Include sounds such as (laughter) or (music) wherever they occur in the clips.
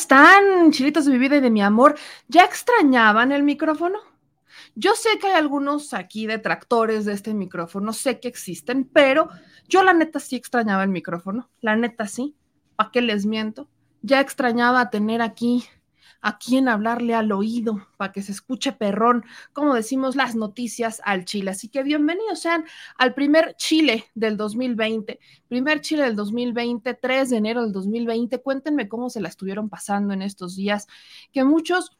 Están? Chilitos de mi vida y de mi amor. ¿Ya extrañaban el micrófono? Yo sé que hay algunos aquí detractores de este micrófono, sé que existen, pero yo la neta sí extrañaba el micrófono, la neta sí, ¿para qué les miento? Ya extrañaba tener aquí a quién hablarle al oído para que se escuche perrón, como decimos las noticias al Chile. Así que bienvenidos sean al primer Chile del 2020, primer Chile del 2020, 3 de enero del 2020. Cuéntenme cómo se la estuvieron pasando en estos días, que muchos,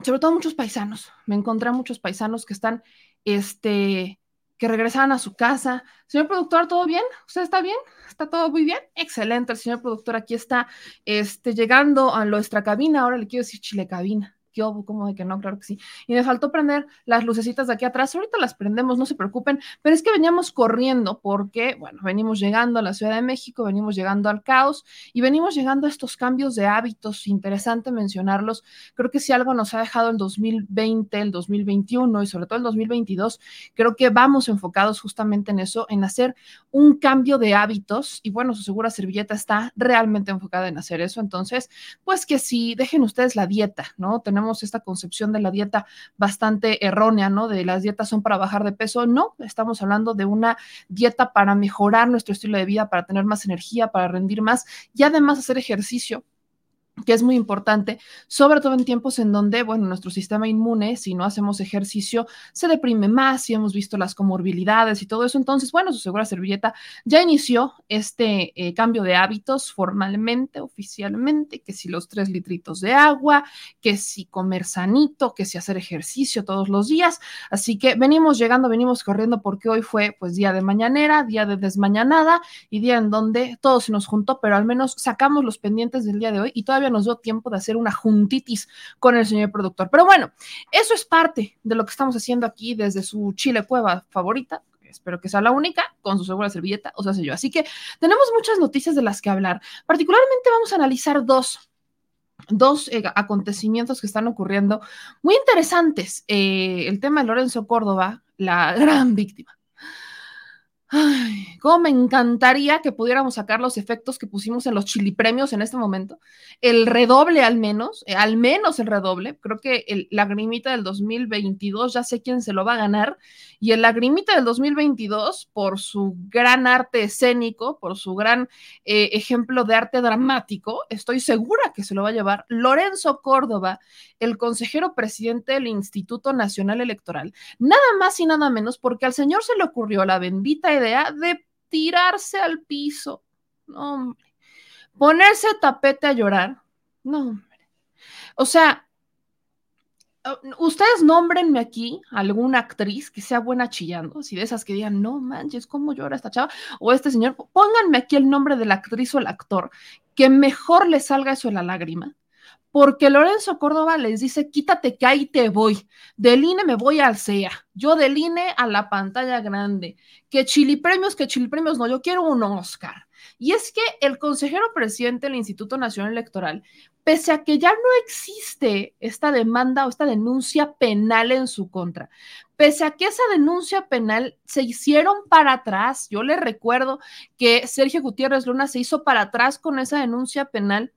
sobre todo muchos paisanos, me encontré a muchos paisanos que están, este, que regresaran a su casa. Señor productor, ¿todo bien? ¿Usted está bien? ¿Está todo muy bien? Excelente, el señor productor aquí está este, llegando a nuestra cabina. Ahora le quiero decir chile cabina como de que no, claro que sí. Y me faltó prender las lucecitas de aquí atrás. Ahorita las prendemos, no se preocupen, pero es que veníamos corriendo porque, bueno, venimos llegando a la Ciudad de México, venimos llegando al caos y venimos llegando a estos cambios de hábitos. Interesante mencionarlos. Creo que si algo nos ha dejado el 2020, el 2021 y sobre todo el 2022, creo que vamos enfocados justamente en eso, en hacer un cambio de hábitos. Y bueno, su segura servilleta está realmente enfocada en hacer eso. Entonces, pues que sí, dejen ustedes la dieta, ¿no? Tenemos esta concepción de la dieta bastante errónea, ¿no? De las dietas son para bajar de peso. No, estamos hablando de una dieta para mejorar nuestro estilo de vida, para tener más energía, para rendir más y además hacer ejercicio que es muy importante, sobre todo en tiempos en donde, bueno, nuestro sistema inmune, si no hacemos ejercicio, se deprime más, y hemos visto las comorbilidades y todo eso. Entonces, bueno, su segura servilleta ya inició este eh, cambio de hábitos formalmente, oficialmente, que si los tres litritos de agua, que si comer sanito, que si hacer ejercicio todos los días. Así que venimos llegando, venimos corriendo porque hoy fue pues día de mañanera, día de desmañanada y día en donde todo se nos juntó, pero al menos sacamos los pendientes del día de hoy y todavía nos dio tiempo de hacer una juntitis con el señor productor. Pero bueno, eso es parte de lo que estamos haciendo aquí desde su Chile Cueva favorita, espero que sea la única, con su segura servilleta, o sea, sé yo. Así que tenemos muchas noticias de las que hablar. Particularmente vamos a analizar dos dos eh, acontecimientos que están ocurriendo muy interesantes. Eh, el tema de Lorenzo Córdoba, la (laughs) gran víctima Ay, cómo me encantaría que pudiéramos sacar los efectos que pusimos en los chili premios en este momento. El redoble al menos, eh, al menos el redoble. Creo que el lagrimita del 2022 ya sé quién se lo va a ganar. Y el lagrimita del 2022, por su gran arte escénico, por su gran eh, ejemplo de arte dramático, estoy segura que se lo va a llevar Lorenzo Córdoba, el consejero presidente del Instituto Nacional Electoral. Nada más y nada menos porque al señor se le ocurrió la bendita idea de tirarse al piso. No, hombre. Ponerse tapete a llorar. No, hombre. O sea, ustedes nómbrenme aquí alguna actriz que sea buena chillando, si de esas que digan, no manches, ¿cómo llora esta chava? O este señor, pónganme aquí el nombre de la actriz o el actor que mejor le salga eso en la lágrima porque Lorenzo Córdoba les dice, quítate que ahí te voy, del INE me voy al CEA, yo del INE a la pantalla grande, que chili premios, que chili premios, no, yo quiero un Oscar. Y es que el consejero presidente del Instituto Nacional Electoral, pese a que ya no existe esta demanda o esta denuncia penal en su contra, pese a que esa denuncia penal se hicieron para atrás, yo le recuerdo que Sergio Gutiérrez Luna se hizo para atrás con esa denuncia penal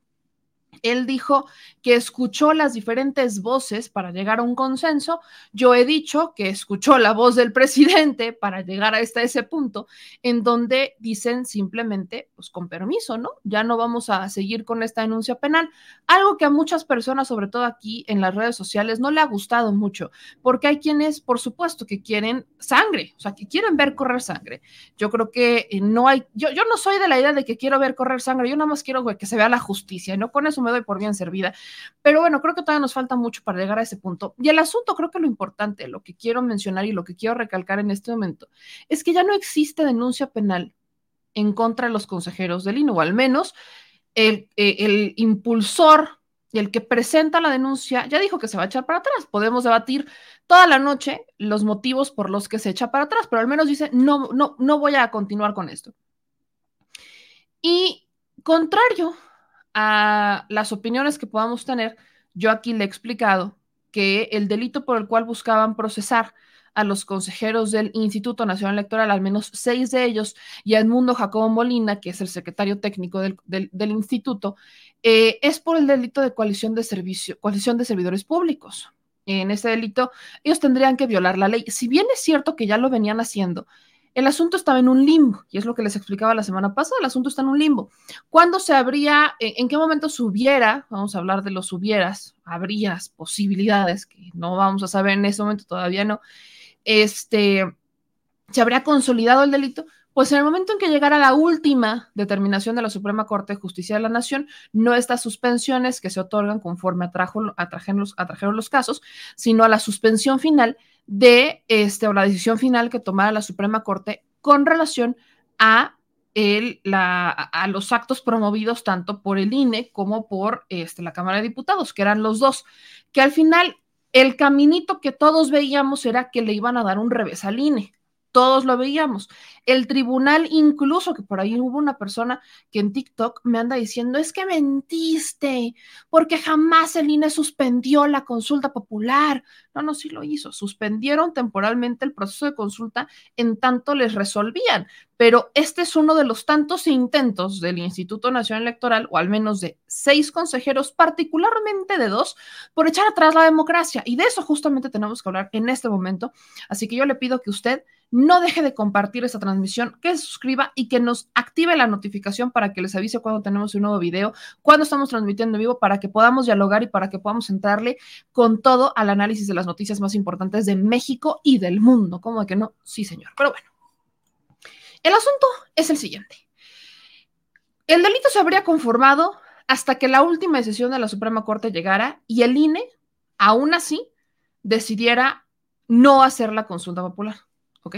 él dijo que escuchó las diferentes voces para llegar a un consenso. Yo he dicho que escuchó la voz del presidente para llegar a este, ese punto, en donde dicen simplemente, pues con permiso, ¿no? Ya no vamos a seguir con esta denuncia penal. Algo que a muchas personas, sobre todo aquí en las redes sociales, no le ha gustado mucho, porque hay quienes, por supuesto, que quieren sangre, o sea, que quieren ver correr sangre. Yo creo que eh, no hay, yo, yo no soy de la idea de que quiero ver correr sangre, yo nada más quiero que se vea la justicia, ¿no? Con eso me doy por bien servida. Pero bueno, creo que todavía nos falta mucho para llegar a ese punto. Y el asunto, creo que lo importante, lo que quiero mencionar y lo que quiero recalcar en este momento, es que ya no existe denuncia penal en contra de los consejeros del INE, o al menos el, eh, el impulsor y el que presenta la denuncia ya dijo que se va a echar para atrás. Podemos debatir toda la noche los motivos por los que se echa para atrás, pero al menos dice, no, no, no voy a continuar con esto. Y contrario a las opiniones que podamos tener, yo aquí le he explicado que el delito por el cual buscaban procesar a los consejeros del Instituto Nacional Electoral, al menos seis de ellos, y a Edmundo Jacobo Molina, que es el secretario técnico del, instituto, eh, es por el delito de coalición de, servicio, coalición de servidores públicos. En ese delito, ellos tendrían que violar la ley. Si bien es cierto que ya lo venían haciendo, el asunto estaba en un limbo, y es lo que les explicaba la semana pasada, el asunto está en un limbo. ¿Cuándo se habría, en qué momento subiera, vamos a hablar de los hubieras, habrías posibilidades, que no vamos a saber en ese momento, todavía no, este, se habría consolidado el delito? Pues en el momento en que llegara la última determinación de la Suprema Corte de Justicia de la Nación, no estas suspensiones que se otorgan conforme atrajo, atrajeron, atrajeron los casos, sino a la suspensión final de este, o la decisión final que tomara la Suprema Corte con relación a el, la, a los actos promovidos tanto por el INE como por este, la Cámara de Diputados, que eran los dos, que al final el caminito que todos veíamos era que le iban a dar un revés al INE todos lo veíamos. El tribunal, incluso que por ahí hubo una persona que en TikTok me anda diciendo, es que mentiste, porque jamás el INE suspendió la consulta popular. No, no, sí lo hizo. Suspendieron temporalmente el proceso de consulta en tanto les resolvían. Pero este es uno de los tantos intentos del Instituto Nacional Electoral, o al menos de seis consejeros, particularmente de dos, por echar atrás la democracia. Y de eso justamente tenemos que hablar en este momento. Así que yo le pido que usted no deje de compartir esta transmisión, que se suscriba y que nos active la notificación para que les avise cuando tenemos un nuevo video, cuando estamos transmitiendo en vivo, para que podamos dialogar y para que podamos entrarle con todo al análisis de las noticias más importantes de México y del mundo. ¿Cómo de que no? Sí, señor. Pero bueno, el asunto es el siguiente. El delito se habría conformado hasta que la última decisión de la Suprema Corte llegara y el INE, aún así, decidiera no hacer la consulta popular. ¿Ok?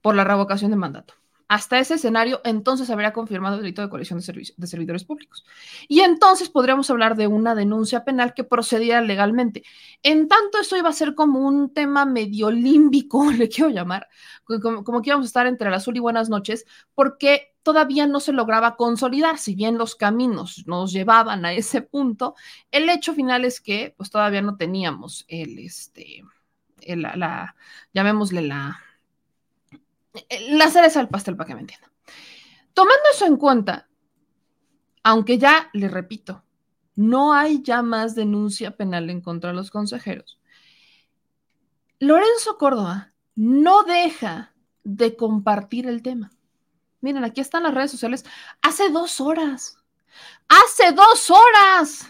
Por la revocación de mandato. Hasta ese escenario, entonces habría confirmado el delito de coalición de, de, servidores públicos. Y entonces podríamos hablar de una denuncia penal que procediera legalmente. En tanto, eso iba a ser como un tema medio límbico, (laughs) le quiero llamar, como, que íbamos a estar entre el azul y buenas noches, porque todavía no se lograba consolidar, si bien los caminos nos llevaban a ese punto, el hecho final es que pues todavía no teníamos el, este, la llamémosle la la cereza al pastel para que me entiendan. Tomando eso en cuenta, aunque ya le repito, no hay ya más denuncia penal en contra de los consejeros, Lorenzo Córdoba no deja de compartir el tema. Miren, aquí están las redes sociales. Hace dos horas. Hace dos horas.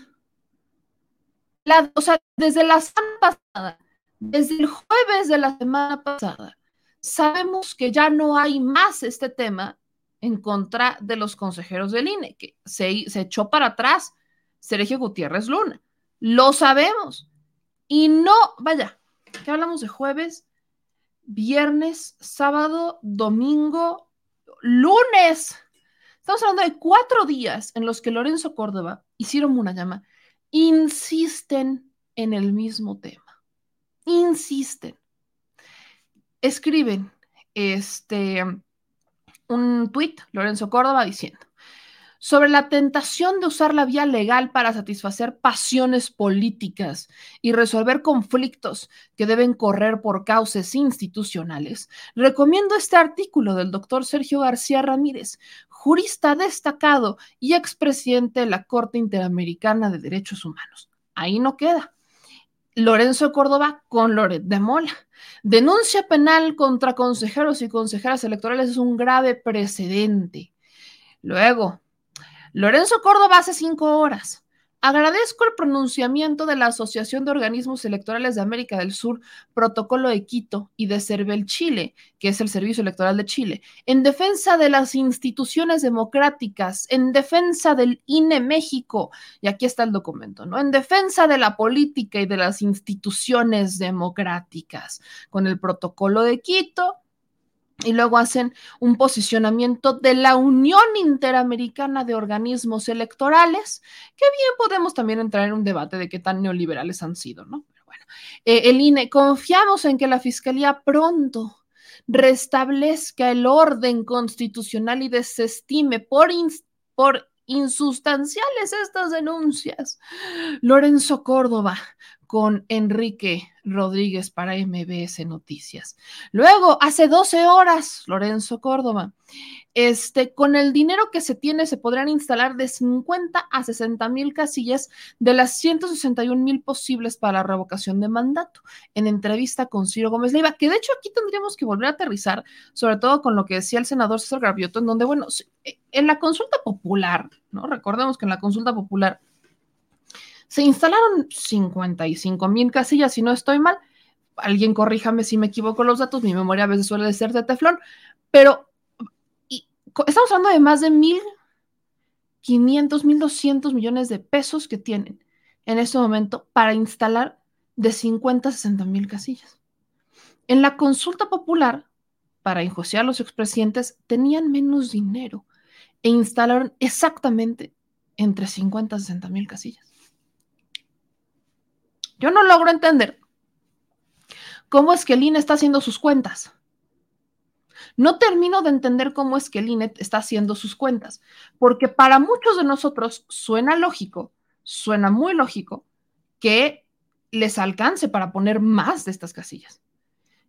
o sea, desde la semana pasada, desde el jueves de la semana pasada, sabemos que ya no hay más este tema en contra de los consejeros del INE, que se, echó para atrás Sergio Gutiérrez Luna. Lo sabemos. Y no, vaya, que hablamos de jueves, viernes, sábado, domingo, lunes. Estamos hablando de cuatro días en los que Lorenzo Córdoba hicieron una llama, insisten en el mismo tema. Insisten escriben este, un tuit, Lorenzo Córdoba, diciendo, sobre la tentación de usar la vía legal para satisfacer pasiones políticas y resolver conflictos que deben correr por causas institucionales, recomiendo este artículo del doctor Sergio García Ramírez, jurista destacado y expresidente de la Corte Interamericana de Derechos Humanos. Ahí no queda. Lorenzo Córdoba con Loret de Mola. Denuncia penal contra consejeros y consejeras electorales es un grave precedente. Luego, Lorenzo Córdoba hace cinco horas Agradezco el pronunciamiento de la Asociación de Organismos Electorales de América del Sur, Protocolo de Quito y de Cervel Chile, que es el Servicio Electoral de Chile, en defensa de las instituciones democráticas, en defensa del INE México, y aquí está el documento, ¿no? En defensa de la política y de las instituciones democráticas, con el Protocolo de Quito y luego hacen un posicionamiento de la Unión Interamericana de Organismos Electorales, que bien podemos también entrar en un debate de qué tan neoliberales han sido, ¿no? Pero bueno, eh, el INE, confiamos en que la Fiscalía pronto restablezca el orden constitucional y desestime por, por insustanciales estas denuncias. Lorenzo Córdoba, con Enrique Rodríguez para MBS Noticias. Luego, hace 12 horas, Lorenzo Córdoba, este, con el dinero que se tiene se podrán instalar de 50 a 60 mil casillas de las 161 mil posibles para la revocación de mandato. En entrevista con Ciro Gómez Leiva, que de hecho aquí tendríamos que volver a aterrizar, sobre todo con lo que decía el senador César Gravioto, en donde, bueno, en la consulta popular, ¿no? Recordemos que en la consulta popular se instalaron 55 mil casillas, si no estoy mal. Alguien corríjame si me equivoco los datos, mi memoria a veces suele ser de teflón, pero estamos hablando de más de 1.500, 1.200 millones de pesos que tienen en este momento para instalar de 50 a 60 mil casillas. En la consulta popular, para enjuiciar a los expresidentes, tenían menos dinero e instalaron exactamente entre 50 y 60 mil casillas. Yo no logro entender cómo es que el INE está haciendo sus cuentas. No termino de entender cómo es que el INE está haciendo sus cuentas, porque para muchos de nosotros suena lógico, suena muy lógico que les alcance para poner más de estas casillas.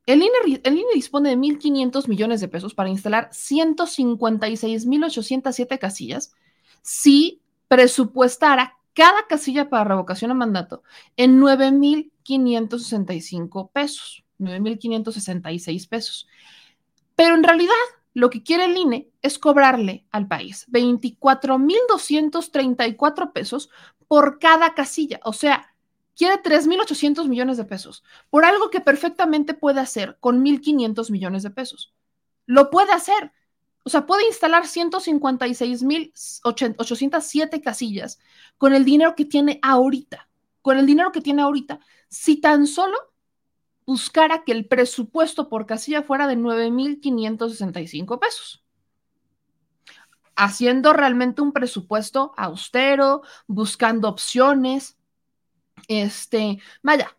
El INE, el dispone de 1.500 millones de pesos para instalar 156.807 casillas si presupuestara cada casilla para revocación de mandato en 9.565 pesos, 9.566 pesos. Pero en realidad lo que quiere el INE es cobrarle al país 24.234 pesos por cada casilla, o sea, quiere 3.800 millones de pesos por algo que perfectamente puede hacer con 1.500 millones de pesos. Lo puede hacer. O sea, puede instalar 156.807 casillas con el dinero que tiene ahorita. Con el dinero que tiene ahorita, si tan solo buscara que el presupuesto por casilla fuera de 9.565 pesos haciendo realmente un presupuesto austero, buscando opciones, este, vaya,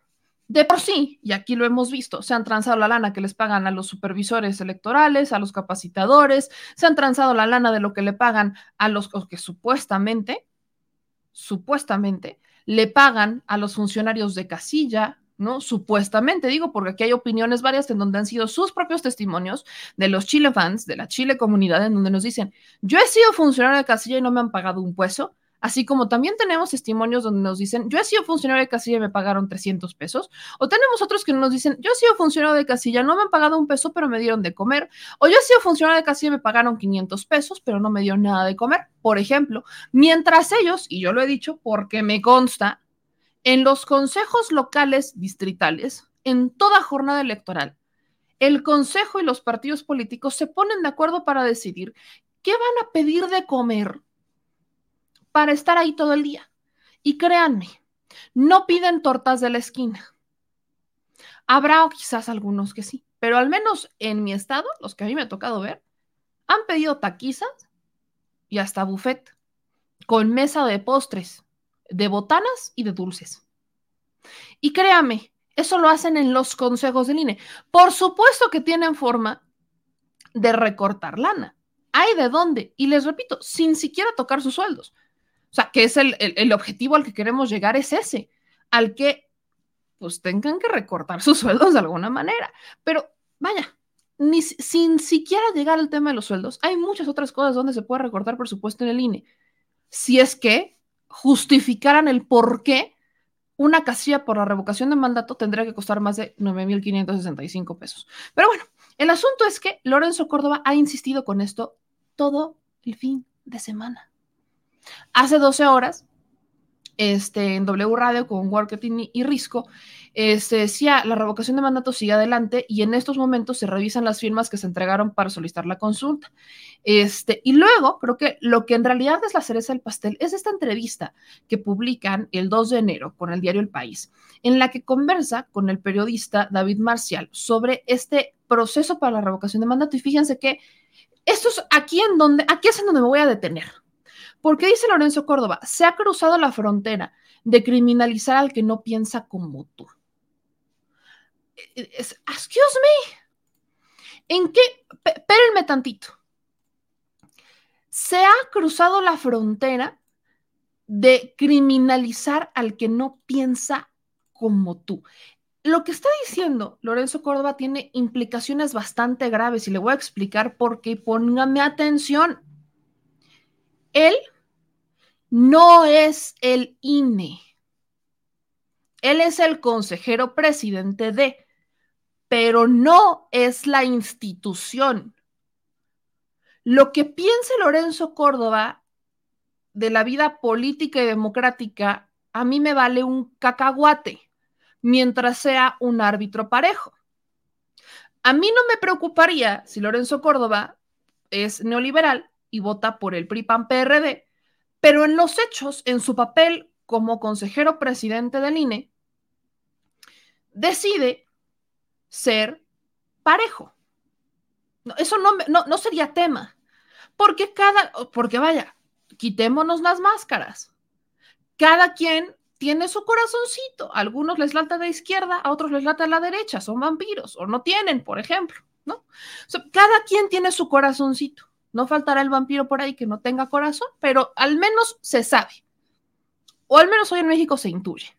de por sí, y aquí lo hemos visto, se han transado la lana que les pagan a los supervisores electorales, a los capacitadores, se han transado la lana de lo que le pagan a los que supuestamente, supuestamente, le pagan a los funcionarios de casilla, ¿no? Supuestamente, digo, porque aquí hay opiniones varias en donde han sido sus propios testimonios de los Chile fans, de la Chile comunidad, en donde nos dicen, yo he sido funcionario de casilla y no me han pagado un peso, Así como también tenemos testimonios donde nos dicen, yo he sido funcionario de casilla y me pagaron 300 pesos. O tenemos otros que nos dicen, yo he sido funcionario de casilla, no me han pagado un peso, pero me dieron de comer. O yo he sido funcionario de casilla y me pagaron 500 pesos, pero no me dio nada de comer. Por ejemplo, mientras ellos, y yo lo he dicho porque me consta, en los consejos locales distritales, en toda jornada electoral, el consejo y los partidos políticos se ponen de acuerdo para decidir qué van a pedir de comer para estar ahí todo el día. Y créanme, no piden tortas de la esquina. Habrá quizás algunos que sí, pero al menos en mi estado, los que a mí me ha tocado ver, han pedido taquizas y hasta buffet, con mesa de postres, de botanas y de dulces. Y créame, eso lo hacen en los consejos del INE. Por supuesto que tienen forma de recortar lana. Hay de dónde. Y les repito, sin siquiera tocar sus sueldos. O sea, que es el, objetivo al que queremos llegar, es ese, al que pues tengan que recortar sus sueldos de alguna manera. Pero vaya, ni, sin siquiera llegar al tema de los sueldos, hay muchas otras cosas donde se puede recortar presupuesto en el INE. Si es que justificaran el por qué una casilla por la revocación de mandato tendría que costar más de 9.565 pesos. Pero bueno, el asunto es que Lorenzo Córdoba ha insistido con esto todo el fin de semana. Hace 12 horas, este, en W Radio con Marketing y Risco, este, decía la revocación de mandato sigue adelante y en estos momentos se revisan las firmas que se entregaron para solicitar la consulta. Este, y luego, creo que lo que en realidad es la cereza del pastel es esta entrevista que publican el 2 de enero con el diario El País, en la que conversa con el periodista David Marcial sobre este proceso para la revocación de mandato. Y fíjense que esto es aquí en donde, aquí es en donde me voy a detener porque dice Lorenzo Córdoba, se ha cruzado la frontera de criminalizar al que no piensa como tú. Excuse me. ¿En qué? Espérenme tantito. Se ha cruzado la frontera de criminalizar al que no piensa como tú. Lo que está diciendo Lorenzo Córdoba tiene implicaciones bastante graves y le voy a explicar por qué. Póngame atención. Él no es el INE. Él es el consejero presidente de, pero no es la institución. Lo que piense Lorenzo Córdoba de la vida política y democrática, a mí me vale un cacahuate, mientras sea un árbitro parejo. A mí no me preocuparía si Lorenzo Córdoba es neoliberal y vota por el PRI-PAN-PRD, pero en los hechos, en su papel como consejero presidente del INE, decide ser parejo. eso no, no, sería tema. Porque cada, porque vaya, quitémonos las máscaras. Cada quien tiene su corazoncito. A algunos les lata de izquierda, a otros les lata de la derecha. Son vampiros o no tienen, por ejemplo, ¿no? cada quien tiene su corazoncito. No faltará el vampiro por ahí que no tenga corazón, pero al menos se sabe. O al menos hoy en México se intuye.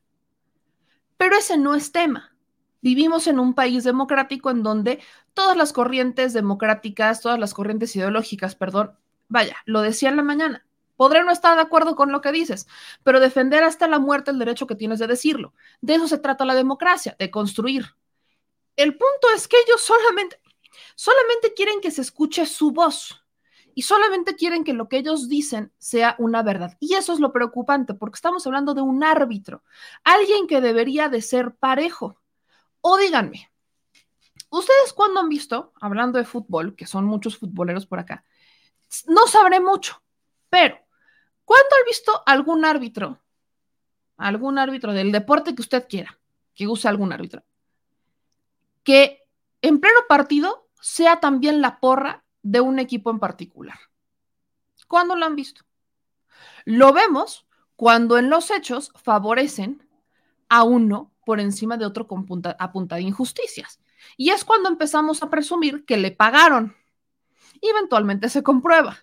Pero ese no es tema. Vivimos en un país democrático en donde todas las corrientes democráticas, todas las corrientes ideológicas, perdón, vaya, lo decía en la mañana, Podré no estar de acuerdo con lo que dices, pero defender hasta la muerte el derecho que tienes de decirlo. De eso se trata la democracia, de construir. El punto es que ellos solamente, solamente quieren que se escuche su voz y solamente quieren que lo que ellos dicen sea una verdad. Y eso es lo preocupante, porque estamos hablando de un árbitro, alguien que debería de ser parejo. O díganme, ¿ustedes cuándo han visto, hablando de fútbol, que son muchos futboleros por acá, no sabré mucho, pero ¿Cuándo ha visto algún árbitro, algún árbitro del deporte que usted quiera, que use algún árbitro, que en pleno partido sea también la porra de un equipo en particular? ¿Cuándo lo han visto? Lo vemos cuando en los hechos favorecen a uno por encima de otro con punta, a punta de injusticias. Y es cuando empezamos a presumir que le pagaron. Y eventualmente se comprueba.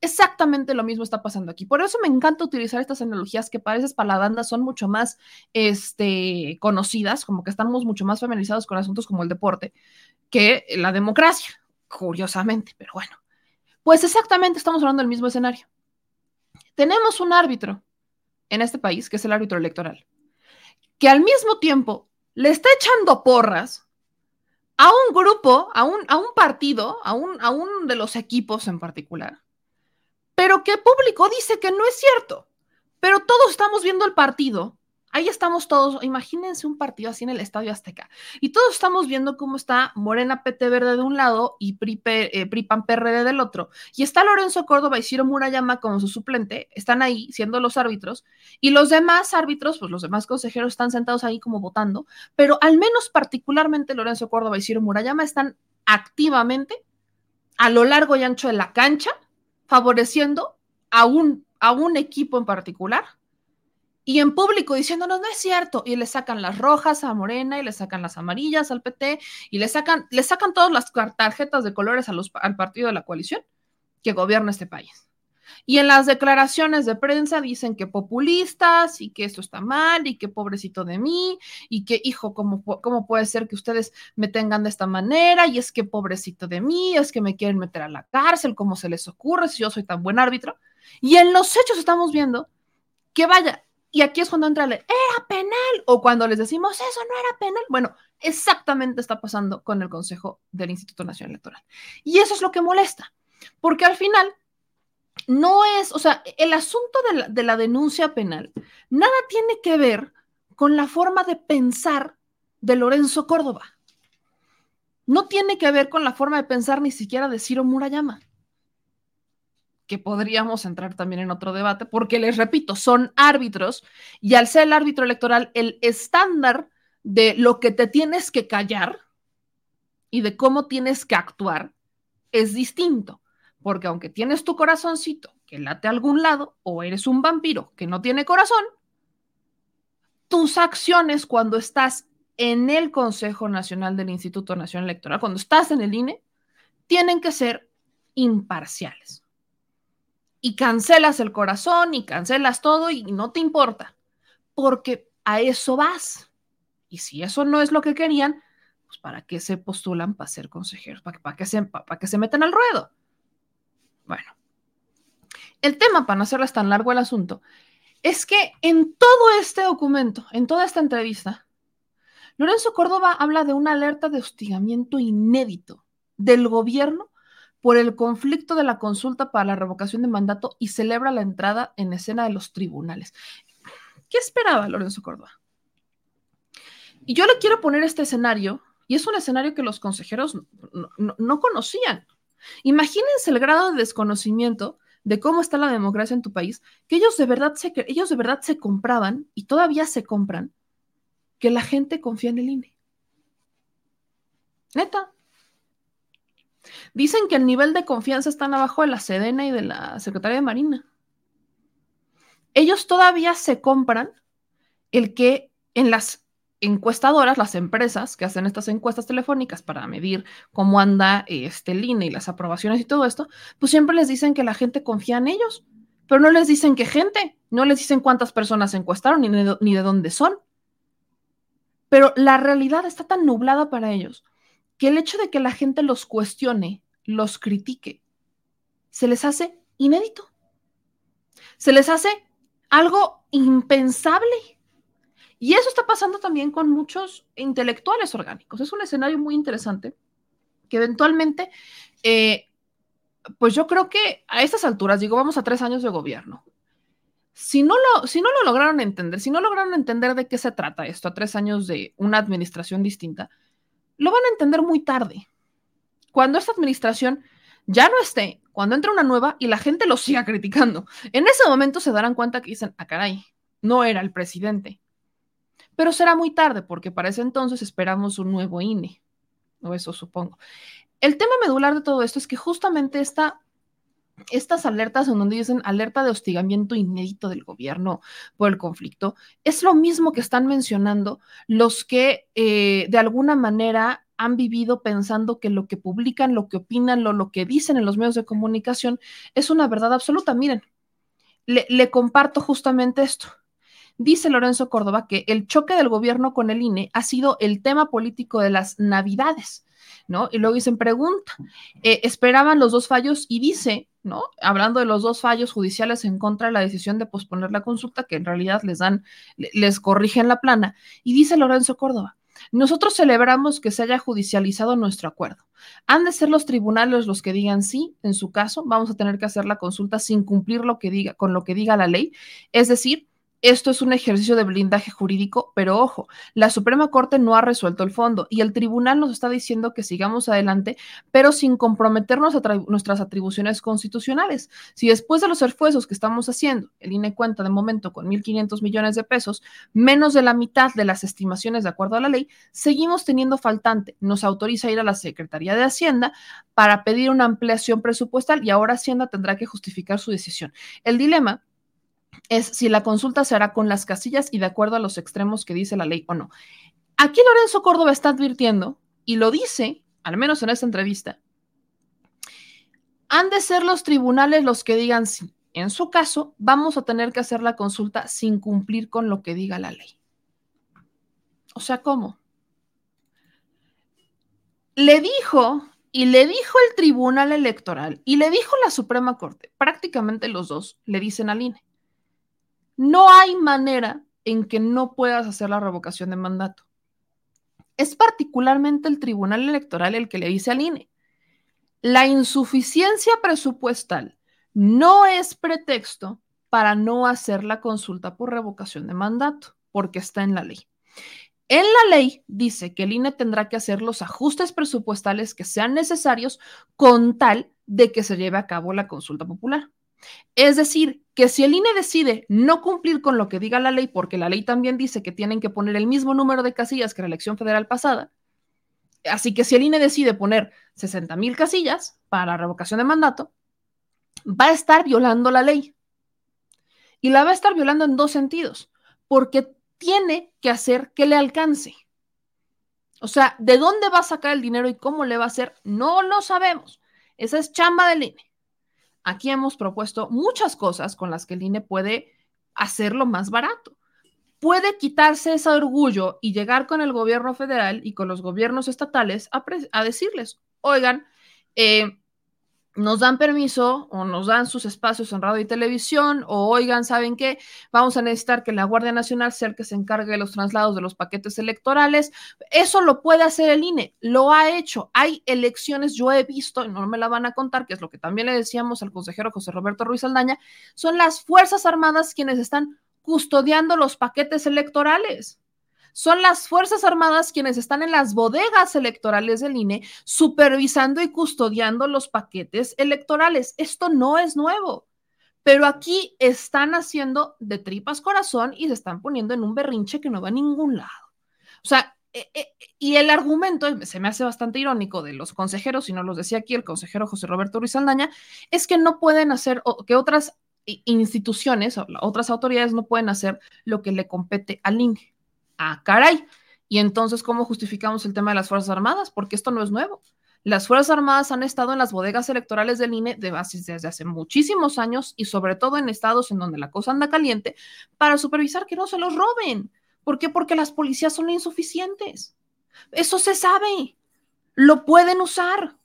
Exactamente lo mismo está pasando aquí. Por eso me encanta utilizar estas analogías que para esas paladandas son mucho más este, conocidas, como que estamos mucho más familiarizados con asuntos como el deporte, que la democracia, curiosamente, pero bueno. Pues exactamente estamos hablando del mismo escenario. Tenemos un árbitro en este país, que es el árbitro electoral, que al mismo tiempo le está echando porras a un grupo, a un, a un partido, a un, a un de los equipos en particular, pero que público dice que no es cierto. Pero todos estamos viendo el partido. Ahí estamos todos, imagínense un partido así en el Estadio Azteca. Y todos estamos viendo cómo está Morena PT Verde de un lado y PRI, eh, PRD del otro. Y está Lorenzo Córdoba y Ciro Murayama como su suplente, están ahí siendo los árbitros. Y los demás árbitros, pues los demás consejeros están sentados ahí como votando. Pero al menos particularmente Lorenzo Córdoba y Ciro Murayama están activamente a lo largo y ancho de la cancha favoreciendo a un, a un equipo en particular y en público diciéndonos no es cierto y le sacan las rojas a Morena y le sacan las amarillas al PT y le sacan le sacan todas las tarjetas de colores a los, al partido de la coalición que gobierna este país. Y en las declaraciones de prensa dicen que populistas y que esto está mal y que pobrecito de mí y que, hijo, ¿cómo, ¿cómo puede ser que ustedes me tengan de esta manera? Y es que pobrecito de mí, es que me quieren meter a la cárcel, ¿cómo se les ocurre si yo soy tan buen árbitro? Y en los hechos estamos viendo que vaya, y aquí es cuando entra el, era penal, o cuando les decimos, eso no era penal. Bueno, exactamente está pasando con el Consejo del Instituto Nacional Electoral. Y eso es lo que molesta, porque al final no es, o sea, el asunto de la, denuncia penal nada tiene que ver con la forma de pensar de Lorenzo Córdoba. No tiene que ver con la forma de pensar ni siquiera de Ciro Murayama, que podríamos entrar también en otro debate, porque les repito, son árbitros y al ser el árbitro electoral, el estándar de lo que te tienes que callar y de cómo tienes que actuar es distinto. Porque aunque tienes tu corazoncito que late a algún lado, o eres un vampiro que no tiene corazón, tus acciones cuando estás en el Consejo Nacional del Instituto Nacional Electoral, cuando estás en el INE, tienen que ser imparciales. Y cancelas el corazón y cancelas todo y no te importa, porque a eso vas. Y si eso no es lo que querían, pues ¿para qué se postulan para ser consejeros? ¿Para, para, que, se, para que se metan al ruedo? Bueno, el tema, para no hacerles tan largo el asunto, es que en todo este documento, en toda esta entrevista, Lorenzo Córdoba habla de una alerta de hostigamiento inédito del gobierno por el conflicto de la consulta para la revocación de mandato y celebra la entrada en escena de los tribunales. ¿Qué esperaba Lorenzo Córdoba? Y yo le quiero poner este escenario, y es un escenario que los consejeros no conocían. Imagínense el grado de desconocimiento de cómo está la democracia en tu país, que ellos de verdad se, ellos de verdad se compraban y todavía se compran que la gente confía en el INE. Neta, Dicen que el nivel de confianza está abajo de la Sedena y de la Secretaría de Marina. Ellos todavía se compran el que en las encuestadoras, las empresas que hacen estas encuestas telefónicas para medir cómo anda este, el INE y las aprobaciones y todo esto, pues siempre les dicen que la gente confía en ellos, pero no les dicen qué gente, no les dicen cuántas personas encuestaron ni ni de dónde son. Pero la realidad está tan nublada para ellos que el hecho de que la gente los cuestione, los critique, se les hace inédito. Se les hace algo impensable. Y eso está pasando también con muchos intelectuales orgánicos. Es un escenario muy interesante que eventualmente, eh, pues yo creo que a estas alturas, digo, vamos a tres años de gobierno. Si no, lo, si no lo lograron entender, si no lograron entender de qué se trata esto a tres años de una administración distinta, lo van a entender muy tarde. Cuando esta administración ya no esté, cuando entre una nueva y la gente lo siga criticando, en ese momento se darán cuenta que dicen, ah, caray, no era el presidente. Pero será muy tarde porque para ese entonces esperamos un nuevo INE, o eso supongo. El tema medular de todo esto es que justamente esta estas alertas en donde dicen alerta de hostigamiento inédito del gobierno por el conflicto, es lo mismo que están mencionando los que eh, de alguna manera han vivido pensando que lo que publican, lo que opinan, lo, lo que dicen en los medios de comunicación es una verdad absoluta. Miren, le, le comparto justamente esto. Dice Lorenzo Córdoba que el choque del gobierno con el INE ha sido el tema político de las navidades. ¿No? Y luego dicen, pregunta, eh, esperaban los dos fallos y dice, ¿no? Hablando de los dos fallos judiciales en contra de la decisión de posponer la consulta, que en realidad les dan, les corrigen la plana, y dice Lorenzo Córdoba, nosotros celebramos que se haya judicializado nuestro acuerdo. Han de ser los tribunales los que digan sí, en su caso, vamos a tener que hacer la consulta sin cumplir lo que diga, con lo que diga la ley, es decir, esto es un ejercicio de blindaje jurídico, pero ojo, la Suprema Corte no ha resuelto el fondo y el tribunal nos está diciendo que sigamos adelante, pero sin comprometernos a nuestras atribuciones constitucionales. Si después de los esfuerzos que estamos haciendo, el INE cuenta de momento con 1.500 millones de pesos, menos de la mitad de las estimaciones de acuerdo a la ley, seguimos teniendo faltante. Nos autoriza ir a la Secretaría de Hacienda para pedir una ampliación presupuestal y ahora Hacienda tendrá que justificar su decisión. El dilema es si la consulta se hará con las casillas y de acuerdo a los extremos que dice la ley o no. Aquí Lorenzo Córdoba está advirtiendo, y lo dice, al menos en esta entrevista, han de ser los tribunales los que digan sí. En su caso, vamos a tener que hacer la consulta sin cumplir con lo que diga la ley. O sea, ¿cómo? Le dijo, y le dijo el Tribunal Electoral, y le dijo la Suprema Corte, prácticamente los dos le dicen al INE, no hay manera en que no puedas hacer la revocación de mandato. Es particularmente el Tribunal Electoral el que le dice al INE, la insuficiencia presupuestal no es pretexto para no hacer la consulta por revocación de mandato, porque está en la ley. En la ley dice que el INE tendrá que hacer los ajustes presupuestales que sean necesarios con tal de que se lleve a cabo la consulta popular. Es decir, que si el INE decide no cumplir con lo que diga la ley, porque la ley también dice que tienen que poner el mismo número de casillas que la elección federal pasada, así que si el INE decide poner 60 mil casillas para revocación de mandato, va a estar violando la ley. Y la va a estar violando en dos sentidos, porque tiene que hacer que le alcance. O sea, ¿de dónde va a sacar el dinero y cómo le va a hacer? No lo sabemos. Esa es chamba del INE. Aquí hemos propuesto muchas cosas con las que el INE puede hacerlo más barato. Puede quitarse ese orgullo y llegar con el gobierno federal y con los gobiernos estatales a, decirles, oigan, eh, nos dan permiso o nos dan sus espacios en radio y televisión o oigan, ¿saben qué? Vamos a necesitar que la Guardia Nacional sea el que se encargue de los traslados de los paquetes electorales. Eso lo puede hacer el INE, lo ha hecho. Hay elecciones, yo he visto, y no me la van a contar, que es lo que también le decíamos al consejero José Roberto Ruiz Aldaña, son las Fuerzas Armadas quienes están custodiando los paquetes electorales. Son las Fuerzas Armadas quienes están en las bodegas electorales del INE supervisando y custodiando los paquetes electorales. Esto no es nuevo, pero aquí están haciendo de tripas corazón y se están poniendo en un berrinche que no va a ningún lado. O sea, eh, eh, y el argumento, se me hace bastante irónico de los consejeros, y no los decía aquí el consejero José Roberto Ruiz Aldaña, es que no pueden hacer, que otras instituciones, o otras autoridades no pueden hacer lo que le compete al INE. Ah, caray. Y entonces, ¿cómo justificamos el tema de las Fuerzas Armadas? Porque esto no es nuevo. Las Fuerzas Armadas han estado en las bodegas electorales del INE de desde hace muchísimos años y sobre todo en estados en donde la cosa anda caliente para supervisar que no se los roben. ¿Por qué? Porque las policías son insuficientes. Eso se sabe. Lo pueden usar.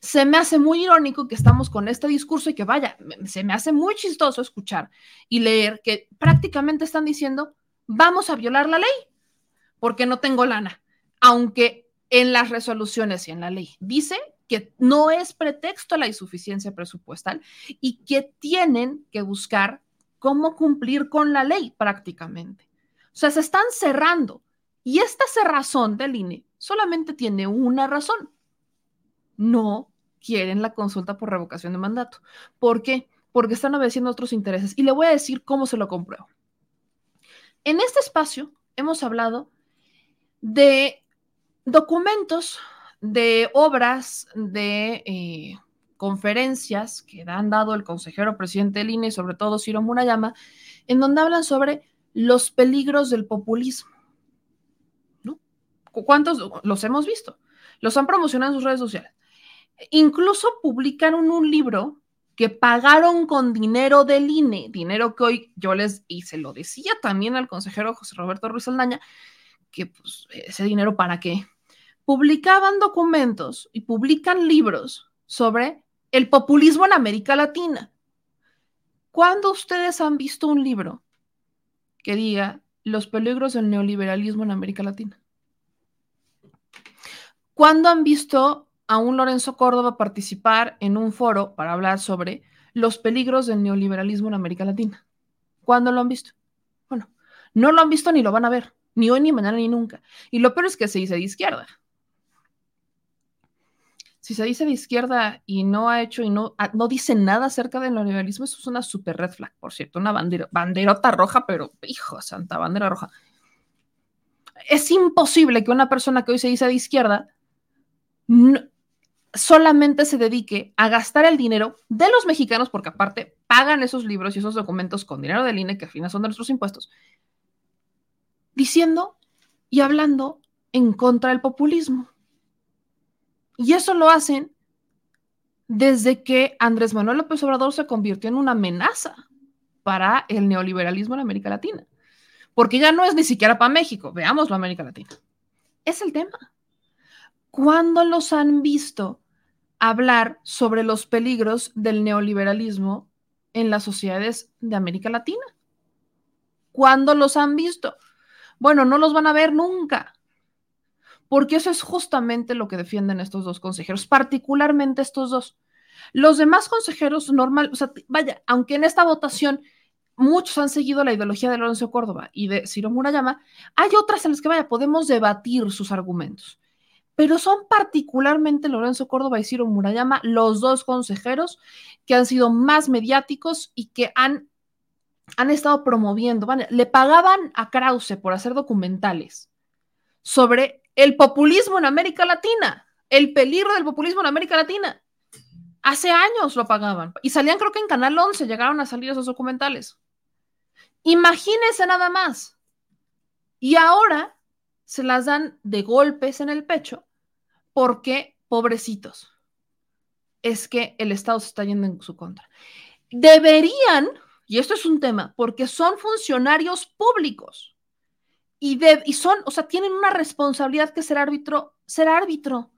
Se me hace muy irónico que estamos con este discurso y que vaya, se me hace muy chistoso escuchar y leer que prácticamente están diciendo, vamos a violar la ley porque no tengo lana. Aunque en las resoluciones y en la ley dice que no es pretexto la insuficiencia presupuestal y que tienen que buscar cómo cumplir con la ley prácticamente. O sea, se están cerrando. Y esta cerrazón del INE solamente tiene una razón. No quieren la consulta por revocación de mandato. ¿Por qué? Porque están obedeciendo otros intereses. Y le voy a decir cómo se lo compruebo. En este espacio hemos hablado de documentos, de obras, de eh, conferencias que han dado el consejero presidente del INE, sobre todo Ciro Murayama, en donde hablan sobre los peligros del populismo. ¿Cuántos los hemos visto? Los han promocionado en sus redes sociales. Incluso publicaron un libro que pagaron con dinero del INE, dinero que hoy yo les, y se lo decía también al consejero José Roberto Ruiz Aldaña, que pues, ese dinero para qué. Publicaban documentos y publican libros sobre el populismo en América Latina. ¿Cuándo ustedes han visto un libro que diga los peligros del neoliberalismo en América Latina. ¿Cuándo han visto a un Lorenzo Córdoba participar en un foro para hablar sobre los peligros del neoliberalismo en América Latina? ¿Cuándo lo han visto? Bueno, no lo han visto ni lo van a ver, ni hoy, ni mañana, ni nunca. Y lo peor es que se dice de izquierda si se dice de izquierda y no ha hecho y no, ah, no dice nada acerca del neoliberalismo, eso es una super red flag, por cierto, una banderota roja, pero hijo, santa bandera roja. Es imposible que una persona que hoy se dice de izquierda solamente se dedique a gastar el dinero de los mexicanos, porque aparte pagan esos libros y esos documentos con dinero del INE, que al final son de nuestros impuestos, diciendo y hablando en contra del populismo. Y eso lo hacen desde que Andrés Manuel López Obrador se convirtió en una amenaza para el neoliberalismo en América Latina. Porque ya no es ni siquiera para México, veámoslo América Latina. Es el tema. ¿Cuándo los han visto hablar sobre los peligros del neoliberalismo en las sociedades de América Latina? ¿Cuándo los han visto? Bueno, no los van a ver nunca porque eso es justamente lo que defienden estos dos consejeros, particularmente estos dos. Los demás consejeros normal, o sea, vaya, aunque en esta votación muchos han seguido la ideología de Lorenzo Córdoba y de Ciro Murayama, hay otras en las que, vaya, podemos debatir sus argumentos. Pero son particularmente Lorenzo Córdoba y Ciro Murayama los dos consejeros que han sido más mediáticos y que han, han estado promoviendo. Le pagaban a Krause por hacer documentales sobre el populismo en América Latina, el peligro del populismo en América Latina. Hace años lo pagaban y salían creo que en Canal 11 llegaron a salir esos documentales. Imagínense nada más. Y ahora se las dan de golpes en el pecho porque, pobrecitos, es que el Estado se está yendo en su contra. Deberían, y esto es un tema, porque son funcionarios públicos y, y son, o sea, tienen una responsabilidad que ser árbitro, ser árbitro.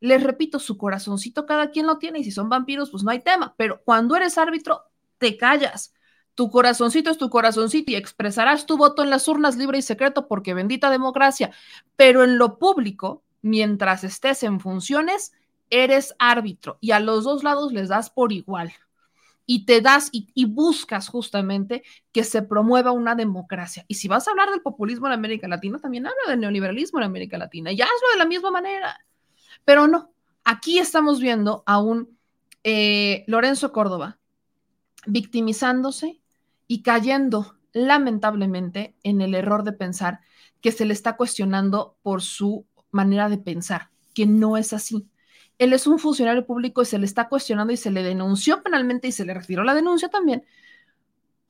Les repito, su corazoncito cada quien lo tiene y si son vampiros, pues no hay tema, pero cuando eres árbitro, te callas. Tu corazoncito es tu corazoncito y expresarás tu voto en las urnas libre y secreto porque bendita democracia, pero en lo público, mientras estés en funciones, eres árbitro y a los dos lados les das por igual y te das y, buscas justamente que se promueva una democracia. Y si vas a hablar del populismo en América Latina, también habla del neoliberalismo en América Latina y hazlo de la misma manera. Pero no, aquí estamos viendo a un eh, Lorenzo Córdoba victimizándose y cayendo lamentablemente en el error de pensar que se le está cuestionando por su manera de pensar, que no es así. Él es un funcionario público y se le está cuestionando y se le denunció penalmente y se le retiró la denuncia también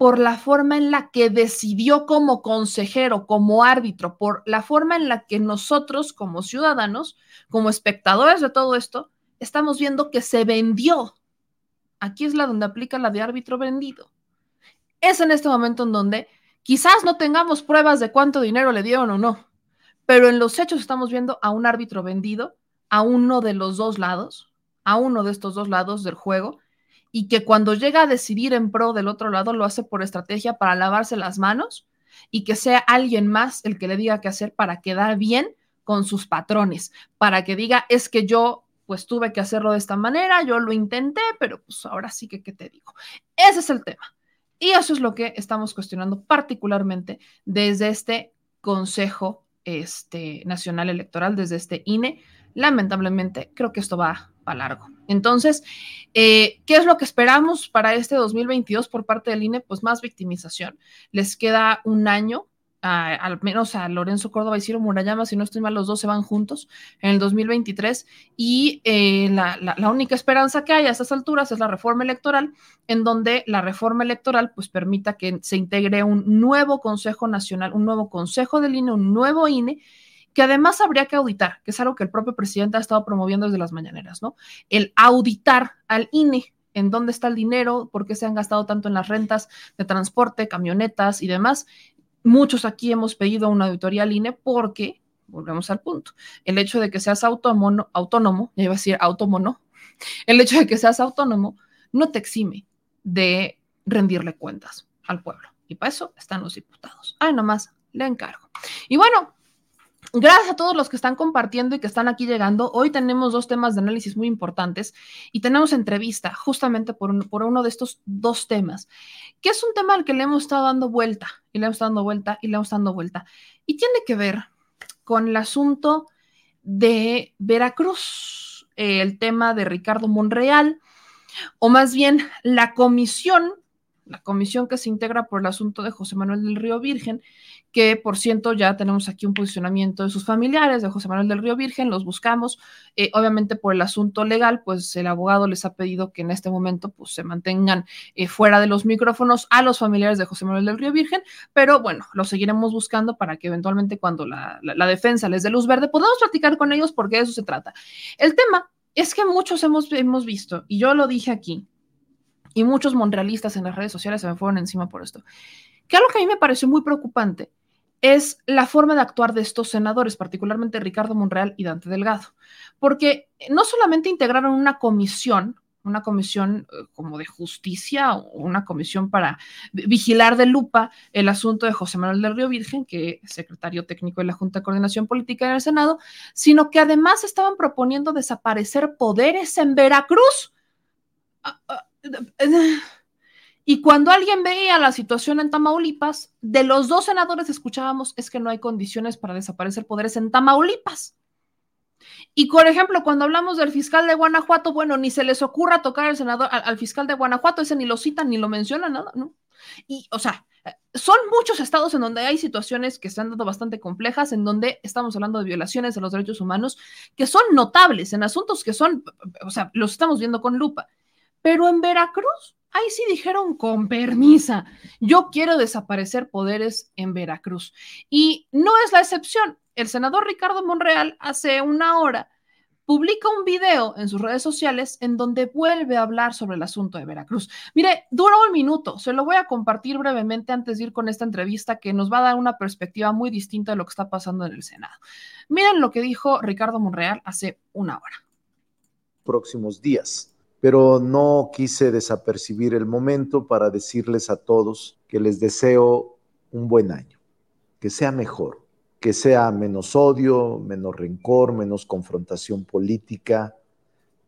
por la forma en la que decidió como consejero, como árbitro, por la forma en la que nosotros como ciudadanos, como espectadores de todo esto, estamos viendo que se vendió. Aquí es la donde aplica la de árbitro vendido. Es en este momento en donde quizás no tengamos pruebas de cuánto dinero le dieron o no, pero en los hechos estamos viendo a un árbitro vendido a uno de los dos lados, a uno de estos dos lados del juego, y que cuando llega a decidir en pro del otro lado lo hace por estrategia para lavarse las manos y que sea alguien más el que le diga qué hacer para quedar bien con sus patrones, para que diga, es que yo pues tuve que hacerlo de esta manera, yo lo intenté, pero pues ahora sí que, ¿qué te digo? Ese es el tema. Y eso es lo que estamos cuestionando particularmente desde este Consejo este, Nacional Electoral, desde este INE, lamentablemente creo que esto va a largo. Entonces, eh, ¿qué es lo que esperamos para este 2022 por parte del INE? Pues más victimización. Les queda un año, al menos a Lorenzo Córdoba y Ciro Murayama, si no estoy mal, los dos se van juntos en el 2023 y eh, la, la, única esperanza que hay a estas alturas es la reforma electoral, en donde la reforma electoral pues permita que se integre un nuevo Consejo Nacional, un nuevo Consejo del INE, un nuevo INE que además habría que auditar, que es algo que el propio presidente ha estado promoviendo desde las mañaneras, ¿no? El auditar al INE en dónde está el dinero, por qué se han gastado tanto en las rentas de transporte, camionetas y demás. Muchos aquí hemos pedido una auditoría al INE porque, volvemos al punto, el hecho de que seas autónomo, autónomo, ya iba a decir autómono, el hecho de que seas autónomo no te exime de rendirle cuentas al pueblo. Y para eso están los diputados. Ay, nomás, le encargo. Y bueno, Gracias a todos los que están compartiendo y que están aquí llegando. Hoy tenemos dos temas de análisis muy importantes y tenemos entrevista justamente por, por, uno de estos dos temas, que es un tema al que le hemos estado dando vuelta y le hemos estado dando vuelta y le hemos estado dando vuelta. Y tiene que ver con el asunto de Veracruz, el tema de Ricardo Monreal, o más bien la comisión, la comisión que se integra por el asunto de José Manuel del Río Virgen, que por cierto ya tenemos aquí un posicionamiento de sus familiares, de José Manuel del Río Virgen, los buscamos. Eh, obviamente por el asunto legal, pues el abogado les ha pedido que en este momento pues se mantengan eh, fuera de los micrófonos a los familiares de José Manuel del Río Virgen, pero bueno, los seguiremos buscando para que eventualmente cuando la, la defensa les dé luz verde podamos platicar con ellos porque de eso se trata. El tema es que muchos hemos, hemos visto, y yo lo dije aquí, y muchos monrealistas en las redes sociales se me fueron encima por esto, que algo que a mí me pareció muy preocupante es la forma de actuar de estos senadores, particularmente Ricardo Monreal y Dante Delgado, porque no solamente integraron una comisión, una comisión eh, como de justicia una comisión para vigilar de lupa el asunto de José Manuel del Río Virgen, que es secretario técnico de la Junta de Coordinación Política en el Senado, sino que además estaban proponiendo desaparecer poderes en Veracruz. Y cuando alguien veía la situación en Tamaulipas, de los dos senadores escuchábamos es que no hay condiciones para desaparecer poderes en Tamaulipas. Y por ejemplo, cuando hablamos del fiscal de Guanajuato, bueno, ni se les ocurra tocar al senador, al, fiscal de Guanajuato, ese ni lo citan ni lo menciona nada, ¿no? Y, o sea, son muchos estados en donde hay situaciones que están dando bastante complejas, en donde estamos hablando de violaciones de los derechos humanos que son notables, en asuntos que son, o sea, los estamos viendo con lupa. Pero en Veracruz, ahí sí dijeron con permisa, yo quiero desaparecer poderes en Veracruz. Y no es la excepción. El senador Ricardo Monreal hace una hora publica un video en sus redes sociales en donde vuelve a hablar sobre el asunto de Veracruz. Mire, dura un minuto, se lo voy a compartir brevemente antes de ir con esta entrevista que nos va a dar una perspectiva muy distinta de lo que está pasando en el Senado. Miren lo que dijo Ricardo Monreal hace una hora. Próximos días pero no quise desapercibir el momento para decirles a todos que les deseo un buen año, que sea mejor, que sea menos odio, menos rencor, menos confrontación política,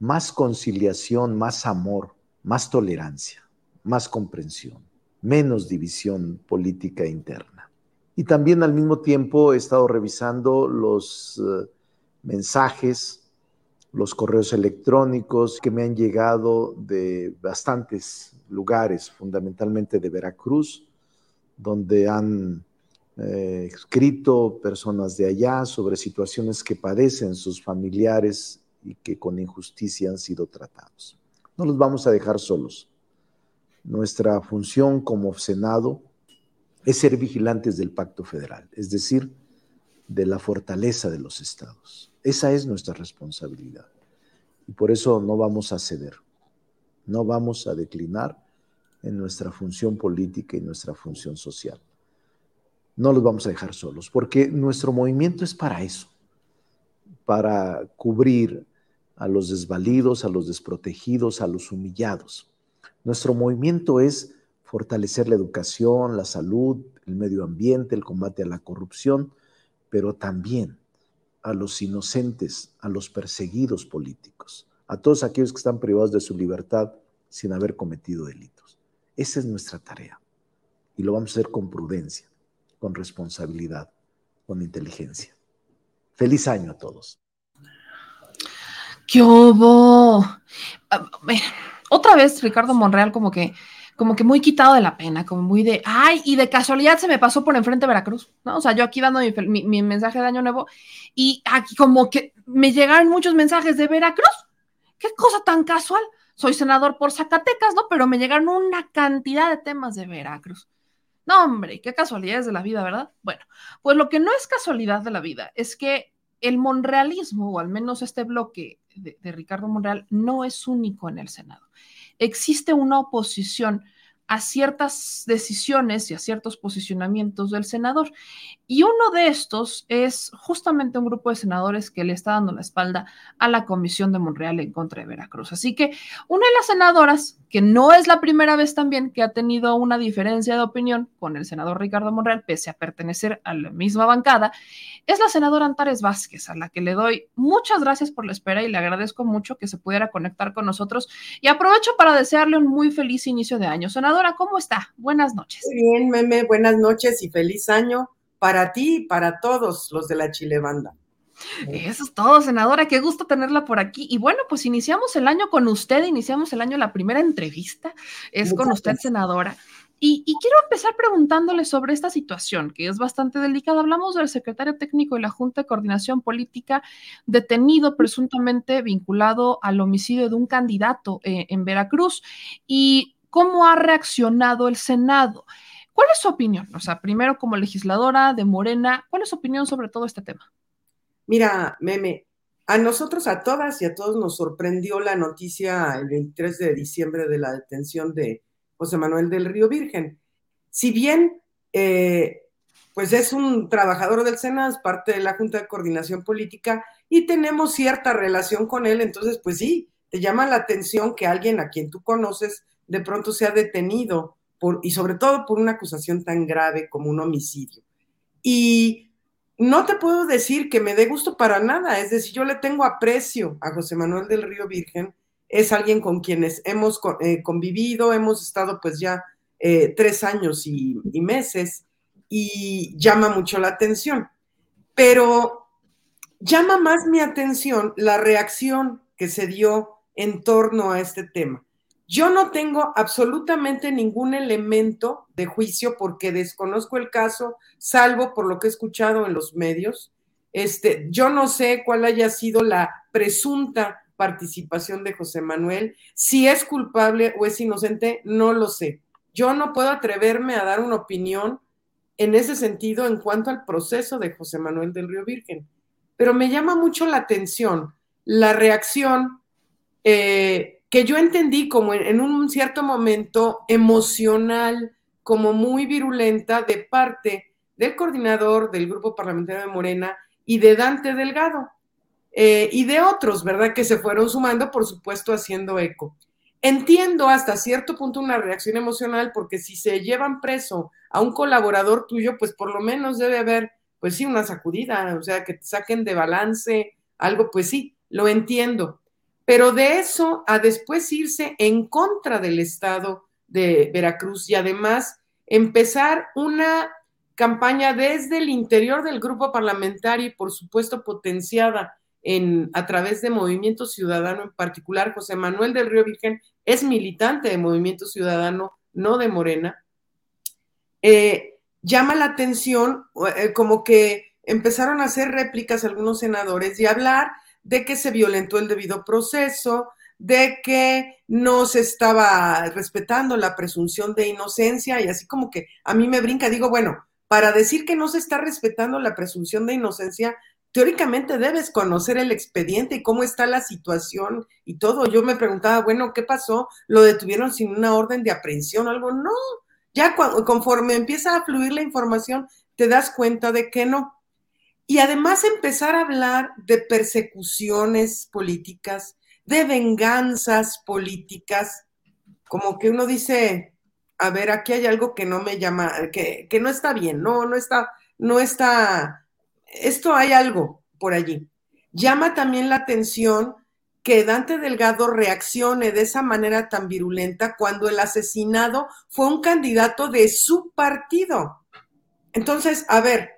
más conciliación, más amor, más tolerancia, más comprensión, menos división política interna. Y también al mismo tiempo he estado revisando los uh, mensajes los correos electrónicos que me han llegado de bastantes lugares, fundamentalmente de Veracruz, donde han eh, escrito personas de allá sobre situaciones que padecen sus familiares y que con injusticia han sido tratados. No los vamos a dejar solos. Nuestra función como Senado es ser vigilantes del pacto federal, es decir, de la fortaleza de los estados. Esa es nuestra responsabilidad. Y por eso no vamos a ceder, no vamos a declinar en nuestra función política y nuestra función social. No los vamos a dejar solos, porque nuestro movimiento es para eso, para cubrir a los desvalidos, a los desprotegidos, a los humillados. Nuestro movimiento es fortalecer la educación, la salud, el medio ambiente, el combate a la corrupción, pero también a los inocentes, a los perseguidos políticos, a todos aquellos que están privados de su libertad sin haber cometido delitos. Esa es nuestra tarea y lo vamos a hacer con prudencia, con responsabilidad, con inteligencia. Feliz año a todos. ¿Qué hubo? Ah, otra vez Ricardo Monreal como que como que muy quitado de la pena, como muy de, ay, y de casualidad se me pasó por enfrente Veracruz, ¿no? O sea, yo aquí dando mi, mensaje de Año Nuevo y aquí como que me llegaron muchos mensajes de Veracruz. Qué cosa tan casual. Soy senador por Zacatecas, ¿no? Pero me llegaron una cantidad de temas de Veracruz. No, hombre, qué casualidades de la vida, ¿verdad? Bueno, pues lo que no es casualidad de la vida es que el monrealismo, o al menos este bloque de, de Ricardo Monreal, no es único en el Senado existe una oposición a ciertas decisiones y a ciertos posicionamientos del senador. Y uno de estos es justamente un grupo de senadores que le está dando la espalda a la Comisión de Monreal en contra de Veracruz. Así que una de las senadoras, que no es la primera vez también que ha tenido una diferencia de opinión con el senador Ricardo Monreal, pese a pertenecer a la misma bancada, es la senadora Antares Vázquez, a la que le doy muchas gracias por la espera y le agradezco mucho que se pudiera conectar con nosotros. Y aprovecho para desearle un muy feliz inicio de año. Senadora, ¿cómo está? Buenas noches. Muy bien, Meme, buenas noches y feliz año para ti y para todos los de la Chile Banda. Eso es todo, senadora. Qué gusto tenerla por aquí. Y bueno, pues iniciamos el año con usted, iniciamos el año, la primera entrevista es con usted, senadora. Y, y, quiero empezar preguntándole sobre esta situación, que es bastante delicada. Hablamos del secretario técnico de la Junta de Coordinación Política detenido presuntamente vinculado al homicidio de un candidato eh, en Veracruz. ¿Y cómo ha reaccionado el Senado? ¿Cuál es su opinión? O sea, primero como legisladora de Morena, ¿cuál es su opinión sobre todo este tema? Mira, Meme, a nosotros, a todas y a todos nos sorprendió la noticia el 23 de diciembre de la detención de José Manuel del Río Virgen. Si bien, eh, pues es un trabajador del Senado, es parte de la Junta de Coordinación Política y tenemos cierta relación con él, entonces, pues sí, te llama la atención que alguien a quien tú conoces de pronto sea detenido y sobre todo por una acusación tan grave como un homicidio. Y no te puedo decir que me dé gusto para nada, es decir, yo le tengo aprecio a José Manuel del Río Virgen, es alguien con quienes hemos eh, convivido, hemos estado pues ya eh, tres años y meses y llama mucho la atención. Pero llama más mi atención la reacción que se dio en torno a este tema. Yo no tengo absolutamente ningún elemento de juicio porque desconozco el caso, salvo por lo que he escuchado en los medios. Este, yo no sé cuál haya sido la presunta participación de José Manuel. Si es culpable o es inocente, no lo sé. Yo no puedo atreverme a dar una opinión en ese sentido en cuanto al proceso de José Manuel del Río Virgen. Pero me llama mucho la atención la reacción eh, que yo entendí como en, un cierto momento emocional, como muy virulenta de parte del coordinador del grupo parlamentario de Morena y de Dante Delgado eh, y de otros, ¿verdad? Que se fueron sumando, por supuesto, haciendo eco. Entiendo hasta cierto punto una reacción emocional porque si se llevan preso a un colaborador tuyo, pues por lo menos debe haber, pues sí, una sacudida, o sea, que te saquen de balance, algo, pues sí, lo entiendo. Pero de eso a después irse en contra del Estado de Veracruz y además empezar una campaña desde el interior del grupo parlamentario y por supuesto potenciada en, a través de Movimiento Ciudadano en particular. José Manuel del Río Virgen es militante de Movimiento Ciudadano, no de Morena. Eh, llama la atención eh, como que empezaron a hacer réplicas algunos senadores y hablar de que se violentó el debido proceso, de que no se estaba respetando la presunción de inocencia y así como que a mí me brinca, digo, bueno, para decir que no se está respetando la presunción de inocencia, teóricamente debes conocer el expediente y cómo está la situación y todo. Yo me preguntaba, bueno, ¿qué pasó? ¿Lo detuvieron sin una orden de aprehensión o algo? No, ya conforme empieza a fluir la información, te das cuenta de que no. Y además empezar a hablar de persecuciones políticas, de venganzas políticas, como que uno dice, a ver, aquí hay algo que no me llama, que, que no está bien, no, no está, no está, esto hay algo por allí. Llama también la atención que Dante Delgado reaccione de esa manera tan virulenta cuando el asesinado fue un candidato de su partido. Entonces, a ver,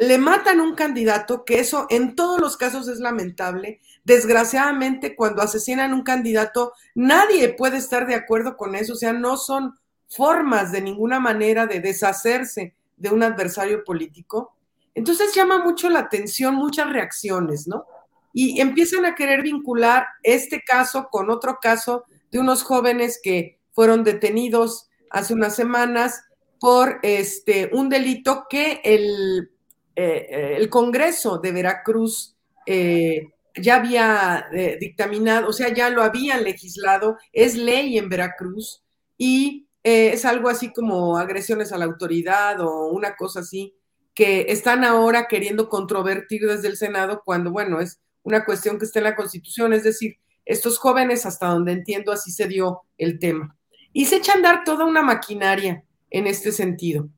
le matan un candidato, que eso en todos los casos es lamentable. Desgraciadamente, cuando asesinan un candidato, nadie puede estar de acuerdo con eso. O sea, no son formas de ninguna manera de deshacerse de un adversario político. Entonces llama mucho la atención, muchas reacciones, ¿no? Y empiezan a querer vincular este caso con otro caso de unos jóvenes que fueron detenidos hace unas semanas por este, un delito que el eh, eh, el Congreso de Veracruz eh, ya había dictaminado, o sea, ya lo habían legislado, es ley en Veracruz y es algo así como agresiones a la autoridad o una cosa así, que están ahora queriendo controvertir desde el Senado cuando, bueno, es una cuestión que está en la Constitución, es decir, estos jóvenes, hasta donde entiendo, así se dio el tema. Y se echa a andar toda una maquinaria en este sentido.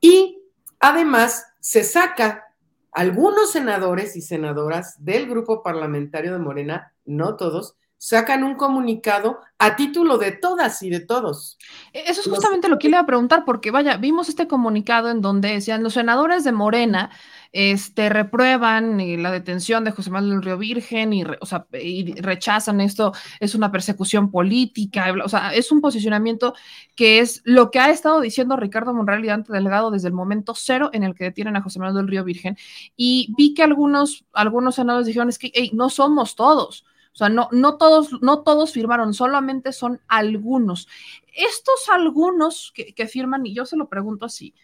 Y además se saca algunos senadores y senadoras del grupo parlamentario de Morena, no todos, sacan un comunicado a título de todas y de todos. E, eso es justamente lo que le iba a preguntar, porque vaya, vimos este comunicado en donde decían los senadores de Morena este, reprueban eh, la detención de José Manuel del Río Virgen y, y rechazan esto, es una persecución política, o sea, es un posicionamiento que es lo que ha estado diciendo Ricardo Monreal y Dante Delgado desde el momento cero en el que detienen a José Manuel del Río Virgen. Y vi que algunos, algunos senadores dijeron, es que no somos todos. O sea, no, no, todos, no todos firmaron, solamente son algunos. Estos algunos que, que firman, y yo se lo pregunto así,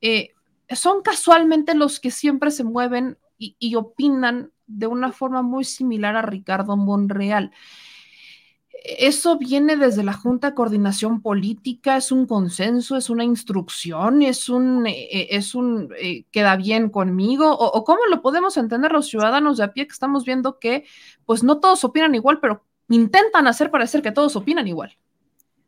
eh, son casualmente los que siempre se mueven y, opinan de una forma muy similar a Ricardo Monreal. Eso viene desde la Junta de Coordinación Política, es un consenso, es una instrucción, es un, eh, es un eh, queda bien conmigo, o, o, cómo lo podemos entender los ciudadanos de a pie que estamos viendo que, pues no todos opinan igual, pero intentan hacer parecer que todos opinan igual.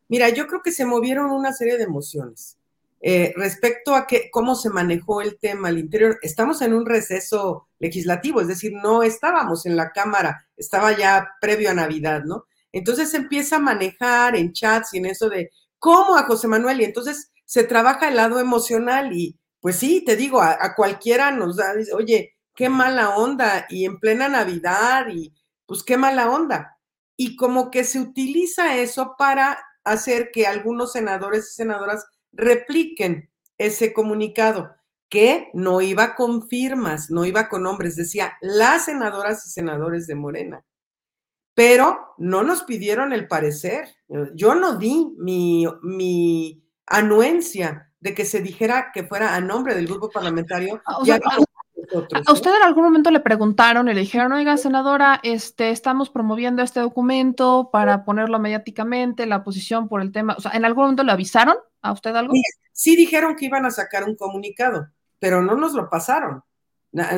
Mira, yo creo que se movieron una serie de emociones. Eh, respecto a que, cómo se manejó el tema al interior, estamos en un receso legislativo, es decir, no estábamos en la Cámara, estaba ya previo a Navidad, ¿no? Entonces se empieza a manejar en chats y en eso de cómo a José Manuel, y entonces se trabaja el lado emocional y pues sí, te digo, a, a cualquiera nos da, oye, qué mala onda, y en plena Navidad, y pues qué mala onda. Y como que se utiliza eso para hacer que algunos senadores y senadoras repliquen ese comunicado, que no iba con firmas, no iba con nombres, decía las senadoras y senadores de Morena. Pero no nos pidieron el parecer. Yo no di mi, mi anuencia de que se dijera que fuera a nombre del grupo parlamentario. ¿A usted en algún momento le preguntaron y le dijeron, oiga, senadora, este, estamos promoviendo este documento para ponerlo mediáticamente, la posición por el tema? O sea, ¿en algún momento le avisaron a usted algo? Sí, dijeron que iban a sacar un comunicado, pero no nos lo pasaron.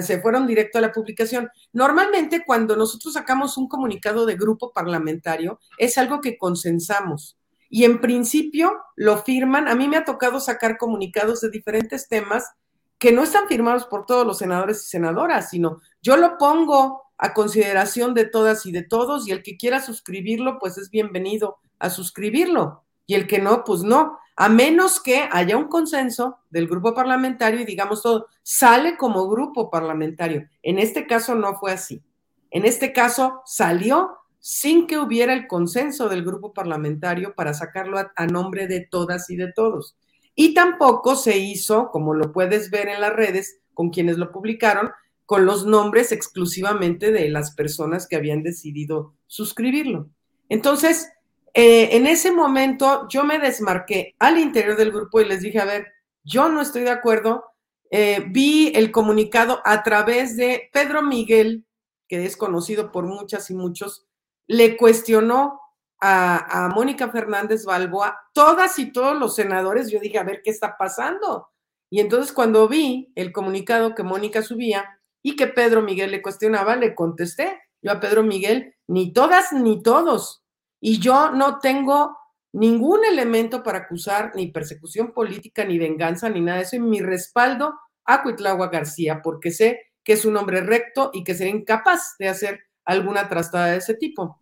Se fueron directo a la publicación. Normalmente cuando nosotros sacamos un comunicado de grupo parlamentario es algo que consensamos y en principio lo firman. A mí me ha tocado sacar comunicados de diferentes temas que no están firmados por todos los senadores y senadoras, sino yo lo pongo a consideración de todas y de todos y el que quiera suscribirlo, pues es bienvenido a suscribirlo y el que no, pues no, a menos que haya un consenso del grupo parlamentario y digamos todo, sale como grupo parlamentario. En este caso no fue así. En este caso salió sin que hubiera el consenso del grupo parlamentario para sacarlo a, a nombre de todas y de todos. Y tampoco se hizo, como lo puedes ver en las redes, con quienes lo publicaron, con los nombres exclusivamente de las personas que habían decidido suscribirlo. Entonces, eh, en ese momento yo me desmarqué al interior del grupo y les dije, a ver, yo no estoy de acuerdo. Eh, vi el comunicado a través de Pedro Miguel, que es conocido por muchas y muchos, le cuestionó a, Mónica Fernández Balboa, todas y todos los senadores, yo dije, a ver qué está pasando. Y entonces cuando vi el comunicado que Mónica subía y que Pedro Miguel le cuestionaba, le contesté yo a Pedro Miguel, ni todas ni todos. Y yo no tengo ningún elemento para acusar ni persecución política, ni venganza, ni nada de eso. Y mi respaldo a Cuitlagua García, porque sé que es un hombre recto y que sería incapaz de hacer alguna trastada de ese tipo.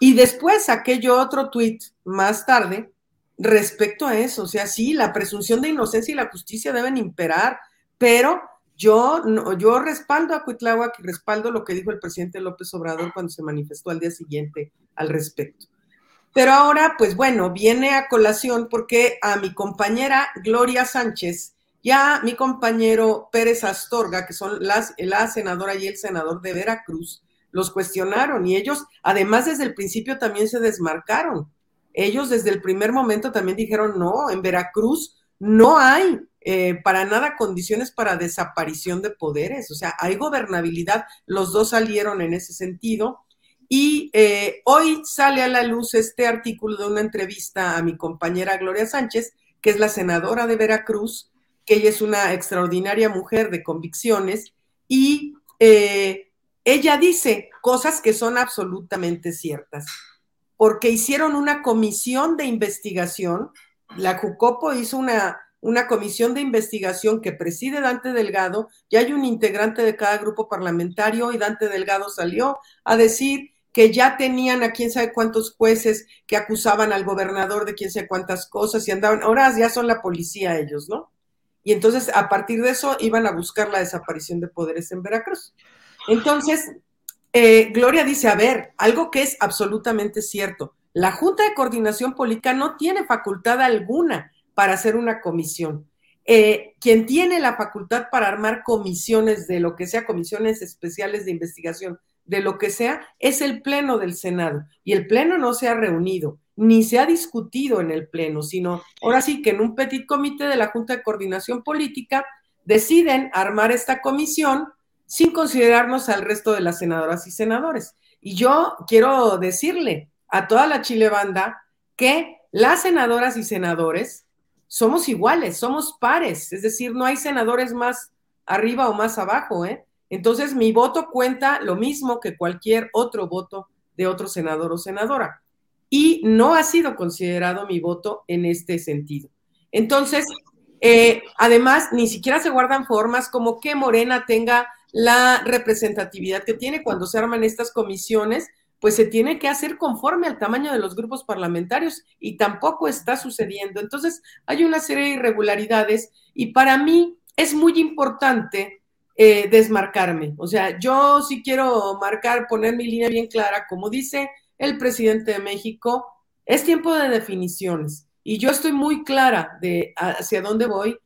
Y después yo otro tuit más tarde respecto a eso. O sea, sí, la presunción de inocencia y la justicia deben imperar, pero yo, yo respaldo a Cuitláhuac y respaldo lo que dijo el presidente López Obrador cuando se manifestó al día siguiente al respecto. Pero ahora, pues bueno, viene a colación porque a mi compañera Gloria Sánchez y a mi compañero Pérez Astorga, que son las, la senadora y el senador de Veracruz, los cuestionaron y ellos, además, desde el principio también se desmarcaron. Ellos desde el primer momento también dijeron, no, en Veracruz no hay eh, para nada condiciones para desaparición de poderes, o sea, hay gobernabilidad, los dos salieron en ese sentido. Y eh, hoy sale a la luz este artículo de una entrevista a mi compañera Gloria Sánchez, que es la senadora de Veracruz, que ella es una extraordinaria mujer de convicciones y eh, ella dice cosas que son absolutamente ciertas, porque hicieron una comisión de investigación, la Jucopo hizo una, una comisión de investigación que preside Dante Delgado, y hay un integrante de cada grupo parlamentario y Dante Delgado salió a decir que ya tenían a quién sabe cuántos jueces que acusaban al gobernador de quién sabe cuántas cosas y andaban, ahora ya son la policía ellos, ¿no? Y entonces a partir de eso iban a buscar la desaparición de poderes en Veracruz. Entonces, eh, Gloria dice, a ver, algo que es absolutamente cierto, la Junta de Coordinación Política no tiene facultad alguna para hacer una comisión. Eh, quien tiene la facultad para armar comisiones de lo que sea, comisiones especiales de investigación, de lo que sea, es el Pleno del Senado. Y el Pleno no se ha reunido, ni se ha discutido en el Pleno, sino ahora sí que en un petit comité de la Junta de Coordinación Política deciden armar esta comisión sin considerarnos al resto de las senadoras y senadores. Y yo quiero decirle a toda la Chile Banda que las senadoras y senadores somos iguales, somos pares, es decir, no hay senadores más arriba o más abajo, ¿eh? Entonces mi voto cuenta lo mismo que cualquier otro voto de otro senador o senadora. Y no ha sido considerado mi voto en este sentido. Entonces, eh, además, ni siquiera se guardan formas como que Morena tenga la representatividad que tiene cuando se arman estas comisiones, pues se tiene que hacer conforme al tamaño de los grupos parlamentarios y tampoco está sucediendo. Entonces, hay una serie de irregularidades y para mí es muy importante eh, desmarcarme. O sea, yo sí quiero marcar, poner mi línea bien clara, como dice el presidente de México, es tiempo de definiciones y yo estoy muy clara de hacia dónde voy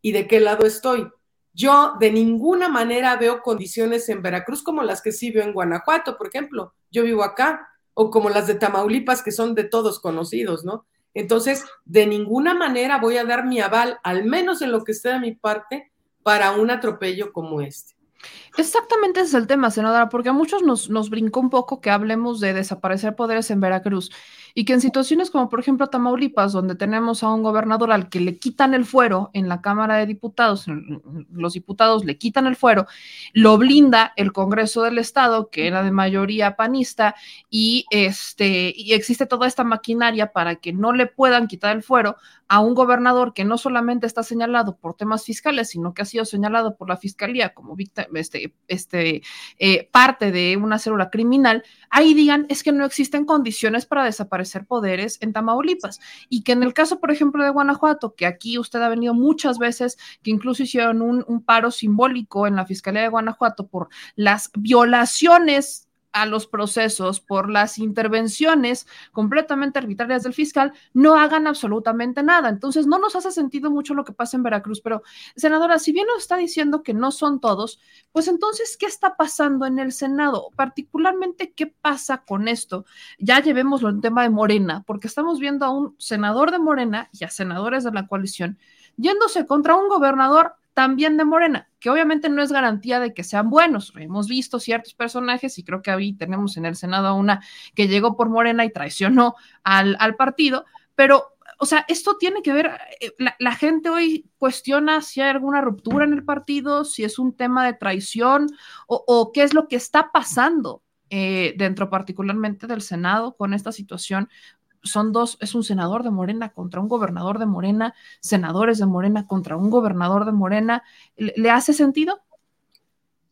y de qué lado estoy. Yo de ninguna manera veo condiciones en Veracruz como las que sí veo en Guanajuato, por ejemplo. Yo vivo acá, o como las de Tamaulipas, que son de todos conocidos, ¿no? Entonces, de ninguna manera voy a dar mi aval, al menos en lo que esté de mi parte, para un atropello como este. Exactamente ese es el tema, senadora, porque a muchos nos, nos brincó un poco que hablemos de desaparecer poderes en Veracruz y que en situaciones como por ejemplo Tamaulipas, donde tenemos a un gobernador al que le quitan el fuero en la Cámara de Diputados, los diputados le quitan el fuero, lo blinda el Congreso del Estado, que era de mayoría panista, y, este, y existe toda esta maquinaria para que no le puedan quitar el fuero a un gobernador que no solamente está señalado por temas fiscales, sino que ha sido señalado por la Fiscalía como este, este, eh, parte de una célula criminal, ahí digan es que no existen condiciones para desaparecer poderes en Tamaulipas. Y que en el caso, por ejemplo, de Guanajuato, que aquí usted ha venido muchas veces, que incluso hicieron un, un paro simbólico en la Fiscalía de Guanajuato por las violaciones a los procesos, por las intervenciones completamente arbitrarias del fiscal, no hagan absolutamente nada. Entonces, no nos hace sentido mucho lo que pasa en Veracruz, pero, senadora, si bien nos está diciendo que no son todos, pues entonces, ¿qué está pasando en el Senado? Particularmente, ¿qué pasa con esto? Ya llevémoslo en tema de Morena, porque estamos viendo a un senador de Morena y a senadores de la coalición yéndose contra un gobernador también de Morena, que obviamente no es garantía de que sean buenos. Hemos visto ciertos personajes y creo que ahí tenemos en el Senado una que llegó por Morena y traicionó al, partido, pero, o sea, esto tiene que ver, eh, la, gente hoy cuestiona si hay alguna ruptura en el partido, si es un tema de traición o, qué es lo que está pasando. Eh, dentro particularmente del Senado con esta situación son dos, es un senador de Morena contra un gobernador de Morena, senadores de Morena contra un gobernador de Morena. ¿Le, hace sentido?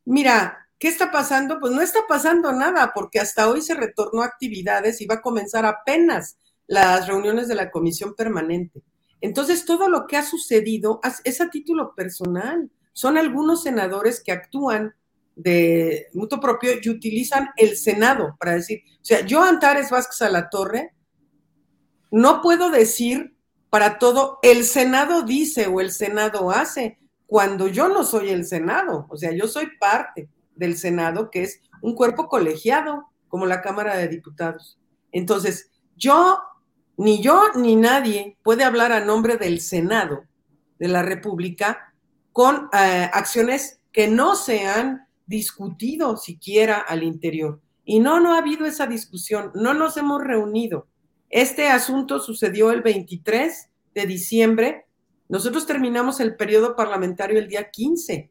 Mira, ¿qué está pasando? Pues no está pasando nada, porque hasta hoy se retornó a actividades y va a comenzar apenas las reuniones de la comisión permanente. Entonces, todo lo que ha sucedido es a título personal. Son algunos senadores que actúan de mutuo propio y utilizan el Senado para decir, o sea, yo Antares Vázquez a la Torre, no puedo decir para todo, el Senado dice o el Senado hace, cuando yo no soy el Senado, o sea, yo soy parte del Senado, que es un cuerpo colegiado, como la Cámara de Diputados. Entonces, yo, ni yo ni nadie puede hablar a nombre del Senado de la República con eh, acciones que no se han discutido siquiera al interior. Y no, no ha habido esa discusión, no nos hemos reunido. Este asunto sucedió el 23 de diciembre. Nosotros terminamos el periodo parlamentario el día 15.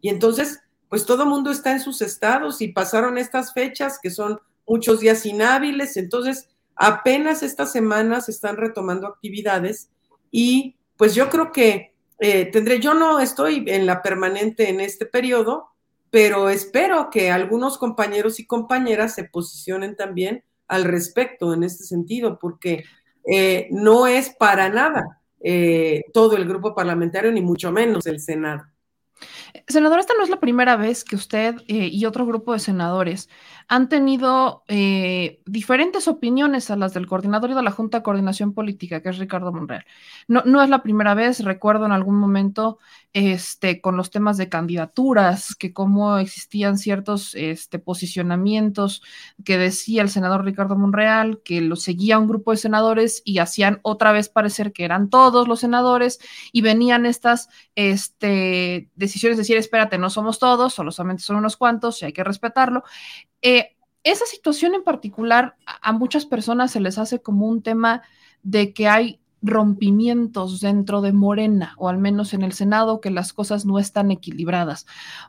Y entonces, pues todo mundo está en sus estados y pasaron estas fechas que son muchos días inhábiles. Entonces, apenas estas semanas están retomando actividades y pues yo creo que eh, tendré, yo no estoy en la permanente en este periodo, pero espero que algunos compañeros y compañeras se posicionen también al respecto en este sentido, porque eh, no es para nada eh, todo el grupo parlamentario, ni mucho menos el Senado. Senador, esta no es la primera vez que usted eh, y otro grupo de senadores han tenido eh, diferentes opiniones a las del coordinador y de la Junta de Coordinación Política, que es Ricardo Monreal. No, no es la primera vez, recuerdo en algún momento este, con los temas de candidaturas, que cómo existían ciertos este, posicionamientos que decía el senador Ricardo Monreal, que lo seguía un grupo de senadores y hacían otra vez parecer que eran todos los senadores y venían estas este, decisiones de decir, espérate, no somos todos, solamente son unos cuantos y hay que respetarlo. Eh, esa situación en particular a, muchas personas se les hace como un tema de que hay rompimientos dentro de Morena, o al menos en el Senado, que las cosas no están equilibradas.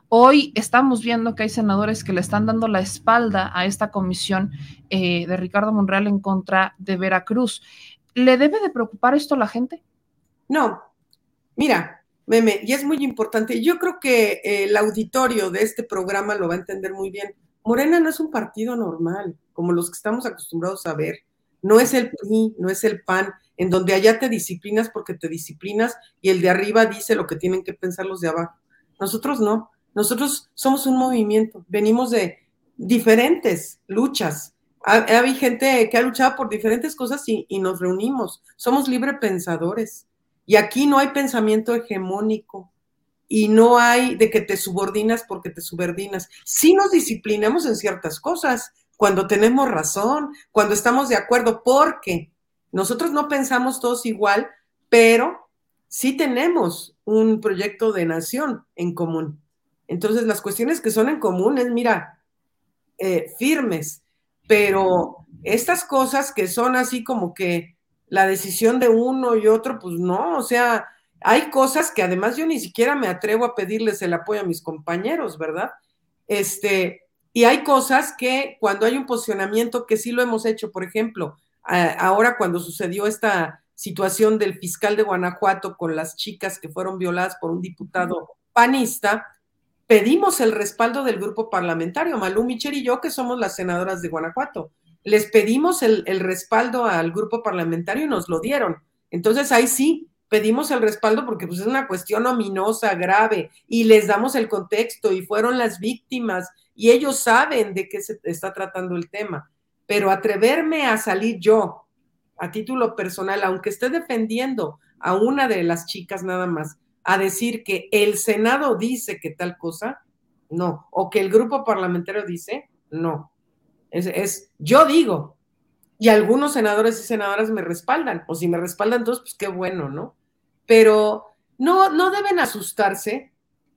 Hoy estamos viendo que hay senadores que le están dando la espalda a esta comisión eh, de Ricardo Monreal en contra de Veracruz. ¿Le debe de preocupar esto a la gente? No. Mira, Meme, y es muy importante, yo creo que el auditorio de este programa lo va a entender muy bien. Morena no es un partido normal, como los que estamos acostumbrados a ver. No es el PRI, no es el PAN, en donde allá te disciplinas porque te disciplinas y el de arriba dice lo que tienen que pensar los de abajo. Nosotros no. Nosotros somos un movimiento, venimos de diferentes luchas. Hay gente que ha luchado por diferentes cosas y, y nos reunimos. Somos libre pensadores. Y aquí no hay pensamiento hegemónico y no hay de que te subordinas porque te subordinas. Sí nos disciplinamos en ciertas cosas, cuando tenemos razón, cuando estamos de acuerdo, porque nosotros no pensamos todos igual, pero sí tenemos un proyecto de nación en común. Entonces, las cuestiones que son en común es, mira, eh, firmes, pero estas cosas que son así como que la decisión de uno y otro, pues no, o sea, hay cosas que además yo ni siquiera me atrevo a pedirles el apoyo a mis compañeros, ¿verdad? Este, y hay cosas que cuando hay un posicionamiento que sí lo hemos hecho, por ejemplo, ahora cuando sucedió esta situación del fiscal de Guanajuato con las chicas que fueron violadas por un diputado panista, pedimos el respaldo del grupo parlamentario, Malú Micher y yo, que somos las senadoras de Guanajuato. Les pedimos el, el respaldo al grupo parlamentario y nos lo dieron. Entonces ahí sí, pedimos el respaldo porque pues, es una cuestión ominosa, grave, y les damos el contexto, y fueron las víctimas, y ellos saben de qué se está tratando el tema. Pero atreverme a salir yo, a título personal, aunque esté defendiendo a una de las chicas nada más, a decir que el Senado dice que tal cosa, no, o que el grupo parlamentario dice, no. Es, es yo digo, y algunos senadores y senadoras me respaldan, o si me respaldan todos, pues qué bueno, ¿no? Pero no, no deben asustarse,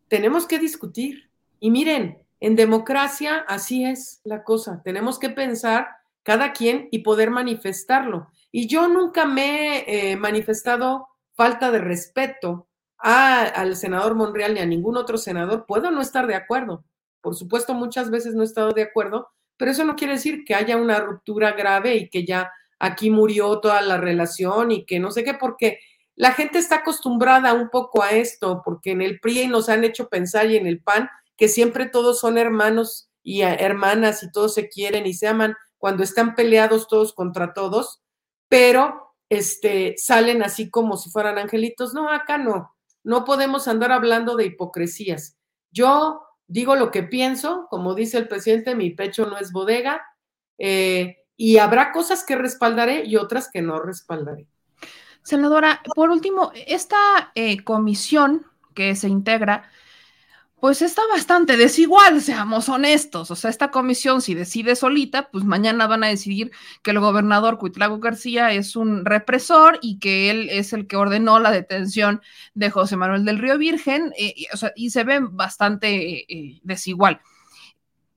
tenemos que discutir. Y miren, en democracia así es la cosa, tenemos que pensar cada quien y poder manifestarlo. Y yo nunca me he eh, manifestado falta de respeto al senador Monreal ni a ningún otro senador. Puedo no estar de acuerdo. Por supuesto, muchas veces no he estado de acuerdo, pero eso no quiere decir que haya una ruptura grave y que ya aquí murió toda la relación y que no sé qué, porque la gente está acostumbrada un poco a esto, porque en el PRI nos han hecho pensar y en el PAN que siempre todos son hermanos y hermanas y todos se quieren y se aman cuando están peleados todos contra todos, pero este, salen así como si fueran angelitos. No, acá no. No podemos andar hablando de hipocresías. Yo digo lo que pienso, como dice el presidente, mi pecho no es bodega, eh, y habrá cosas que respaldaré y otras que no respaldaré. Senadora, por último, esta eh, comisión que se integra, pues está bastante desigual, seamos honestos. O sea, esta comisión, si decide solita, pues mañana van a decidir que el gobernador Cuitlago García es un represor y que él es el que ordenó la detención de José Manuel del Río Virgen, eh, y, o sea, y se ve bastante eh, desigual.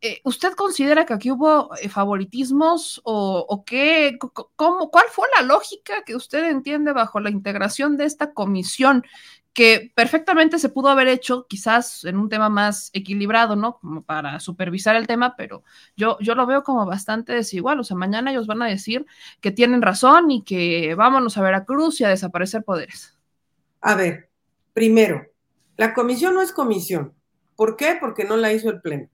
Eh, ¿Usted considera que aquí hubo eh, favoritismos o, qué, cómo, cuál fue la lógica que usted entiende bajo la integración de esta comisión que perfectamente se pudo haber hecho quizás en un tema más equilibrado, ¿no? Como para supervisar el tema, pero yo, yo lo veo como bastante desigual. O sea, mañana ellos van a decir que tienen razón y que vámonos a Veracruz y a desaparecer poderes. A ver, primero, la comisión no es comisión. ¿Por qué? Porque no la hizo el Pleno.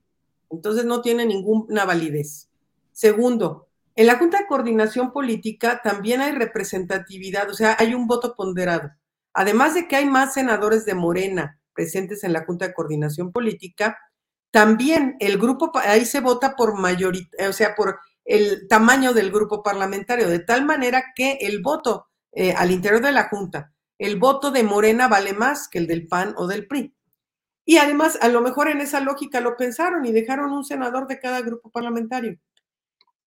Entonces no tiene ninguna validez. Segundo, en la Junta de Coordinación Política también hay representatividad, o sea, hay un voto ponderado. Además de que hay más senadores de Morena presentes en la Junta de Coordinación Política, también el grupo, ahí se vota por mayoría, o sea, por el tamaño del grupo parlamentario, de tal manera que el voto eh, al interior de la Junta, el voto de Morena vale más que el del PAN o del PRI. Y además, a lo mejor en esa lógica lo pensaron y dejaron un senador de cada grupo parlamentario.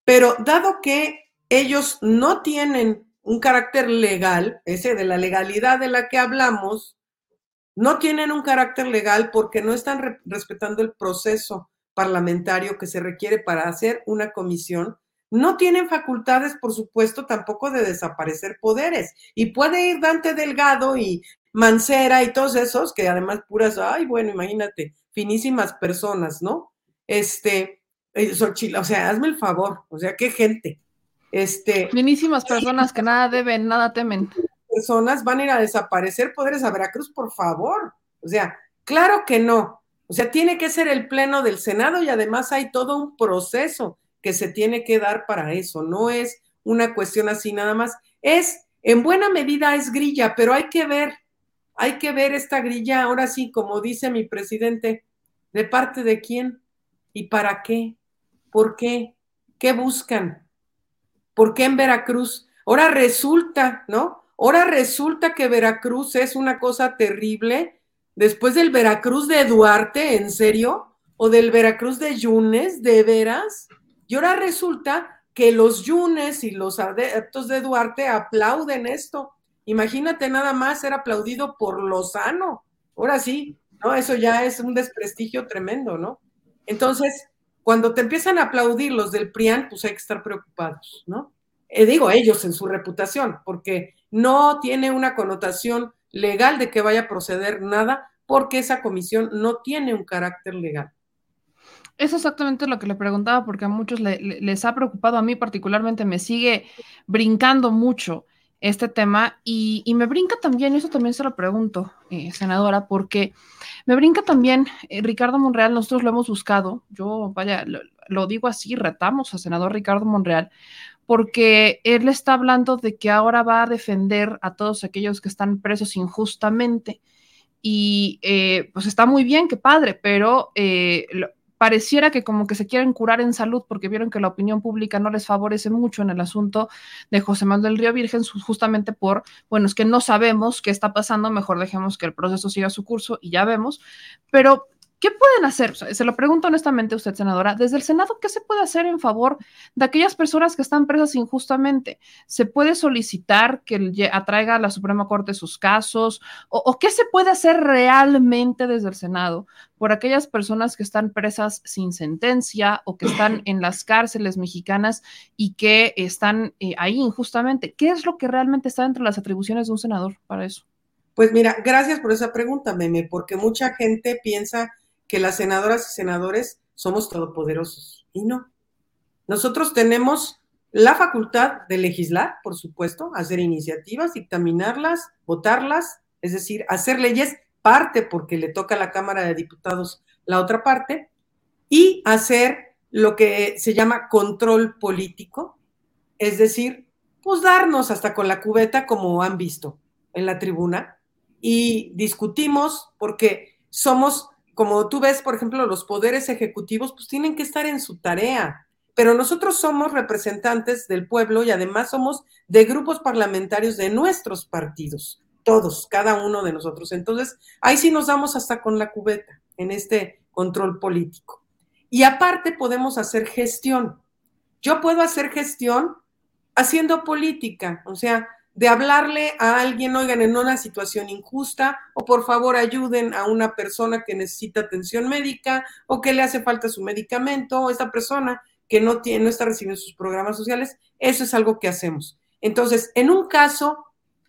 Pero dado que ellos no tienen un carácter legal, ese de la legalidad de la que hablamos, no tienen un carácter legal porque no están respetando el proceso parlamentario que se requiere para hacer una comisión, no tienen facultades, por supuesto, tampoco de desaparecer poderes. Y puede ir Dante Delgado y Mancera y todos esos, que además puras, ay, bueno, imagínate, finísimas personas, ¿no? Este, eh, o sea, hazme el favor, o sea, qué gente. Este, finísimas personas que nada deben, nada temen. Personas van a ir a desaparecer poderes a Veracruz, por favor. O sea, claro que no. O sea, tiene que ser el pleno del Senado y además hay todo un proceso que se tiene que dar para eso. No es una cuestión así nada más. Es, en buena medida, es grilla, pero hay que ver hay que ver esta grilla, ahora sí, como dice mi presidente, de parte de quién y para qué, por qué, qué buscan, por qué en Veracruz. Ahora resulta, ¿no? Ahora resulta que Veracruz es una cosa terrible. Después del Veracruz de Duarte, ¿en serio? ¿O del Veracruz de Yunes, de veras? Y ahora resulta que los Yunes y los adeptos de Duarte aplauden esto. Imagínate nada más ser aplaudido por Lozano. Ahora sí, ¿no? Eso ya es un desprestigio tremendo, ¿no? Entonces, cuando te empiezan a aplaudir los del PRIAN, pues hay que estar preocupados, ¿no? Eh, digo ellos en su reputación, porque no tiene una connotación legal de que vaya a proceder nada, porque esa comisión no tiene un carácter legal. Es exactamente lo que le preguntaba, porque a muchos les ha preocupado, a mí particularmente me sigue brincando mucho este tema y, me brinca también, eso también se lo pregunto, eh, senadora, porque me brinca también, eh, Ricardo Monreal, nosotros lo hemos buscado, yo vaya, lo, digo así, retamos al senador Ricardo Monreal, porque él está hablando de que ahora va a defender a todos aquellos que están presos injustamente. Y eh, pues está muy bien, qué padre, pero pareciera que como que se quieren curar en salud porque vieron que la opinión pública no les favorece mucho en el asunto de José Manuel del Río Virgen, justamente por, bueno, es que no sabemos qué está pasando, mejor dejemos que el proceso siga su curso y ya vemos, pero ¿Qué pueden hacer? se lo pregunto honestamente a usted, senadora. Desde el Senado, ¿qué se puede hacer en favor de aquellas personas que están presas injustamente? ¿Se puede solicitar que atraiga a la Suprema Corte sus casos? ¿O, qué se puede hacer realmente desde el Senado por aquellas personas que están presas sin sentencia o que están (clears throat) en las cárceles mexicanas y que están eh, ahí injustamente? ¿Qué es lo que realmente está entre las atribuciones de un senador para eso? Pues mira, gracias por esa pregunta, Meme, porque mucha gente piensa que las senadoras y senadores somos todopoderosos. Y no. Nosotros tenemos la facultad de legislar, por supuesto, hacer iniciativas, dictaminarlas, votarlas, es decir, hacer leyes, parte porque le toca a la Cámara de Diputados la otra parte, y hacer lo que se llama control político, es decir, pues darnos hasta con la cubeta como han visto en la tribuna y discutimos porque somos como tú ves, por ejemplo, los poderes ejecutivos, pues tienen que estar en su tarea. Pero nosotros somos representantes del pueblo y además somos de grupos parlamentarios de nuestros partidos, todos, cada uno de nosotros. Entonces, ahí sí nos damos hasta con la cubeta en este control político. Y aparte podemos hacer gestión. Yo puedo hacer gestión haciendo política, o sea, de hablarle a alguien, oigan, en una situación injusta, o por favor ayuden a una persona que necesita atención médica, o que le hace falta su medicamento, o esta persona que no, tiene, no está recibiendo sus programas sociales, eso es algo que hacemos. Entonces, en un caso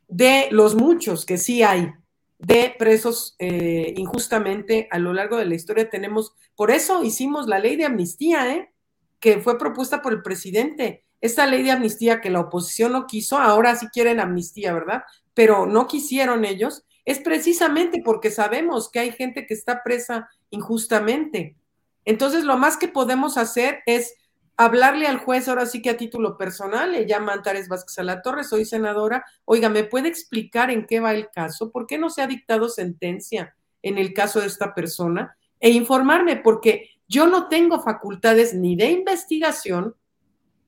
de los muchos que sí hay de presos eh, injustamente a lo largo de la historia, tenemos, por eso hicimos la ley de amnistía, ¿eh? que fue propuesta por el presidente esta ley de amnistía que la oposición no quiso, ahora sí quieren amnistía, ¿verdad? Pero no quisieron ellos, es precisamente porque sabemos que hay gente que está presa injustamente. Entonces, lo más que podemos hacer es hablarle al juez, ahora sí que a título personal, le llama Antares Vázquez a la Torre, soy senadora, oiga, ¿me puede explicar en qué va el caso? ¿Por qué no se ha dictado sentencia en el caso de esta persona? E informarme, porque yo no tengo facultades ni de investigación,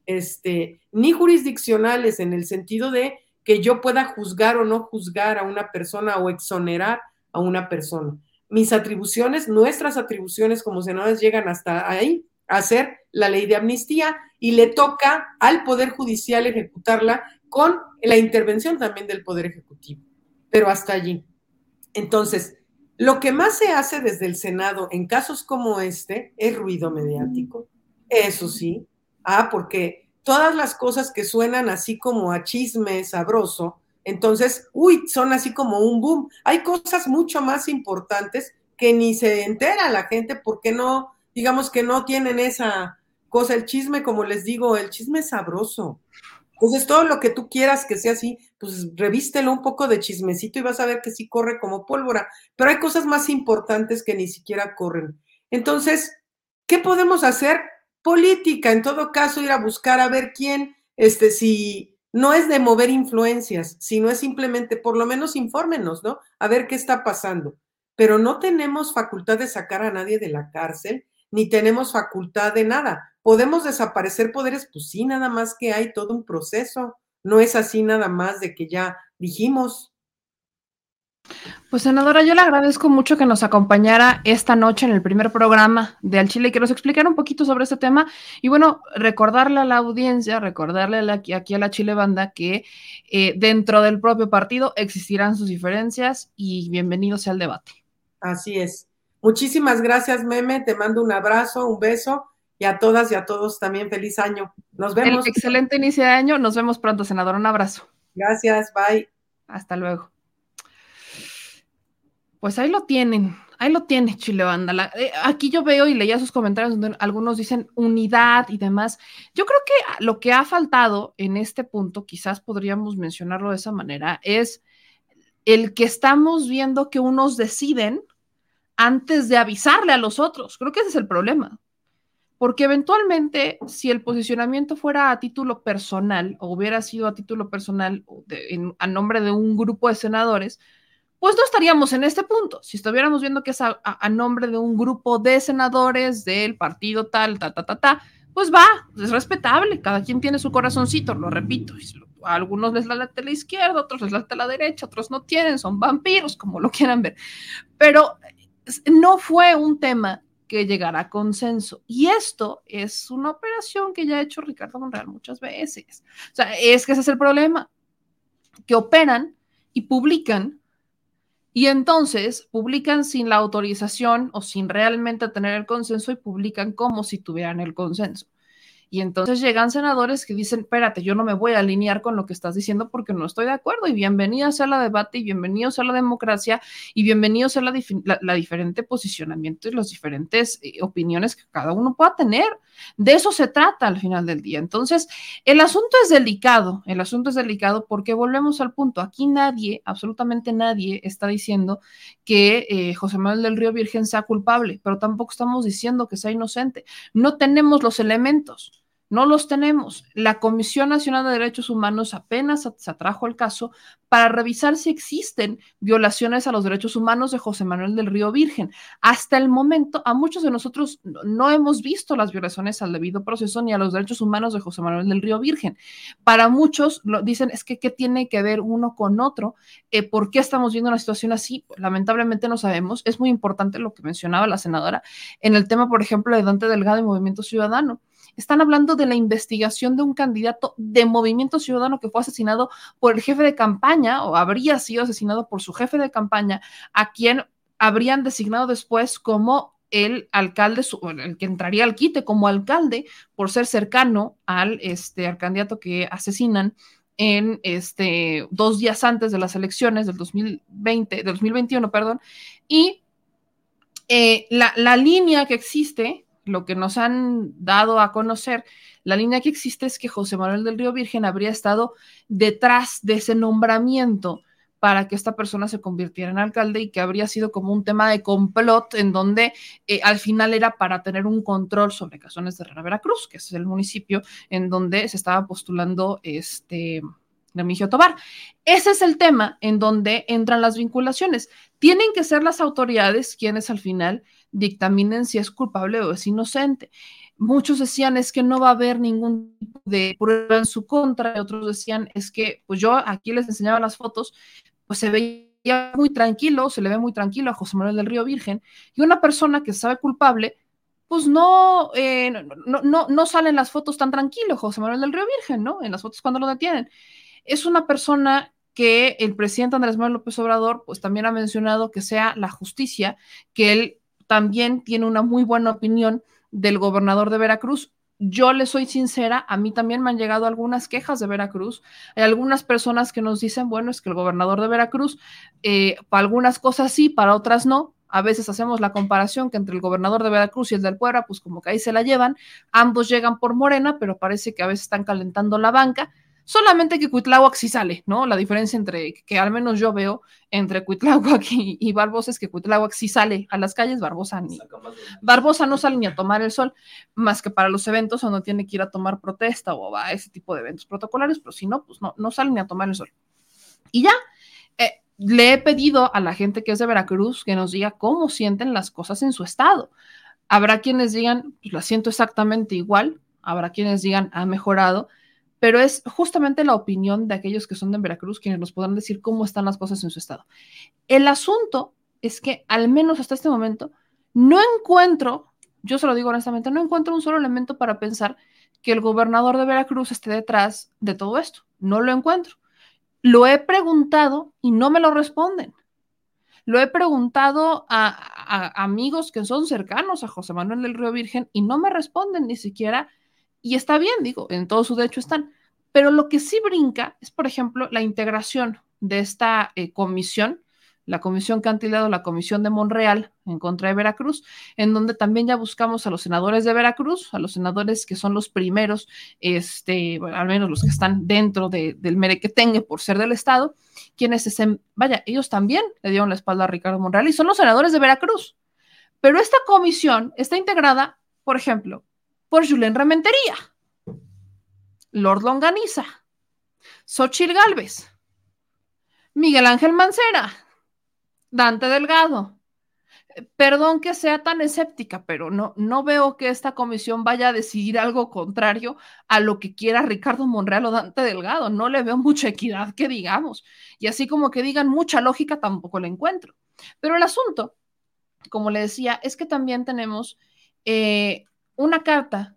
este, ni jurisdiccionales en el sentido de que yo pueda juzgar o no juzgar a una persona o exonerar a una persona. Mis atribuciones, nuestras atribuciones como senadores llegan hasta ahí, a hacer la ley de amnistía y le toca al Poder Judicial ejecutarla con la intervención también del Poder Ejecutivo, pero hasta allí. Entonces, lo que más se hace desde el Senado en casos como este es ruido mediático, eso sí, Ah, porque todas las cosas que suenan así como a chisme sabroso, entonces, uy, son así como un boom. Hay cosas mucho más importantes que ni se entera la gente porque no, digamos que no tienen esa cosa, el chisme, como les digo, el chisme es sabroso. Entonces, todo lo que tú quieras que sea así, pues revístelo un poco de chismecito y vas a ver que sí corre como pólvora. Pero hay cosas más importantes que ni siquiera corren. Entonces, ¿qué podemos hacer? Política, en todo caso, ir a buscar a ver quién, este, si no es de mover influencias, sino es simplemente, por lo menos infórmenos, ¿no? A ver qué está pasando. Pero no tenemos facultad de sacar a nadie de la cárcel, ni tenemos facultad de nada. ¿Podemos desaparecer poderes? Pues sí, nada más que hay todo un proceso. No es así nada más de que ya dijimos, pues senadora, yo le agradezco mucho que nos acompañara esta noche en el primer programa de Al Chile y que nos explicara un poquito sobre este tema. Y bueno, recordarle a la audiencia, recordarle aquí, a la Chile Banda que eh, dentro del propio partido existirán sus diferencias y bienvenido sea el debate. Así es. Muchísimas gracias, Meme. Te mando un abrazo, un beso y a todas y a todos también feliz año. Nos vemos. excelente inicio de año. Nos vemos pronto, senadora. Un abrazo. Gracias, bye. Hasta luego. Pues ahí lo tienen, ahí lo tiene Chile Banda. Eh, aquí yo veo y leía sus comentarios donde algunos dicen unidad y demás. Yo creo que lo que ha faltado en este punto, quizás podríamos mencionarlo de esa manera, es el que estamos viendo que unos deciden antes de avisarle a los otros. Creo que ese es el problema. Porque eventualmente, si el posicionamiento fuera a título personal o hubiera sido a título personal a nombre de un grupo de senadores, pues no estaríamos en este punto. Si estuviéramos viendo que es a, nombre de un grupo de senadores del partido tal, ta, ta, ta, ta, pues va, es respetable, cada quien tiene su corazoncito, lo repito. A algunos les late la izquierda, otros les late la derecha, otros no tienen, son vampiros, como lo quieran ver. Pero no fue un tema que llegara a consenso. Y esto es una operación que ya ha hecho Ricardo Monreal muchas veces. O sea, es que ese es el problema, que operan y publican y entonces publican sin la autorización o sin realmente tener el consenso y publican como si tuvieran el consenso. Y entonces llegan senadores que dicen, espérate, yo no me voy a alinear con lo que estás diciendo porque no estoy de acuerdo. Y bienvenido sea la debate y bienvenido sea la democracia y bienvenido sea la, la, diferente posicionamiento y las diferentes eh, opiniones que cada uno pueda tener. De eso se trata al final del día. Entonces, el asunto es delicado. El asunto es delicado porque volvemos al punto. Aquí nadie, absolutamente nadie, está diciendo que eh, José Manuel del Río Virgen sea culpable, pero tampoco estamos diciendo que sea inocente. No tenemos los elementos. No los tenemos. La Comisión Nacional de Derechos Humanos apenas se atrajo el caso para revisar si existen violaciones a los derechos humanos de José Manuel del Río Virgen. Hasta el momento, a muchos de nosotros no hemos visto las violaciones al debido proceso ni a los derechos humanos de José Manuel del Río Virgen. Para muchos lo, dicen, es que ¿qué tiene que ver uno con otro? Eh, ¿Por qué estamos viendo una situación así? Lamentablemente no sabemos. Es muy importante lo que mencionaba la senadora en el tema, por ejemplo, de Dante Delgado y Movimiento Ciudadano están hablando de la investigación de un candidato de Movimiento Ciudadano que fue asesinado por el jefe de campaña o habría sido asesinado por su jefe de campaña, a quien habrían designado después como el alcalde, el que entraría al quite como alcalde por ser cercano al, este, al candidato que asesinan en este, dos días antes de las elecciones del 2020, del 2021, perdón, y eh, la, la, línea que existe lo que nos han dado a conocer, la línea que existe es que José Manuel del Río Virgen habría estado detrás de ese nombramiento para que esta persona se convirtiera en alcalde y que habría sido como un tema de complot en donde eh, al final era para tener un control sobre Casones de Herrera Veracruz, que es el municipio en donde se estaba postulando este Remigio Tobar. Ese es el tema en donde entran las vinculaciones. Tienen que ser las autoridades quienes al final dictaminen si es culpable o es inocente. Muchos decían es que no va a haber ningún tipo de prueba en su contra, y otros decían es que, pues yo aquí les enseñaba las fotos, pues se veía muy tranquilo, se le ve muy tranquilo a José Manuel del Río Virgen, y una persona que sabe culpable, pues no, eh, no, no, no salen las fotos tan tranquilo, José Manuel del Río Virgen, ¿no? En las fotos cuando lo detienen. Es una persona que el presidente Andrés Manuel López Obrador, pues también ha mencionado que sea la justicia, que él también tiene una muy buena opinión del gobernador de Veracruz. Yo le soy sincera, a mí también me han llegado algunas quejas de Veracruz. Hay algunas personas que nos dicen, bueno, es que el gobernador de Veracruz, eh, para algunas cosas sí, para otras no. A veces hacemos la comparación que entre el gobernador de Veracruz y el del Puebla, pues como que ahí se la llevan. Ambos llegan por Morena, pero parece que a veces están calentando la banca. Solamente que Cuitláhuac sí sale, ¿no? La diferencia entre, que al menos yo veo entre Cuitláhuac (laughs) y, Barbosa es que Cuitláhuac sí sale a las calles, Barbosa ni. Barbosa no sale ni a tomar el sol, más que para los eventos donde tiene que ir a tomar protesta o a ese tipo de eventos protocolarios, pero si no, pues no, no sale ni a tomar el sol. Y ya, eh, le he pedido a la gente que es de Veracruz que nos diga cómo sienten las cosas en su estado. Habrá quienes digan, pues la siento exactamente igual, habrá quienes digan, ha mejorado pero es justamente la opinión de aquellos que son de Veracruz quienes nos podrán decir cómo están las cosas en su estado. El asunto es que al menos hasta este momento no encuentro, yo se lo digo honestamente, no encuentro un solo elemento para pensar que el gobernador de Veracruz esté detrás de todo esto. No lo encuentro. Lo he preguntado y no me lo responden. Lo he preguntado a, a, amigos que son cercanos a José Manuel del Río Virgen y no me responden ni siquiera y está bien, digo, en todo su derecho están. Pero lo que sí brinca es, por ejemplo, la integración de esta eh, comisión, la comisión que han la comisión de Monreal en contra de Veracruz, en donde también ya buscamos a los senadores de Veracruz, a los senadores que son los primeros, este, al menos los que están dentro de, del merequetengue por ser del Estado, quienes, se, vaya, ellos también le dieron la espalda a Ricardo Monreal y son los senadores de Veracruz. Pero esta comisión está integrada, por ejemplo, por Julen Rementería, Lord Longaniza, Xochitl Galvez, Miguel Ángel Mancera, Dante Delgado. Perdón que sea tan escéptica, pero no, no veo que esta comisión vaya a decidir algo contrario a lo que quiera Ricardo Monreal o Dante Delgado. No le veo mucha equidad que digamos. Y así como que digan mucha lógica, tampoco la encuentro. Pero el asunto, como le decía, es que también tenemos eh, una carta,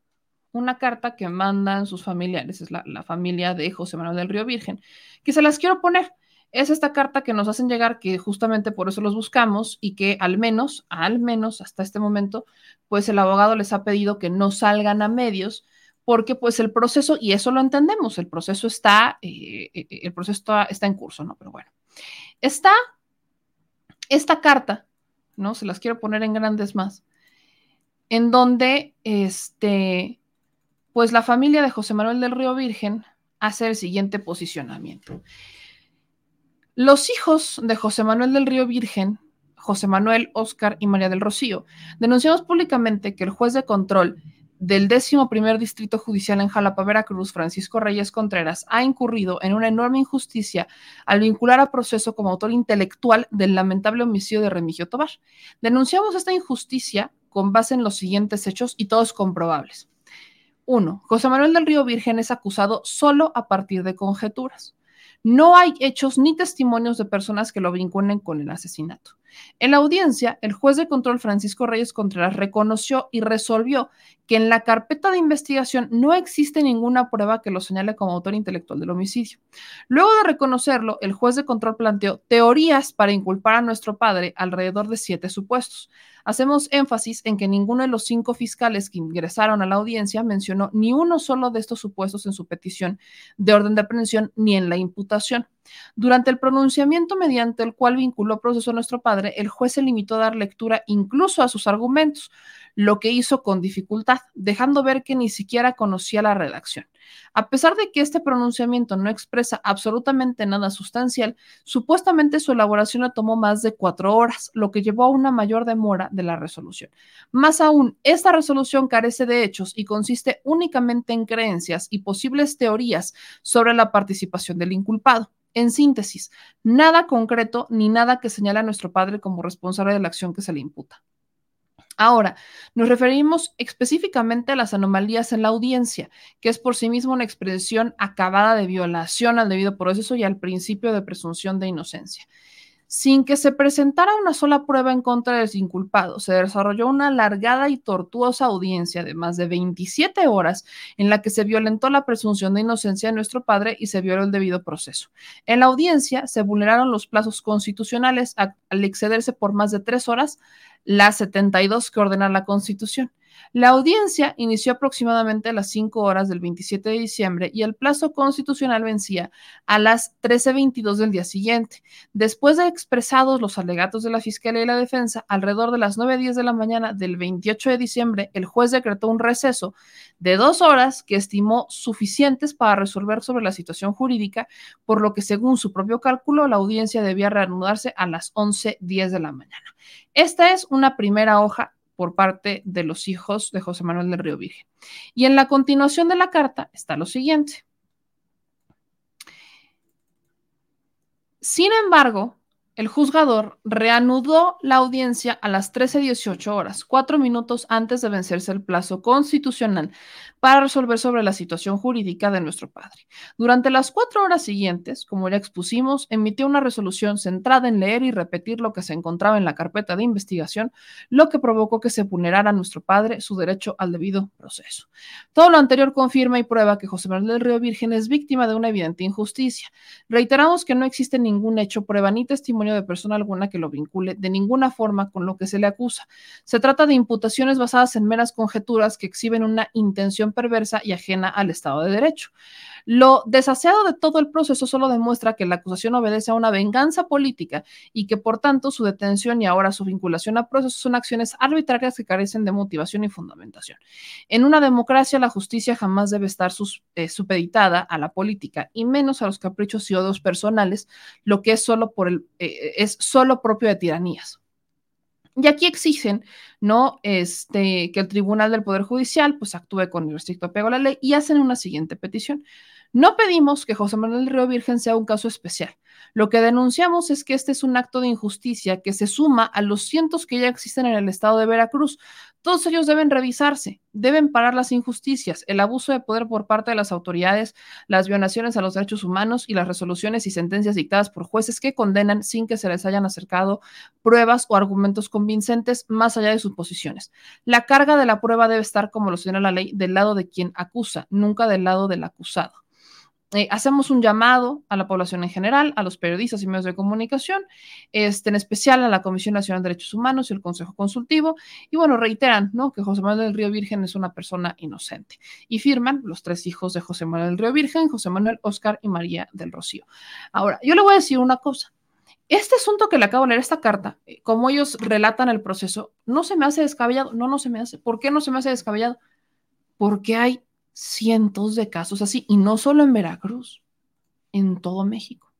una carta que mandan sus familiares, es la, la familia de José Manuel del Río Virgen, que se las quiero poner es esta carta que nos hacen llegar, que justamente por eso los buscamos y que al menos, al menos hasta este momento, pues el abogado les ha pedido que no salgan a medios porque pues el proceso, y eso lo entendemos, el proceso está, eh, eh, el proceso está, está, en curso, ¿no? Pero bueno, está esta carta, ¿no? Se las quiero poner en grandes más, en donde, este, pues la familia de José Manuel del Río Virgen hace el siguiente posicionamiento. Los hijos de José Manuel del Río Virgen, José Manuel, Oscar y María del Rocío, denunciamos públicamente que el juez de control del décimo primer distrito judicial en Jalapa, Veracruz, Francisco Reyes Contreras, ha incurrido en una enorme injusticia al vincular a proceso como autor intelectual del lamentable homicidio de Remigio Tobar. Denunciamos esta injusticia con base en los siguientes hechos y todos comprobables. Uno, José Manuel del Río Virgen es acusado solo a partir de conjeturas. No hay hechos ni testimonios de personas que lo vinculen con el asesinato. En la audiencia, el juez de control Francisco Reyes Contreras reconoció y resolvió que en la carpeta de investigación no existe ninguna prueba que lo señale como autor intelectual del homicidio. Luego de reconocerlo, el juez de control planteó teorías para inculpar a nuestro padre alrededor de siete supuestos. Hacemos énfasis en que ninguno de los cinco fiscales que ingresaron a la audiencia mencionó ni uno solo de estos supuestos en su petición de orden de aprehensión ni en la imputación. Durante el pronunciamiento mediante el cual vinculó proceso a nuestro padre, el juez se limitó a dar lectura incluso a sus argumentos, lo que hizo con dificultad, dejando ver que ni siquiera conocía la redacción. A pesar de que este pronunciamiento no expresa absolutamente nada sustancial, supuestamente su elaboración le tomó más de cuatro horas, lo que llevó a una mayor demora de la resolución. Más aún, esta resolución carece de hechos y consiste únicamente en creencias y posibles teorías sobre la participación del inculpado. En síntesis, nada concreto ni nada que señale a nuestro padre como responsable de la acción que se le imputa. Ahora, nos referimos específicamente a las anomalías en la audiencia, que es por sí mismo una expresión acabada de violación al debido proceso y al principio de presunción de inocencia. Sin que se presentara una sola prueba en contra del inculpado, se desarrolló una alargada y tortuosa audiencia de más de 27 horas en la que se violentó la presunción de inocencia de nuestro padre y se violó el debido proceso. En la audiencia se vulneraron los plazos constitucionales al excederse por más de tres horas las 72 que ordena la Constitución. La audiencia inició aproximadamente a las 5 horas del 27 de diciembre y el plazo constitucional vencía a las 13.22 del día siguiente. Después de expresados los alegatos de la Fiscalía y la Defensa, alrededor de las 9.10 de la mañana del 28 de diciembre, el juez decretó un receso de dos horas que estimó suficientes para resolver sobre la situación jurídica, por lo que según su propio cálculo, la audiencia debía reanudarse a las 11.10 de la mañana. Esta es una primera hoja por parte de los hijos de José Manuel del Río Virgen. Y en la continuación de la carta está lo siguiente. Sin embargo, el juzgador reanudó la audiencia a las 13.18 horas, cuatro minutos antes de vencerse el plazo constitucional para resolver sobre la situación jurídica de nuestro padre. Durante las cuatro horas siguientes, como ya expusimos, emitió una resolución centrada en leer y repetir lo que se encontraba en la carpeta de investigación, lo que provocó que se vulnerara a nuestro padre su derecho al debido proceso. Todo lo anterior confirma y prueba que José Manuel del Río Virgen es víctima de una evidente injusticia. Reiteramos que no existe ningún hecho, prueba ni testimonio de persona alguna que lo vincule de ninguna forma con lo que se le acusa. Se trata de imputaciones basadas en meras conjeturas que exhiben una intención perversa y ajena al Estado de Derecho. Lo desaseado de todo el proceso solo demuestra que la acusación obedece a una venganza política y que por tanto su detención y ahora su vinculación a procesos son acciones arbitrarias que carecen de motivación y fundamentación. En una democracia la justicia jamás debe estar eh, supeditada a la política y menos a los caprichos y odios personales, lo que es solo, por el, eh, es solo propio de tiranías. Y aquí exigen, ¿no? Este, que el Tribunal del Poder Judicial pues actúe con el estricto apego a la ley y hacen una siguiente petición. No pedimos que José Manuel Río Virgen sea un caso especial. Lo que denunciamos es que este es un acto de injusticia que se suma a los cientos que ya existen en el estado de Veracruz. Todos ellos deben revisarse, deben parar las injusticias, el abuso de poder por parte de las autoridades, las violaciones a los derechos humanos y las resoluciones y sentencias dictadas por jueces que condenan sin que se les hayan acercado pruebas o argumentos convincentes más allá de sus posiciones. La carga de la prueba debe estar, como lo señala la ley, del lado de quien acusa, nunca del lado del acusado. Eh, hacemos un llamado a la población en general, a los periodistas y medios de comunicación, este, en especial a la Comisión Nacional de Derechos Humanos y el Consejo Consultivo, y bueno, reiteran ¿no? que José Manuel del Río Virgen es una persona inocente. Y firman los tres hijos de José Manuel del Río Virgen, José Manuel, Oscar y María del Rocío. Ahora, yo le voy a decir una cosa. Este asunto que le acabo de leer, esta carta, eh, como ellos relatan el proceso, no se me hace descabellado. No, no se me hace. ¿Por qué no se me hace descabellado? Porque hay cientos de casos así, y no solo en Veracruz, en todo México.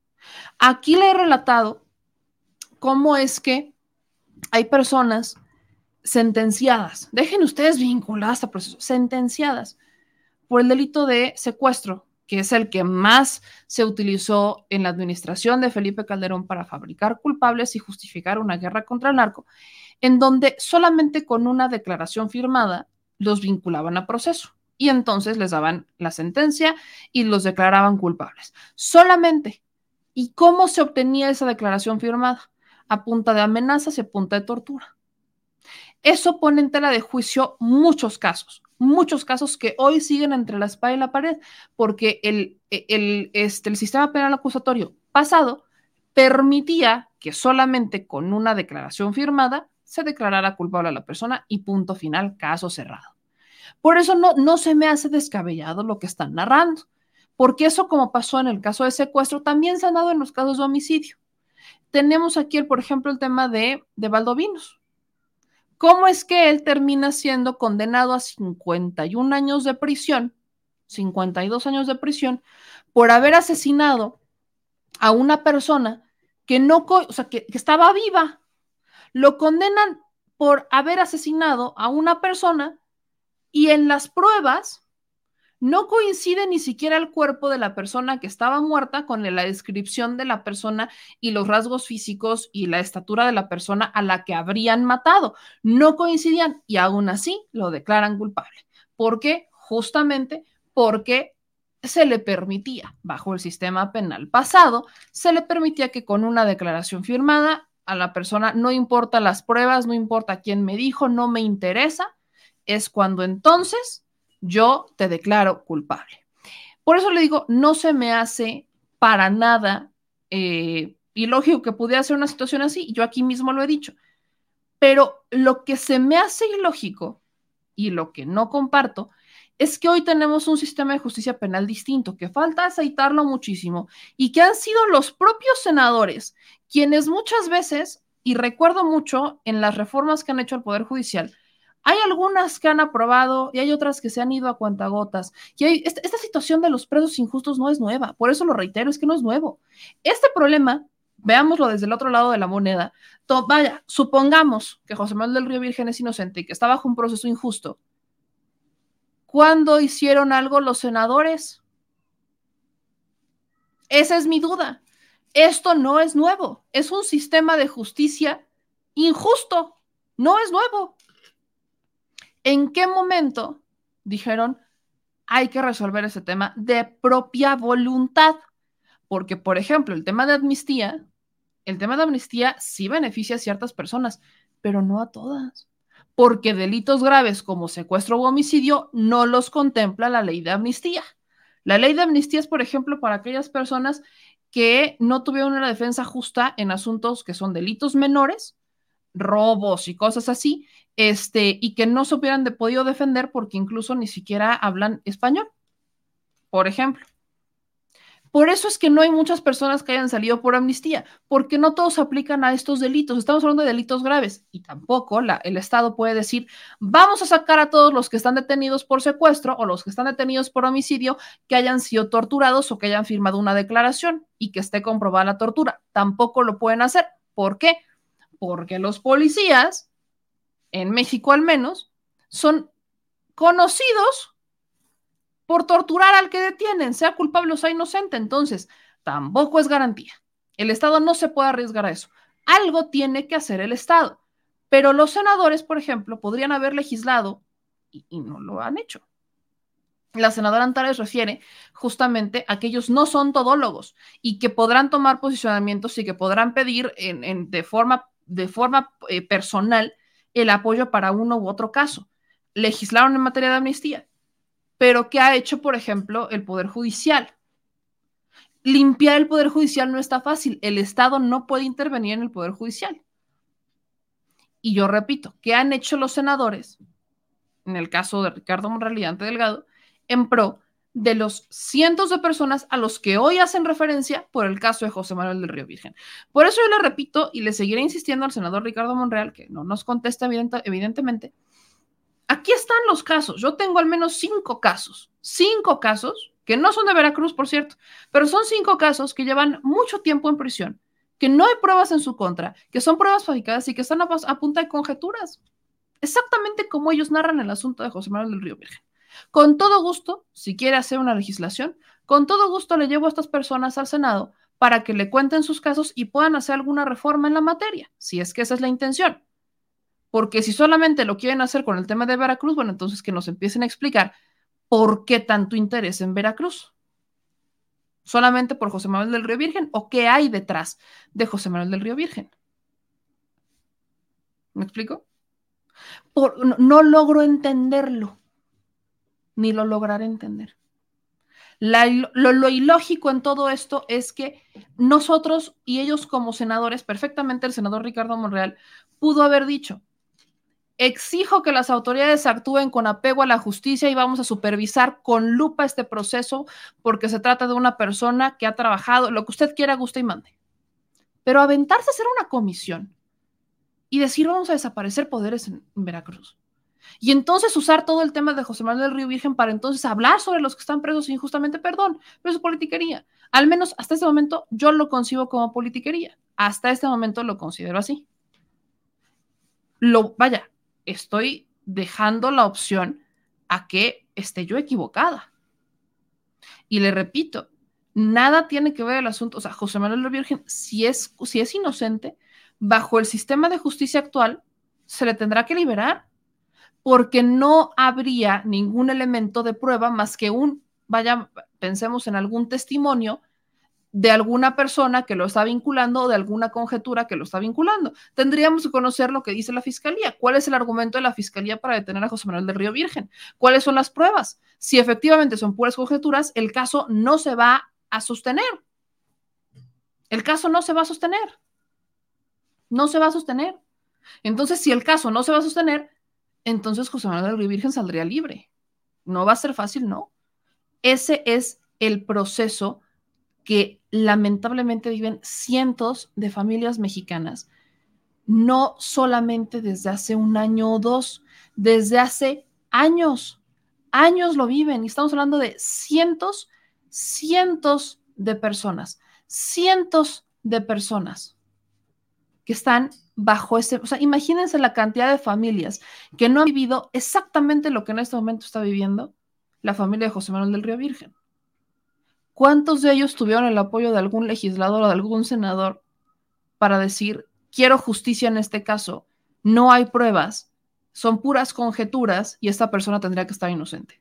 Aquí le he relatado cómo es que hay personas sentenciadas, dejen ustedes vinculadas a proceso, sentenciadas por el delito de secuestro, que es el que más se utilizó en la administración de Felipe Calderón para fabricar culpables y justificar una guerra contra el narco, en donde solamente con una declaración firmada los vinculaban a proceso y entonces les daban la sentencia y los declaraban culpables. Solamente. ¿Y cómo se obtenía esa declaración firmada? A punta de amenazas y a punta de tortura. Eso pone en tela de juicio muchos casos, muchos casos que hoy siguen entre la espada y la pared, porque el, el, este, el sistema penal acusatorio pasado permitía que solamente con una declaración firmada se declarara culpable a la persona y punto final, caso cerrado. Por eso no, no se me hace descabellado lo que están narrando, porque eso como pasó en el caso de secuestro, también se ha dado en los casos de homicidio. Tenemos aquí, por ejemplo, el tema de, de Valdovinos. ¿Cómo es que él termina siendo condenado a 51 años de prisión, 52 años de prisión, por haber asesinado a una persona que no, o sea, que, que estaba viva? Lo condenan por haber asesinado a una persona y en las pruebas no coincide ni siquiera el cuerpo de la persona que estaba muerta con la descripción de la persona y los rasgos físicos y la estatura de la persona a la que habrían matado. No coincidían y aún así lo declaran culpable. ¿Por qué? Justamente porque se le permitía, bajo el sistema penal pasado, se le permitía que con una declaración firmada a la persona, no importa las pruebas, no importa quién me dijo, no me interesa, es cuando entonces yo te declaro culpable. Por eso le digo, no se me hace para nada eh, ilógico que pudiera ser una situación así, yo aquí mismo lo he dicho, pero lo que se me hace ilógico y lo que no comparto es que hoy tenemos un sistema de justicia penal distinto, que falta aceitarlo muchísimo y que han sido los propios senadores quienes muchas veces, y recuerdo mucho en las reformas que han hecho al Poder Judicial, hay algunas que han aprobado y hay otras que se han ido a cuentagotas. Y hay, esta, esta, situación de los presos injustos no es nueva, por eso lo reitero, es que no es nuevo. Este problema, veámoslo desde el otro lado de la moneda, vaya, supongamos que José Manuel del Río Virgen es inocente y que está bajo un proceso injusto. ¿Cuándo hicieron algo los senadores? Esa es mi duda. Esto no es nuevo, es un sistema de justicia injusto, no es nuevo. ¿En qué momento dijeron hay que resolver ese tema de propia voluntad? Porque, por ejemplo, el tema de amnistía, el tema de amnistía sí beneficia a ciertas personas, pero no a todas. Porque delitos graves como secuestro u homicidio no los contempla la ley de amnistía. La ley de amnistía es, por ejemplo, para aquellas personas que no tuvieron una defensa justa en asuntos que son delitos menores, robos y cosas así, este, y que no se hubieran de podido defender porque incluso ni siquiera hablan español, por ejemplo. Por eso es que no hay muchas personas que hayan salido por amnistía, porque no todos aplican a estos delitos. Estamos hablando de delitos graves y tampoco la, el Estado puede decir, vamos a sacar a todos los que están detenidos por secuestro o los que están detenidos por homicidio que hayan sido torturados o que hayan firmado una declaración y que esté comprobada la tortura. Tampoco lo pueden hacer. ¿Por qué? Porque los policías en México al menos, son conocidos por torturar al que detienen, sea culpable o sea inocente. Entonces, tampoco es garantía. El Estado no se puede arriesgar a eso. Algo tiene que hacer el Estado. Pero los senadores, por ejemplo, podrían haber legislado y, no lo han hecho. La senadora Antares refiere justamente a que ellos no son todólogos y que podrán tomar posicionamientos y que podrán pedir en, de forma, de forma eh, personal el apoyo para uno u otro caso. Legislaron en materia de amnistía, pero ¿qué ha hecho, por ejemplo, el Poder Judicial? Limpiar el Poder Judicial no está fácil. El Estado no puede intervenir en el Poder Judicial. Y yo repito, ¿qué han hecho los senadores? En el caso de Ricardo Monreal y Ante Delgado, en pro de los cientos de personas a los que hoy hacen referencia por el caso de José Manuel del Río Virgen. Por eso yo le repito y le seguiré insistiendo al senador Ricardo Monreal, que no nos contesta evidente, evidentemente, aquí están los casos. Yo tengo al menos cinco casos, cinco casos, que no son de Veracruz, por cierto, pero son cinco casos que llevan mucho tiempo en prisión, que no hay pruebas en su contra, que son pruebas fabricadas y que están a, a punta de conjeturas. Exactamente como ellos narran el asunto de José Manuel del Río Virgen. Con todo gusto, si quiere hacer una legislación, con todo gusto le llevo a estas personas al Senado para que le cuenten sus casos y puedan hacer alguna reforma en la materia, si es que esa es la intención. Porque si solamente lo quieren hacer con el tema de Veracruz, bueno, entonces que nos empiecen a explicar por qué tanto interés en Veracruz. ¿Solamente por José Manuel del Río Virgen o qué hay detrás de José Manuel del Río Virgen? ¿Me explico? No logro entenderlo ni lo lograré entender. Lo, ilógico en todo esto es que nosotros y ellos como senadores, perfectamente el senador Ricardo Monreal pudo haber dicho, exijo que las autoridades actúen con apego a la justicia y vamos a supervisar con lupa este proceso porque se trata de una persona que ha trabajado, lo que usted quiera, guste y mande. Pero aventarse a hacer una comisión y decir vamos a desaparecer poderes en Veracruz y entonces usar todo el tema de José Manuel del Río Virgen para entonces hablar sobre los que están presos injustamente, perdón, pero es politiquería. Al menos hasta este momento yo lo concibo como politiquería. Hasta este momento lo considero así. Lo, vaya, estoy dejando la opción a que esté yo equivocada. Y le repito, nada tiene que ver el asunto, o sea, José Manuel del Virgen, si es, si es inocente, bajo el sistema de justicia actual, se le tendrá que liberar porque no habría ningún elemento de prueba más que un, vaya, pensemos en algún testimonio de alguna persona que lo está vinculando o de alguna conjetura que lo está vinculando. Tendríamos que conocer lo que dice la fiscalía. ¿Cuál es el argumento de la fiscalía para detener a José Manuel del Río Virgen? ¿Cuáles son las pruebas? Si efectivamente son puras conjeturas, el caso no se va a sostener. El caso no se va a sostener. No se va a sostener. Entonces, si el caso no se va a sostener, entonces José Manuel del Río Virgen saldría libre. No va a ser fácil, no. Ese es el proceso que lamentablemente viven cientos de familias mexicanas, no solamente desde hace un año o dos, desde hace años, años lo viven y estamos hablando de cientos, cientos de personas, cientos de personas que están bajo ese, o sea, imagínense la cantidad de familias que no han vivido exactamente lo que en este momento está viviendo la familia de José Manuel del Río Virgen. ¿Cuántos de ellos tuvieron el apoyo de algún legislador o de algún senador para decir, quiero justicia en este caso, no hay pruebas, son puras conjeturas y esta persona tendría que estar inocente?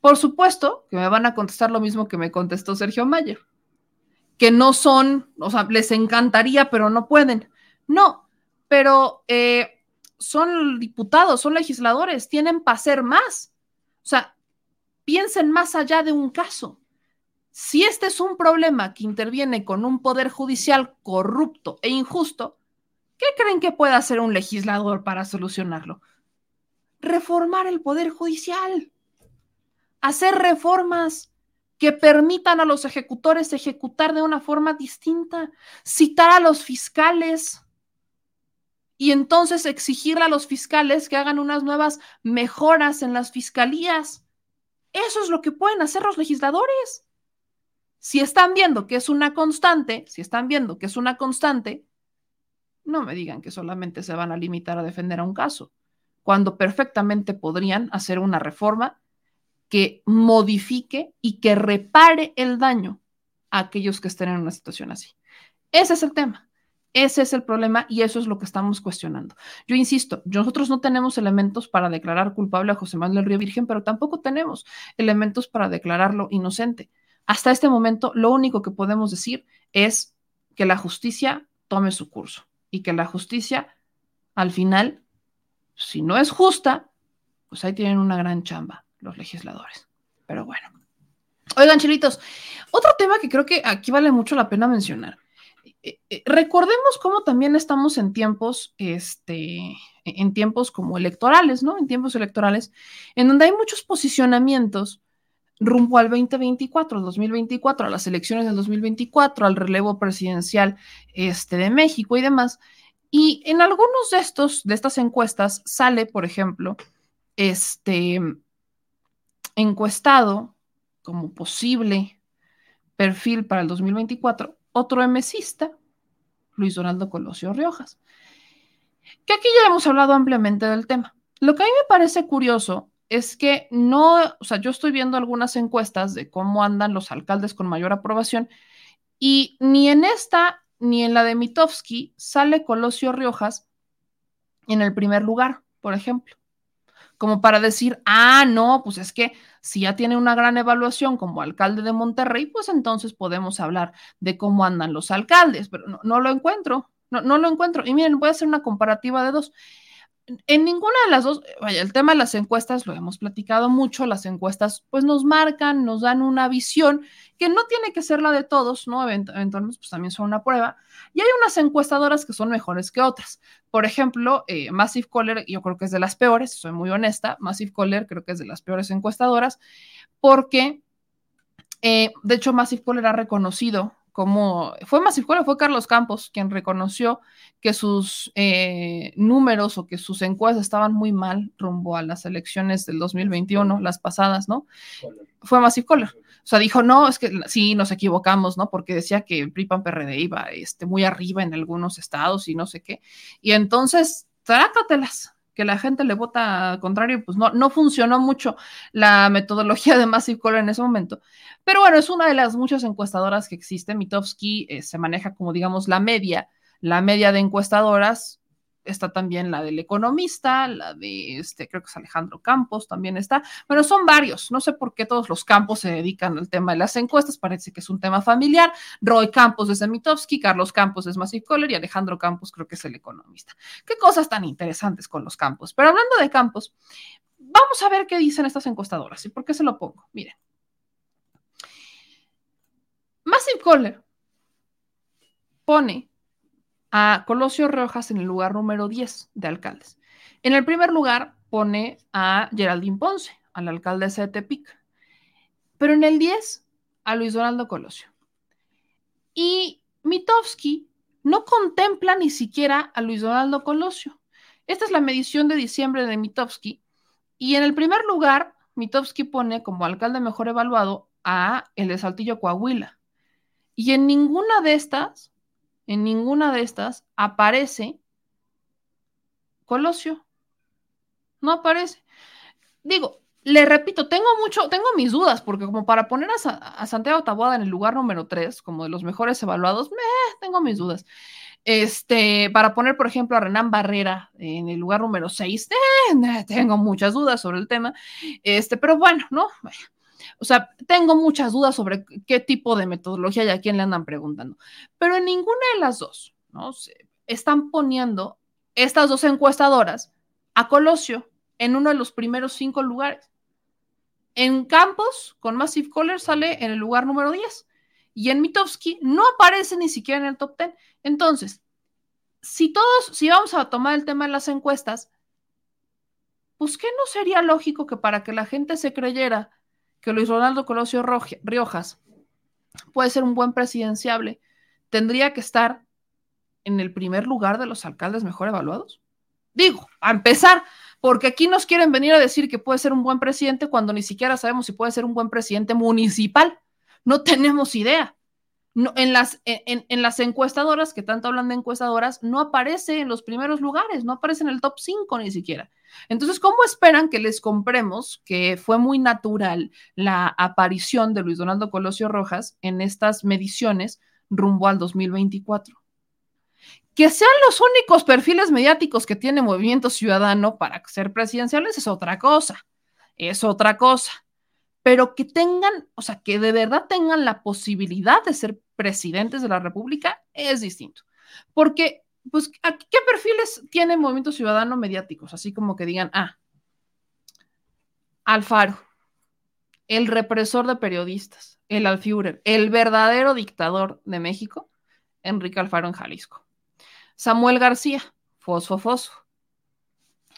Por supuesto que me van a contestar lo mismo que me contestó Sergio Mayer, que no son, o sea, les encantaría, pero no pueden. No, pero eh, son diputados, son legisladores, tienen para hacer más. O sea, piensen más allá de un caso. Si este es un problema que interviene con un poder judicial corrupto e injusto, ¿qué creen que puede hacer un legislador para solucionarlo? Reformar el poder judicial, hacer reformas que permitan a los ejecutores ejecutar de una forma distinta, citar a los fiscales, y entonces exigirle a los fiscales que hagan unas nuevas mejoras en las fiscalías. Eso es lo que pueden hacer los legisladores. Si están viendo que es una constante, si están viendo que es una constante, no me digan que solamente se van a limitar a defender a un caso, cuando perfectamente podrían hacer una reforma que modifique y que repare el daño a aquellos que estén en una situación así. Ese es el tema. Ese es el problema y eso es lo que estamos cuestionando. Yo insisto, nosotros no tenemos elementos para declarar culpable a José Manuel Río Virgen, pero tampoco tenemos elementos para declararlo inocente. Hasta este momento, lo único que podemos decir es que la justicia tome su curso y que la justicia, al final, si no es justa, pues ahí tienen una gran chamba los legisladores. Pero bueno. Oigan, chilitos, otro tema que creo que aquí vale mucho la pena mencionar eh, eh, recordemos cómo también estamos en tiempos, este, en tiempos como electorales, ¿no? En tiempos electorales, en donde hay muchos posicionamientos rumbo al 2024, 2024, a las elecciones del 2024, al relevo presidencial este, de México y demás. Y en algunos de estos, de estas encuestas, sale, por ejemplo, este encuestado como posible perfil para el 2024 otro emesista, Luis Donaldo Colosio Riojas. Que aquí ya hemos hablado ampliamente del tema. Lo que a mí me parece curioso es que no, o sea, yo estoy viendo algunas encuestas de cómo andan los alcaldes con mayor aprobación y ni en esta ni en la de Mitofsky sale Colosio Riojas en el primer lugar, por ejemplo. Como para decir, ah, no, pues es que si ya tiene una gran evaluación como alcalde de Monterrey, pues entonces podemos hablar de cómo andan los alcaldes, pero no, lo encuentro, no, no lo encuentro. Y miren, voy a hacer una comparativa de dos en ninguna de las dos, vaya, el tema de las encuestas lo hemos platicado mucho, las encuestas pues nos marcan, nos dan una visión que no tiene que ser la de todos, ¿no? Eventualmente pues también son una prueba. Y hay unas encuestadoras que son mejores que otras. Por ejemplo, eh, Massive Caller, yo creo que es de las peores, soy muy honesta, Massive Caller creo que es de las peores encuestadoras, porque, eh, de hecho, Massive Caller ha reconocido como fue Masifuera, fue Carlos Campos quien reconoció que sus eh, números o que sus encuestas estaban muy mal rumbo a las elecciones del 2021, las pasadas, ¿no? Fue Massive O sea, dijo, no, es que sí, nos equivocamos, ¿no? Porque decía que el PRI-PAN PRD iba este, muy arriba en algunos estados y no sé qué. Y entonces, trácatelas, que la gente le vota contrario, pues no, no funcionó mucho la metodología de Massive en ese momento. Pero bueno, es una de las muchas encuestadoras que existe. Mitofsky eh, se maneja como, digamos, la media, la media de encuestadoras. Está también la del economista, la de, este, creo que es Alejandro Campos, también está. Bueno, son varios. No sé por qué todos los campos se dedican al tema de las encuestas. Parece que es un tema familiar. Roy Campos es de Mitofsky, Carlos Campos es Massive Caller y Alejandro Campos creo que es el economista. Qué cosas tan interesantes con los campos. Pero hablando de campos, vamos a ver qué dicen estas encuestadoras y por qué se lo pongo. Miren. Massive Caller pone a Colosio Rojas en el lugar número 10 de alcaldes. En el primer lugar pone a Geraldine Ponce, a la alcaldesa de Tepic. Pero en el 10 a Luis Donaldo Colosio. Y Mitofsky no contempla ni siquiera a Luis Donaldo Colosio. Esta es la medición de diciembre de Mitofsky. Y en el primer lugar, Mitofsky pone como alcalde mejor evaluado a el de Saltillo Coahuila. Y en ninguna de estas, en ninguna de estas aparece Colosio. No aparece. Digo, le repito, tengo mucho, tengo mis dudas, porque como para poner a, Santiago Taboada en el lugar número 3, como de los mejores evaluados, tengo mis dudas. Este, para poner, por ejemplo, a Renan Barrera en el lugar número 6, eh, tengo muchas dudas sobre el tema. Este, pero bueno, ¿no? O sea, tengo muchas dudas sobre qué tipo de metodología y a quién le andan preguntando. Pero en ninguna de las dos, ¿no? Se están poniendo estas dos encuestadoras a Colosio en uno de los primeros cinco lugares. En Campos, con Massive Caller, sale en el lugar número 10. Y en Mitofsky no aparece ni siquiera en el top 10. Entonces, si todos, si vamos a tomar el tema de las encuestas, pues ¿qué no sería lógico que para que la gente se creyera que Luis Ronaldo Colosio Riojas puede ser un buen presidenciable, tendría que estar en el primer lugar de los alcaldes mejor evaluados? Digo, a empezar, porque aquí nos quieren venir a decir que puede ser un buen presidente cuando ni siquiera sabemos si puede ser un buen presidente municipal. No tenemos idea. No, en, las, en, en, las encuestadoras, que tanto hablan de encuestadoras, no aparece en los primeros lugares, no aparece en el top 5 ni siquiera. Entonces, ¿cómo esperan que les compremos que fue muy natural la aparición de Luis Donaldo Colosio Rojas en estas mediciones rumbo al 2024? Que sean los únicos perfiles mediáticos que tiene Movimiento Ciudadano para ser presidenciales es otra cosa, es otra cosa. Pero que tengan, o sea, que de verdad tengan la posibilidad de ser presidentes de la República es distinto. Porque pues, ¿qué perfiles tiene Movimiento Ciudadano mediáticos? Así como que digan, ah, Alfaro, el represor de periodistas, el Alfiurer, el verdadero dictador de México, Enrique Alfaro en Jalisco. Samuel García, Fosfo Fosfo.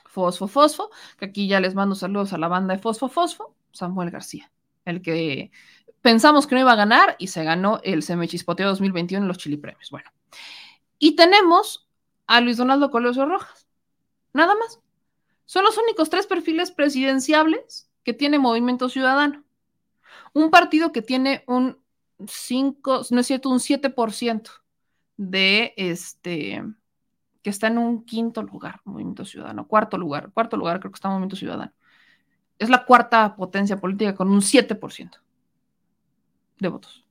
Fosfo Fosfo, que aquí ya les mando saludos a la banda de Fosfo Fosfo, Samuel García, el que pensamos que no iba a ganar y se ganó el Semechispote 2021 en los Chili Premios. Bueno, y tenemos a Luis Donaldo Colosio Rojas. Nada más. Son los únicos tres perfiles presidenciables que tiene Movimiento Ciudadano. Un partido que tiene un 5, no es cierto, un 7% de este, que está en un quinto lugar, Movimiento Ciudadano, cuarto lugar, cuarto lugar creo que está Movimiento Ciudadano. Es la cuarta potencia política con un 7% de votos.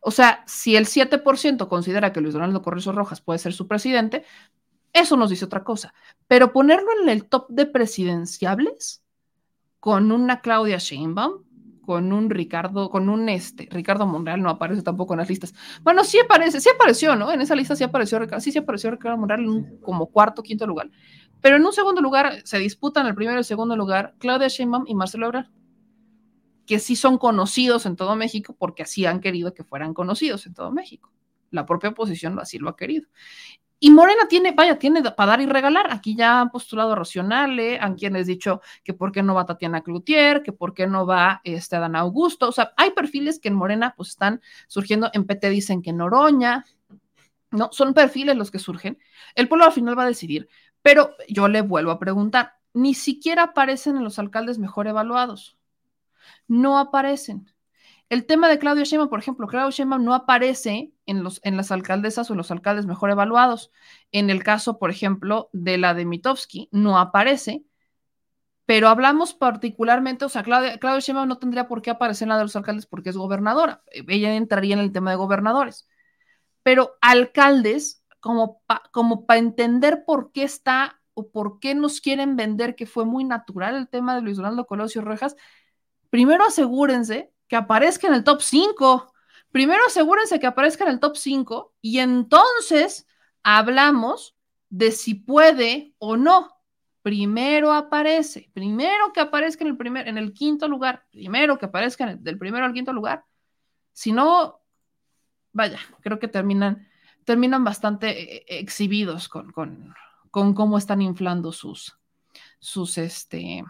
O sea, si el 7% considera que Luis Donaldo Correzo Rojas puede ser su presidente, eso nos dice otra cosa. Pero ponerlo en el top de presidenciables con una Claudia Sheinbaum, con un Ricardo, con un este, Ricardo Monreal no aparece tampoco en las listas. Bueno, sí aparece, sí apareció, ¿no? En esa lista sí apareció, sí, sí apareció Ricardo Monreal en un, como cuarto, quinto lugar. Pero en un segundo lugar se disputan el primero y el segundo lugar Claudia Sheinbaum y Marcelo Ebrard que sí son conocidos en todo México porque así han querido que fueran conocidos en todo México. La propia oposición así lo ha querido. Y Morena tiene, vaya, tiene para dar y regalar. Aquí ya han postulado a Racionale, han quienes dicho que por qué no va Tatiana Cloutier, que por qué no va este Dan Augusto. O sea, hay perfiles que en Morena pues están surgiendo. En PT dicen que Noroña. No, son perfiles los que surgen. El pueblo al final va a decidir. Pero yo le vuelvo a preguntar, ni siquiera aparecen en los alcaldes mejor evaluados no aparecen. El tema de Claudio Sheinbaum, por ejemplo, Claudio Sheinbaum no aparece en, los, en las alcaldesas o en los alcaldes mejor evaluados. En el caso, por ejemplo, de la de Mitofsky, no aparece, pero hablamos particularmente, o sea, Claudia, Sheinbaum no tendría por qué aparecer en la de los alcaldes porque es gobernadora. Ella entraría en el tema de gobernadores. Pero alcaldes, como para entender por qué está o por qué nos quieren vender que fue muy natural el tema de Luis Donaldo Colosio Rojas, primero asegúrense que aparezca en el top 5. Primero asegúrense que aparezca en el top 5 y entonces hablamos de si puede o no. Primero aparece, primero que aparezca en el primer, en el quinto lugar, primero que aparezca del primero al quinto lugar. Si no, vaya, creo que terminan, terminan bastante eh, exhibidos con, con, con cómo están inflando sus, sus, este,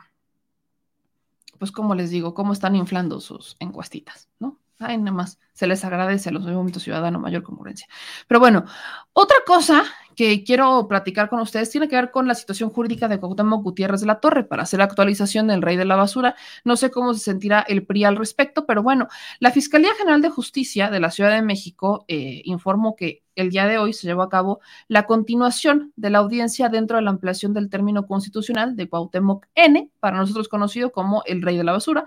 pues como les digo, cómo están inflando sus encuestitas, ¿no? Ay, nada más, se les agradece a los movimientos ciudadanos mayor concurrencia. Pero bueno, otra cosa que quiero platicar con ustedes tiene que ver con la situación jurídica de Cuauhtémoc Gutiérrez de la Torre para hacer la actualización del rey de la basura. No sé cómo se sentirá el PRI al respecto, pero bueno, la Fiscalía General de Justicia de la Ciudad de México eh, informó que el día de hoy se llevó a cabo la continuación de la audiencia dentro de la ampliación del término constitucional de Cuauhtémoc N, para nosotros conocido como el rey de la basura,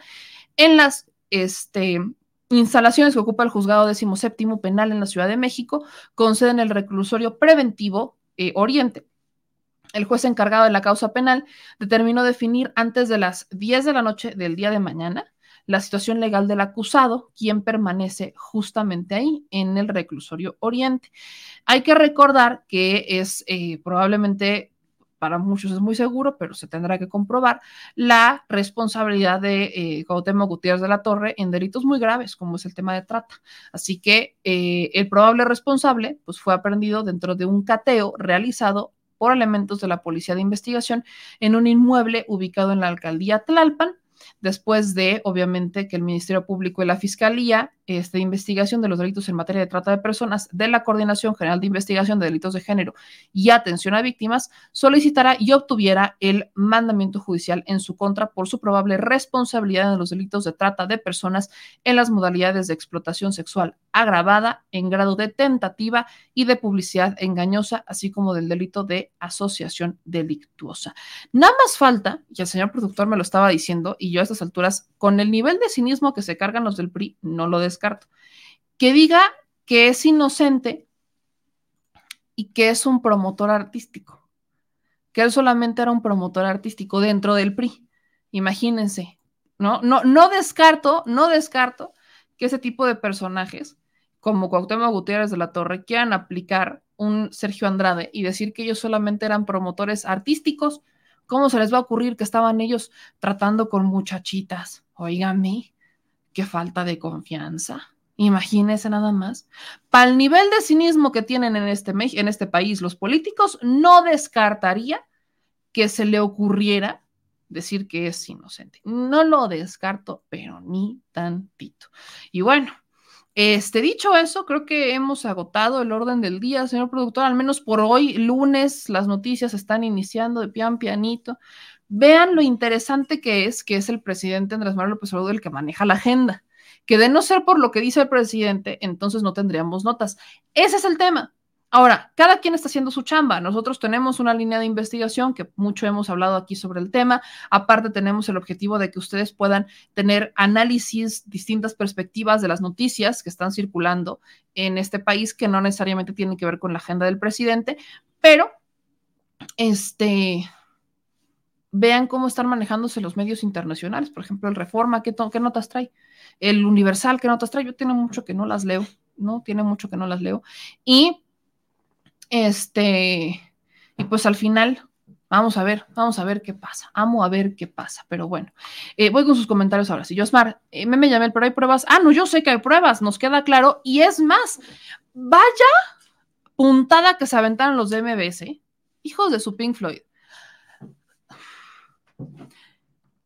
en las este, instalaciones que ocupa el juzgado séptimo penal en la Ciudad de México, con sede en el reclusorio preventivo eh, Oriente. El juez encargado de la causa penal determinó definir antes de las 10 de la noche del día de mañana la situación legal del acusado, quien permanece justamente ahí, en el reclusorio Oriente. Hay que recordar que es eh, probablemente para muchos es muy seguro, pero se tendrá que comprobar la responsabilidad de eh, Gutiérrez de la Torre en delitos muy graves, como es el tema de trata. Así que eh, el probable responsable pues, fue aprendido dentro de un cateo realizado por elementos de la Policía de Investigación en un inmueble ubicado en la alcaldía Tlalpan. Después de, obviamente, que el Ministerio Público y la Fiscalía este, de Investigación de los Delitos en materia de trata de personas de la Coordinación General de Investigación de Delitos de Género y Atención a Víctimas solicitara y obtuviera el mandamiento judicial en su contra por su probable responsabilidad en los delitos de trata de personas en las modalidades de explotación sexual agravada en grado de tentativa y de publicidad engañosa, así como del delito de asociación delictuosa. Nada más falta, y el señor productor me lo estaba diciendo, y yo a estas alturas, con el nivel de cinismo que se cargan los del PRI, no lo descarto, que diga que es inocente y que es un promotor artístico, que él solamente era un promotor artístico dentro del PRI. Imagínense, ¿no? No, no descarto, no descarto que ese tipo de personajes como Cuauhtémoc Gutiérrez de la Torre quieran aplicar un Sergio Andrade y decir que ellos solamente eran promotores artísticos, ¿cómo se les va a ocurrir que estaban ellos tratando con muchachitas? Óigame, qué falta de confianza. Imagínense nada más. Para el nivel de cinismo que tienen en este, en este país los políticos, no descartaría que se le ocurriera decir que es inocente. No lo descarto, pero ni tantito. Y bueno, este, dicho eso, creo que hemos agotado el orden del día, señor productor, al menos por hoy, lunes, las noticias están iniciando de pian pianito. Vean lo interesante que es que es el presidente Andrés Manuel López Obrador el que maneja la agenda, que de no ser por lo que dice el presidente, entonces no tendríamos notas. Ese es el tema. Ahora, cada quien está haciendo su chamba. Nosotros tenemos una línea de investigación que mucho hemos hablado aquí sobre el tema. Aparte, tenemos el objetivo de que ustedes puedan tener análisis, distintas perspectivas de las noticias que están circulando en este país que no necesariamente tienen que ver con la agenda del presidente, pero este vean cómo están manejándose los medios internacionales, por ejemplo, el Reforma, ¿qué, qué notas trae? El Universal, ¿qué notas trae? Yo tiene mucho que no las leo, ¿no? Tiene mucho que no las leo. Y este, y pues al final, vamos a ver, vamos a ver qué pasa. Amo a ver qué pasa, pero bueno. Eh, voy con sus comentarios ahora. Si yo, Osmar, eh, me, me llamé, pero hay pruebas. Ah, no, yo sé que hay pruebas, nos queda claro. Y es más, vaya puntada que se aventaron los de MBS, hijos de su Pink Floyd.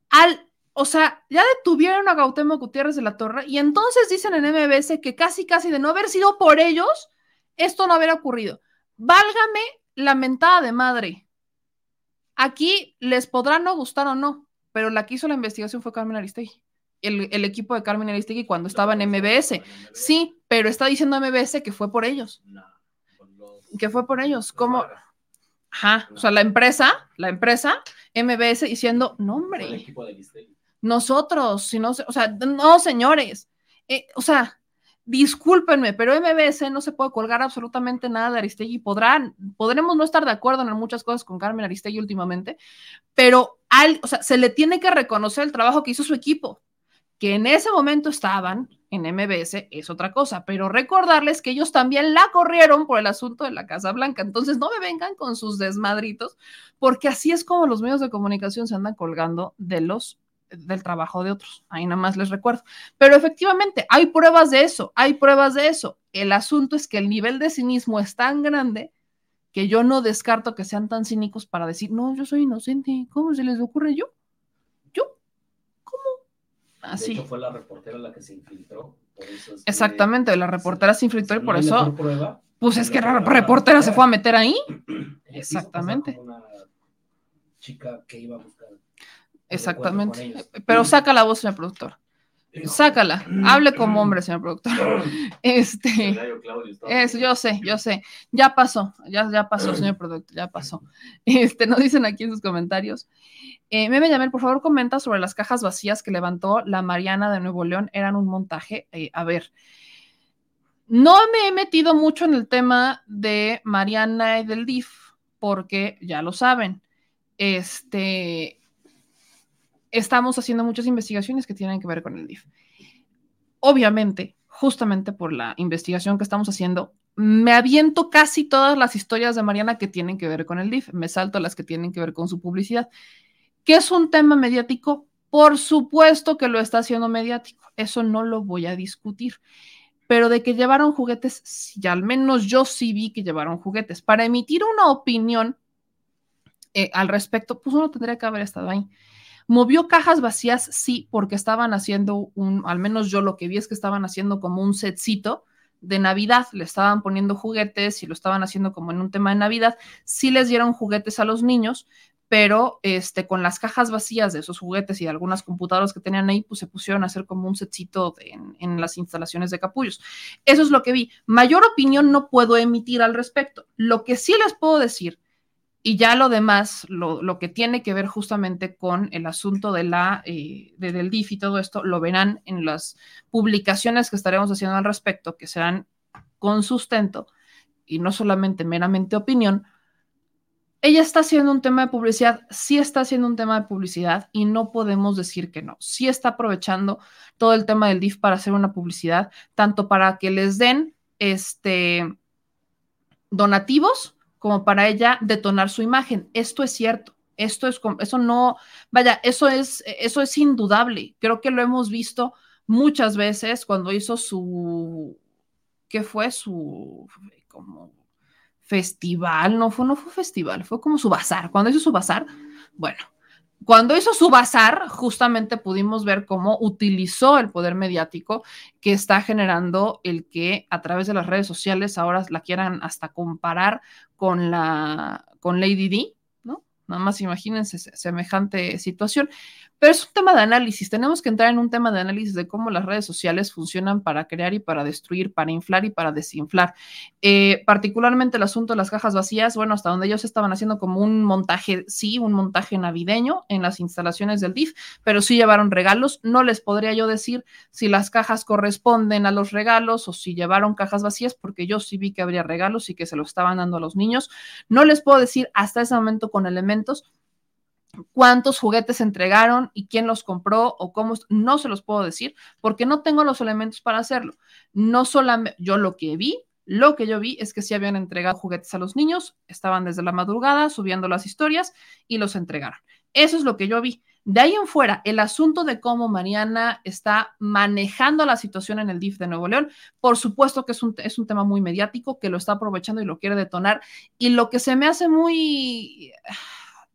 Al, o sea, ya detuvieron a Gautemo Gutiérrez de la Torre y entonces dicen en MBS que casi, casi de no haber sido por ellos, esto no hubiera ocurrido. Válgame la mentada de madre. Aquí les podrá no gustar o no, pero la que hizo la investigación fue Carmen Aristegui. El, equipo de Carmen Aristegui cuando estaba en MBS. Sí, pero está diciendo MBS que fue por ellos. Que fue por ellos. ¿Cómo? Ajá, o sea, la empresa, la empresa, MBS diciendo, no, hombre. Nosotros, si no, o sea, no, señores. Eh, o sea, discúlpenme, pero MBS no se puede colgar absolutamente nada de Aristegui. Podrán, podremos no estar de acuerdo en muchas cosas con Carmen Aristegui últimamente, pero al, se le tiene que reconocer el trabajo que hizo su equipo, que en ese momento estaban en MBS, es otra cosa, pero recordarles que ellos también la corrieron por el asunto de la Casa Blanca. Entonces, no me vengan con sus desmadritos, porque así es como los medios de comunicación se andan colgando de los del trabajo de otros. Ahí nada más les recuerdo. Pero efectivamente, hay pruebas de eso, hay pruebas de eso. El asunto es que el nivel de cinismo es tan grande que yo no descarto que sean tan cínicos para decir, no, yo soy inocente. ¿Cómo se les ocurre yo? ¿Yo? ¿Cómo? Así. De hecho, fue la reportera la que se infiltró. Exactamente, la reportera se infiltró y por eso. pues es que la reportera se fue a meter ahí. (clears throat) Exactamente. Una chica que iba a buscar Exactamente. Pero saca la voz, señor productor. Sácala, hable como hombre, señor productor. (coughs) Este, eso, yo sé, yo sé. Ya pasó, ya, ya pasó, señor productor, ya pasó. Este, nos dicen aquí en sus comentarios. Eh, Meme Yamel, por favor, comenta sobre las cajas vacías que levantó la Mariana de Nuevo León. Eran un montaje. Eh, a ver, no me he metido mucho en el tema de Mariana y del DIF, porque ya lo saben. Este, estamos haciendo muchas investigaciones que tienen que ver con el DIF. Obviamente, justamente por la investigación que estamos haciendo, me aviento casi todas las historias de Mariana que tienen que ver con el DIF, me salto las que tienen que ver con su publicidad. ¿Qué es un tema mediático? Por supuesto que lo está haciendo mediático, eso no lo voy a discutir. Pero de que llevaron juguetes, al menos yo sí vi que llevaron juguetes. Para emitir una opinión eh, al respecto, pues uno tendría que haber estado ahí. Movió cajas vacías, sí, porque estaban haciendo un, al menos yo lo que vi es que estaban haciendo como un setcito de Navidad, le estaban poniendo juguetes y lo estaban haciendo como en un tema de Navidad, sí les dieron juguetes a los niños, pero este, con las cajas vacías de esos juguetes y de algunas computadoras que tenían ahí, pues se pusieron a hacer como un setcito en, en, las instalaciones de capullos. Eso es lo que vi. Mayor opinión no puedo emitir al respecto. Lo que sí les puedo decir y ya lo demás, lo, lo, que tiene que ver justamente con el asunto de la, eh, de, del DIF y todo esto, lo verán en las publicaciones que estaremos haciendo al respecto, que serán con sustento y no solamente meramente opinión. Ella está haciendo un tema de publicidad, sí está haciendo un tema de publicidad y no podemos decir que no. Sí está aprovechando todo el tema del DIF para hacer una publicidad, tanto para que les den este donativos, como para ella detonar su imagen. Esto es cierto. Esto es, eso no, vaya, eso es, eso es indudable. Creo que lo hemos visto muchas veces cuando hizo su, ¿qué fue? Su, como festival, no fue, no fue festival, fue como su bazar. Cuando hizo su bazar, bueno, cuando hizo su bazar, justamente pudimos ver cómo utilizó el poder mediático que está generando el que a través de las redes sociales ahora la quieran hasta comparar con la con Lady D, ¿no? Nada más imagínense semejante situación. Pero es un tema de análisis. Tenemos que entrar en un tema de análisis de cómo las redes sociales funcionan para crear y para destruir, para inflar y para desinflar. Eh, particularmente el asunto de las cajas vacías, bueno, hasta donde ellos estaban haciendo como un montaje, sí, un montaje navideño en las instalaciones del DIF, pero sí llevaron regalos. No les podría yo decir si las cajas corresponden a los regalos o si llevaron cajas vacías, porque yo sí vi que habría regalos y que se lo estaban dando a los niños. No les puedo decir hasta ese momento con elementos cuántos juguetes entregaron y quién los compró o cómo, no se los puedo decir porque no tengo los elementos para hacerlo. No solamente yo lo que vi, lo que yo vi es que sí habían entregado juguetes a los niños, estaban desde la madrugada subiendo las historias y los entregaron. Eso es lo que yo vi. De ahí en fuera, el asunto de cómo Mariana está manejando la situación en el DIF de Nuevo León, por supuesto que es un, es un tema muy mediático, que lo está aprovechando y lo quiere detonar. Y lo que se me hace muy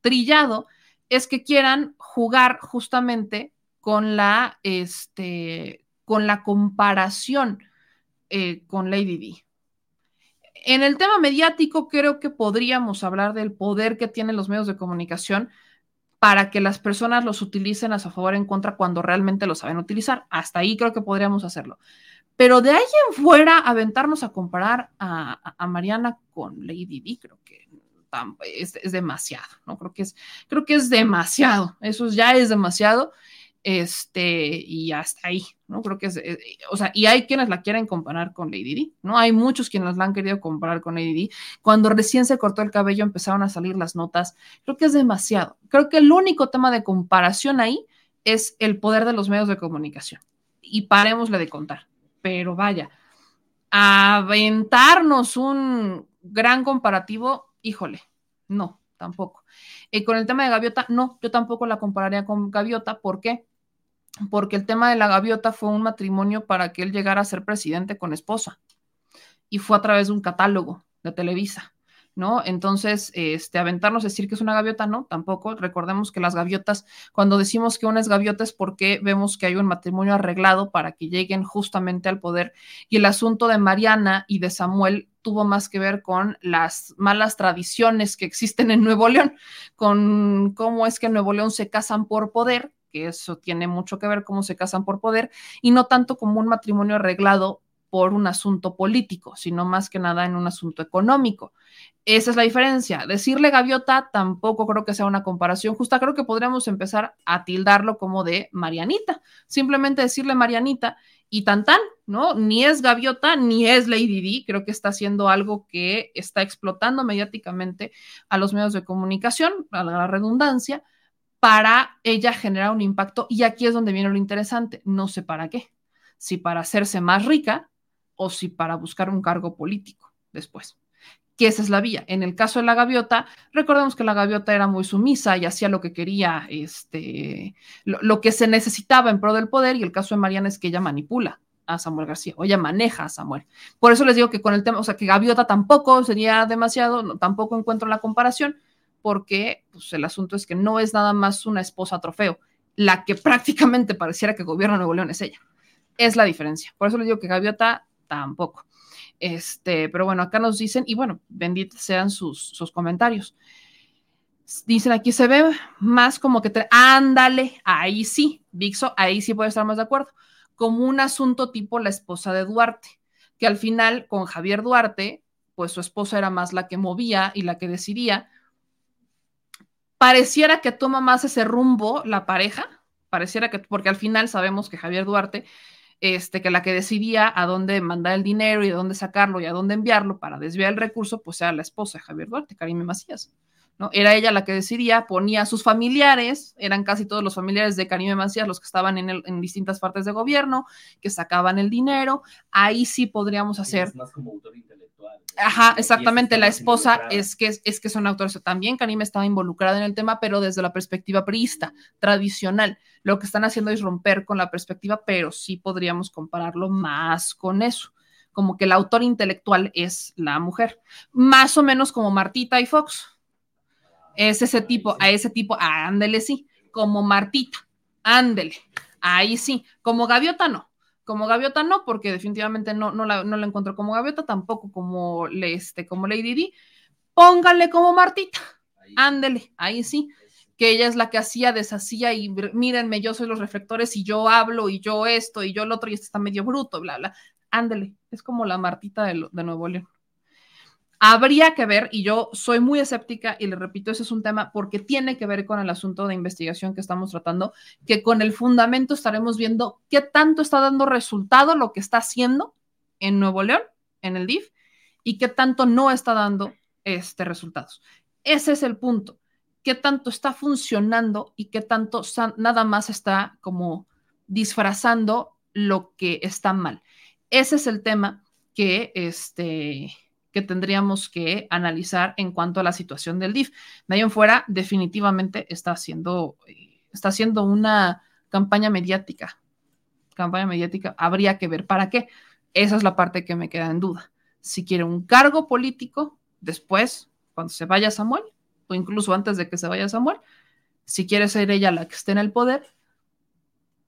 trillado es que quieran jugar justamente con la, este, con la comparación eh, con Lady D. En el tema mediático creo que podríamos hablar del poder que tienen los medios de comunicación para que las personas los utilicen a su favor o en contra cuando realmente lo saben utilizar. Hasta ahí creo que podríamos hacerlo. Pero de ahí en fuera, aventarnos a comparar a, a Mariana con Lady D, creo que es, es, demasiado, ¿no? Creo que es, creo que es demasiado, eso ya es demasiado, este, y hasta ahí, ¿no? Creo que es, eh, o sea, y hay quienes la quieren comparar con Lady D, ¿no? Hay muchos quienes la han querido comparar con Lady D. Cuando recién se cortó el cabello empezaron a salir las notas, creo que es demasiado. Creo que el único tema de comparación ahí es el poder de los medios de comunicación. Y parémosle de contar, pero vaya, aventarnos un gran comparativo, híjole, no, tampoco. Y con el tema de Gaviota, no, yo tampoco la compararía con Gaviota. ¿Por qué? Porque el tema de la Gaviota fue un matrimonio para que él llegara a ser presidente con esposa. Y fue a través de un catálogo de Televisa. ¿No? Entonces, este, aventarnos a decir que es una gaviota, no, tampoco. Recordemos que las gaviotas, cuando decimos que una es gaviota es porque vemos que hay un matrimonio arreglado para que lleguen justamente al poder. Y el asunto de Mariana y de Samuel tuvo más que ver con las malas tradiciones que existen en Nuevo León, con cómo es que en Nuevo León se casan por poder, que eso tiene mucho que ver cómo se casan por poder, y no tanto como un matrimonio arreglado por un asunto político, sino más que nada en un asunto económico. Esa es la diferencia. Decirle gaviota tampoco creo que sea una comparación justa. Creo que podríamos empezar a tildarlo como de Marianita. Simplemente decirle Marianita y tan tan, ¿no? Ni es gaviota ni es Lady D. Creo que está haciendo algo que está explotando mediáticamente a los medios de comunicación, a la redundancia, para ella generar un impacto. Y aquí es donde viene lo interesante. No sé para qué. Si para hacerse más rica o si para buscar un cargo político después. Que esa es la vía. En el caso de la gaviota, recordemos que la gaviota era muy sumisa y hacía lo que quería, este, lo, que se necesitaba en pro del poder, y el caso de Mariana es que ella manipula a Samuel García, o ella maneja a Samuel. Por eso les digo que con el tema, o sea, que gaviota tampoco sería demasiado, tampoco encuentro la comparación, porque pues, el asunto es que no es nada más una esposa trofeo. La que (laughs) prácticamente pareciera que gobierna Nuevo León es ella. Es la diferencia. Por eso les digo que Gaviota tampoco. Este, pero bueno, acá nos dicen, y bueno, benditos sean sus, sus comentarios. Dicen aquí se ve más como que, ándale, ahí sí, Vixo, ahí sí puede estar más de acuerdo, como un asunto tipo la esposa de Duarte, que al final con Javier Duarte, pues su esposa era más la que movía y la que decidía. Pareciera que toma más ese rumbo la pareja, pareciera que, porque al final sabemos que Javier Duarte este, que la que decidía a dónde mandar el dinero y a dónde sacarlo y a dónde enviarlo para desviar el recurso, pues era la esposa de Javier Duarte, Karime Macías. ¿No? Era ella la que decidía, ponía a sus familiares, eran casi todos los familiares de Karime Macías los que estaban en, el, en distintas partes de gobierno, que sacaban el dinero, ahí sí podríamos hacer... Es más como autor intelectual. Ajá, exactamente, la esposa es que, es que son autores. También Karime estaba involucrada en el tema, pero desde la perspectiva priista, tradicional. Lo que están haciendo es romper con la perspectiva, pero sí podríamos compararlo más con eso como que el autor intelectual es la mujer, más o menos como Martita y Fox, es ese tipo, a ese tipo, ándele sí, como Martita, ándele, ahí sí, como Gaviota no, como Gaviota no, porque definitivamente no, no, la, no la encuentro como Gaviota, tampoco como, este, como Lady D, póngale como Martita, ándele, ahí sí, que ella es la que hacía, deshacía y mírenme, yo soy los reflectores y yo hablo y yo esto y yo lo otro y este está medio bruto, bla, bla, ándele, es como la Martita de, de Nuevo León. Habría que ver, y yo soy muy escéptica, y le repito, ese es un tema porque tiene que ver con el asunto de investigación que estamos tratando, que con el fundamento estaremos viendo qué tanto está dando resultado lo que está haciendo en Nuevo León, en el DIF, y qué tanto no está dando este, resultados. Ese es el punto. ¿Qué tanto está funcionando y qué tanto nada más está como disfrazando lo que está mal? Ese es el tema que este, que tendríamos que analizar en cuanto a la situación del DIF. De fuera, definitivamente está haciendo, está haciendo una campaña mediática. Campaña mediática, habría que ver para qué. Esa es la parte que me queda en duda. Si quiere un cargo político, después, cuando se vaya Samuel, o incluso antes de que se vaya Samuel, si quiere ser ella la que esté en el poder,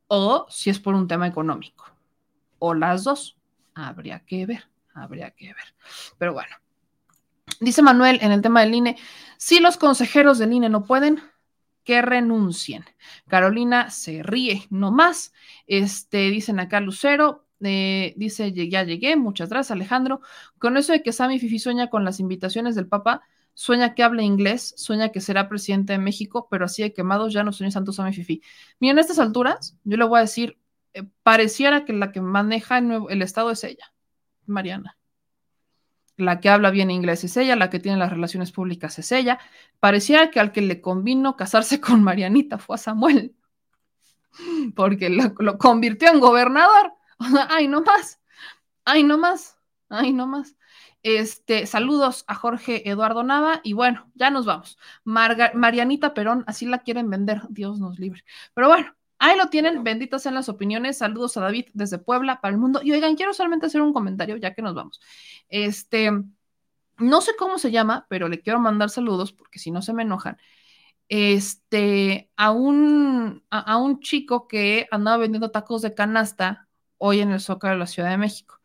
o si es por un tema económico, o las dos, habría que ver habría que ver. Pero bueno, dice Manuel en el tema del INE, si los consejeros del INE no pueden, que renuncien. Carolina se ríe, no más. Este, dicen acá Lucero, eh, dice, ya llegué, muchas gracias Alejandro. Con eso de que Sammy Fifi sueña con las invitaciones del Papa, sueña que hable inglés, sueña que será presidente de México, pero así de quemados ya no sueña tanto Sammy Fifi. Mira, en estas alturas, yo le voy a decir, eh, pareciera que la que maneja el Estado es ella. Mariana. La que habla bien inglés es ella, la que tiene las relaciones públicas es ella. Parecía que al que le convino casarse con Marianita fue a Samuel, porque lo, convirtió en gobernador. (laughs) ay, no más, ay, no más, ay, no más. Este, saludos a Jorge Eduardo Nava y bueno, ya nos vamos. Marianita Perón, así la quieren vender, Dios nos libre. Pero bueno, Ahí lo tienen, benditas sean las opiniones. Saludos a David desde Puebla para el mundo. Y oigan, quiero solamente hacer un comentario ya que nos vamos. Este, no sé cómo se llama, pero le quiero mandar saludos porque si no se me enojan. Este, a un, a, un chico que andaba vendiendo tacos de canasta hoy en el Zócalo de la Ciudad de México.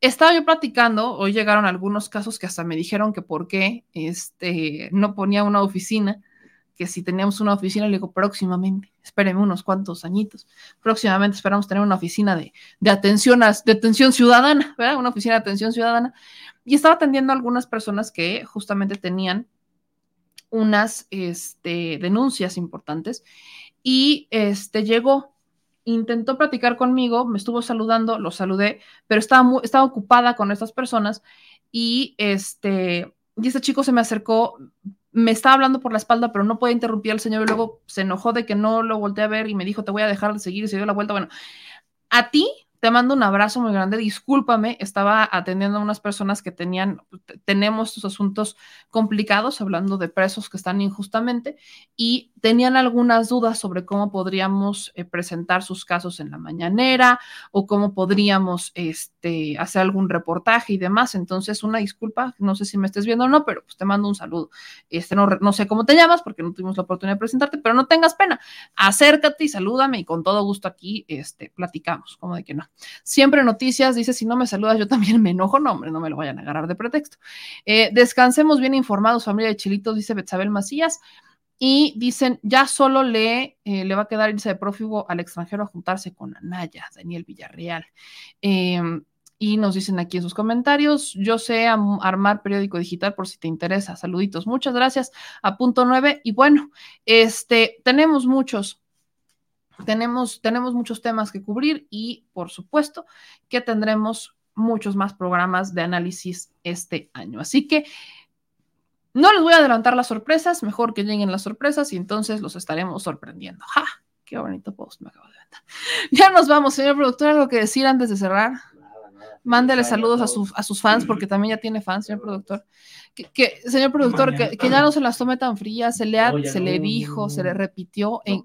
Estaba yo platicando, hoy llegaron algunos casos que hasta me dijeron que por qué este, no ponía una oficina que si teníamos una oficina, le digo próximamente, espérenme unos cuantos añitos, próximamente esperamos tener una oficina de, atención, de atención ciudadana, ¿verdad? Una oficina de atención ciudadana. Y estaba atendiendo a algunas personas que justamente tenían unas este, denuncias importantes y este, llegó, intentó platicar conmigo, me estuvo saludando, lo saludé, pero estaba, estaba ocupada con estas personas y este, y este chico se me acercó me estaba hablando por la espalda, pero no puede interrumpir al señor y luego se enojó de que no lo volteé a ver y me dijo, te voy a dejar de seguir y se dio la vuelta. Bueno, a ti te mando un abrazo muy grande. Discúlpame, estaba atendiendo a unas personas que tenían, tenemos estos asuntos complicados, hablando de presos que están injustamente, y tenían algunas dudas sobre cómo podríamos eh, presentar sus casos en la mañanera o cómo podríamos este, hacer algún reportaje y demás. Entonces, una disculpa, no sé si me estés viendo o no, pero pues te mando un saludo. Este, no, no sé cómo te llamas porque no tuvimos la oportunidad de presentarte, pero no tengas pena. Acércate y salúdame y con todo gusto aquí este, platicamos, como de que no. Siempre noticias, dice, si no me saludas, yo también me enojo. No, hombre, no me lo vayan a agarrar de pretexto. Eh, descansemos bien informados, familia de Chilitos, dice Betzabel Macías. Y dicen, ya solo le, eh, le va a quedar irse de prófugo al extranjero a juntarse con Anaya, Daniel Villarreal. Em, y nos dicen aquí en sus comentarios, yo sé armar periódico digital por si te interesa. Saluditos, muchas gracias. A punto nueve. Y bueno, este, tenemos muchos, tenemos, tenemos muchos temas que cubrir y por supuesto que tendremos muchos más programas de análisis este año. Así que no les voy a adelantar las sorpresas, mejor que lleguen las sorpresas y entonces los estaremos sorprendiendo. ¡Ja! Qué bonito post me acabo de inventar. (laughs) Ya nos vamos, señor productor, algo que decir antes de cerrar. Mándele saludos a, a, sus fans, porque también ya tiene fans, señor productor. Que, señor productor, que, ya no se las tome tan frías, se le, se le dijo, se le repitió. en,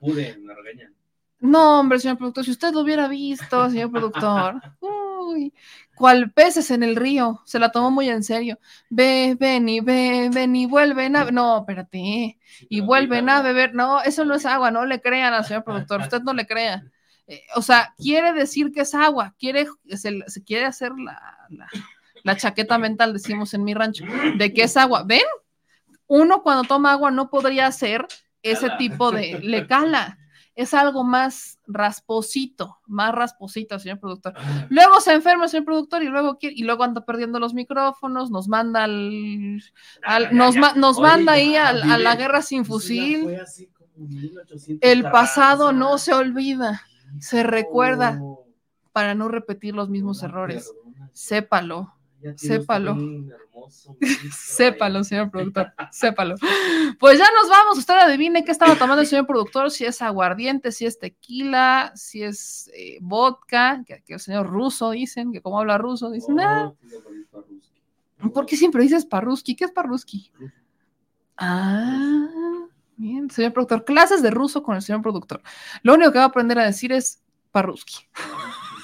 no, hombre, señor productor, si usted lo hubiera visto, señor productor. Uy, cual peces en el río, se la tomó muy en serio. Ve, ven y ve, ven y vuelven a. No, espérate. Y vuelven a beber. No, eso no es agua, no le crean al señor productor, usted no le crea. Eh, o sea, quiere decir que es agua, quiere, se, se quiere hacer la, la, la chaqueta mental, decimos en mi rancho, de que es agua. ¿Ven? Uno cuando toma agua no podría hacer ese tipo de. Le cala es algo más rasposito, más rasposito, señor productor. Luego se enferma el señor productor y luego y luego anda perdiendo los micrófonos, nos manda al, nos, nos manda ahí a, la guerra sin fusil. El pasado no se olvida, se recuerda para no repetir los mismos errores. Sépalo. Sépalo. Sépalo, (laughs) señor productor. Sépalo. Pues ya nos vamos. Usted adivine qué estaba tomando el señor productor, si es aguardiente, si es tequila, si es eh, vodka, que, el señor ruso dicen, que como habla ruso, dicen, ah, ¿por qué siempre dices parruski? ¿Qué es parruski? Ah, bien, señor productor. Clases de ruso con el señor productor. Lo único que va a aprender a decir es parruski.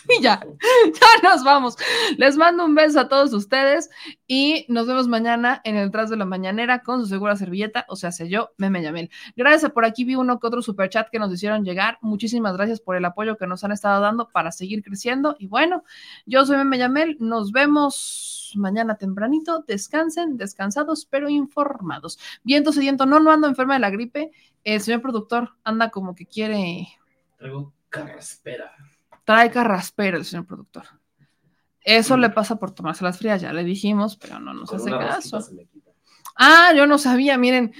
Y (laughs) ya, ya nos vamos. Les mando un beso a todos ustedes y nos vemos mañana en el Tras de la Mañanera con su segura servilleta, o sea, sé yo, Meme Yamel. Gracias por aquí, vi uno que otro super chat que nos hicieron llegar. Muchísimas gracias por el apoyo que nos han estado dando para seguir creciendo. Y bueno, yo soy Meme Yamel, nos vemos mañana tempranito. Descansen, descansados, pero informados. Viento sediento, no, no ando enferma de la gripe. El señor productor anda como que quiere. Traigo carraspera. Trae carraspera el señor productor. Eso le pasa por tomarse las frías, ya le dijimos, pero no nos hace caso. Ah, yo no sabía, miren,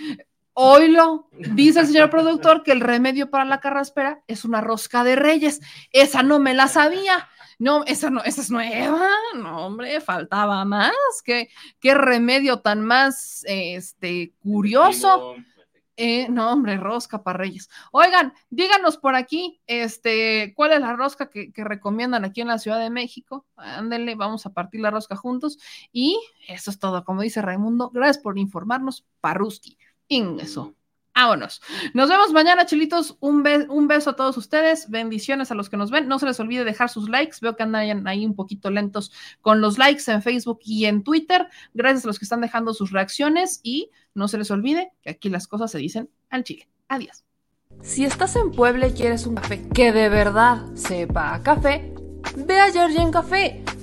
lo dice el señor productor que el remedio para la carraspera es una rosca de reyes. Esa no me la sabía. No, esa no, esa es nueva. No, hombre, faltaba más. Qué, qué remedio tan más este, curioso. Eh, no, hombre, rosca para reyes. Oigan, díganos por aquí, este, ¿cuál es la rosca que, recomiendan aquí en la Ciudad de México? Ándenle, vamos a partir la rosca juntos. Y eso es todo, como dice Raimundo. Gracias por informarnos, Paruski. eso. Vámonos. Nos vemos mañana, chilitos. Un, un, beso a todos ustedes. Bendiciones a los que nos ven. No se les olvide dejar sus likes. Veo que andan ahí un poquito lentos con los likes en Facebook y en Twitter. Gracias a los que están dejando sus reacciones y no se les olvide que aquí las cosas se dicen al chile. Adiós. Si estás en Puebla y quieres un café que de verdad sepa a café, ve a Georgian Café.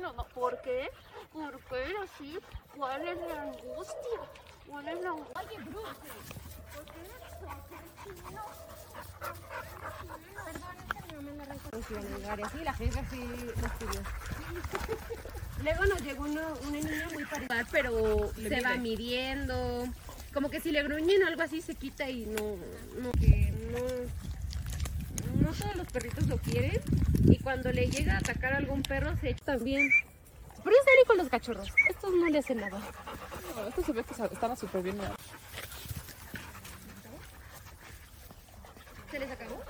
No, ¿por qué? ¿Por qué era así? ¿Cuál es la angustia? ¿Cuál es la angustia? Oye, Bruce, ¿por qué eres chino? Así, la jefa así nos pidió. Luego nos llegó una, una niña muy parecida, pero se va midiendo. Como que si le gruñen o algo así se quita y no, no, que no, no todos los perritos lo quieren. Y cuando le llega a atacar a algún perro se echa también. Pero es ahí con los cachorros. Estos no le hacen nada. No, esto se ve que estaba súper bien. ¿Se les acabó?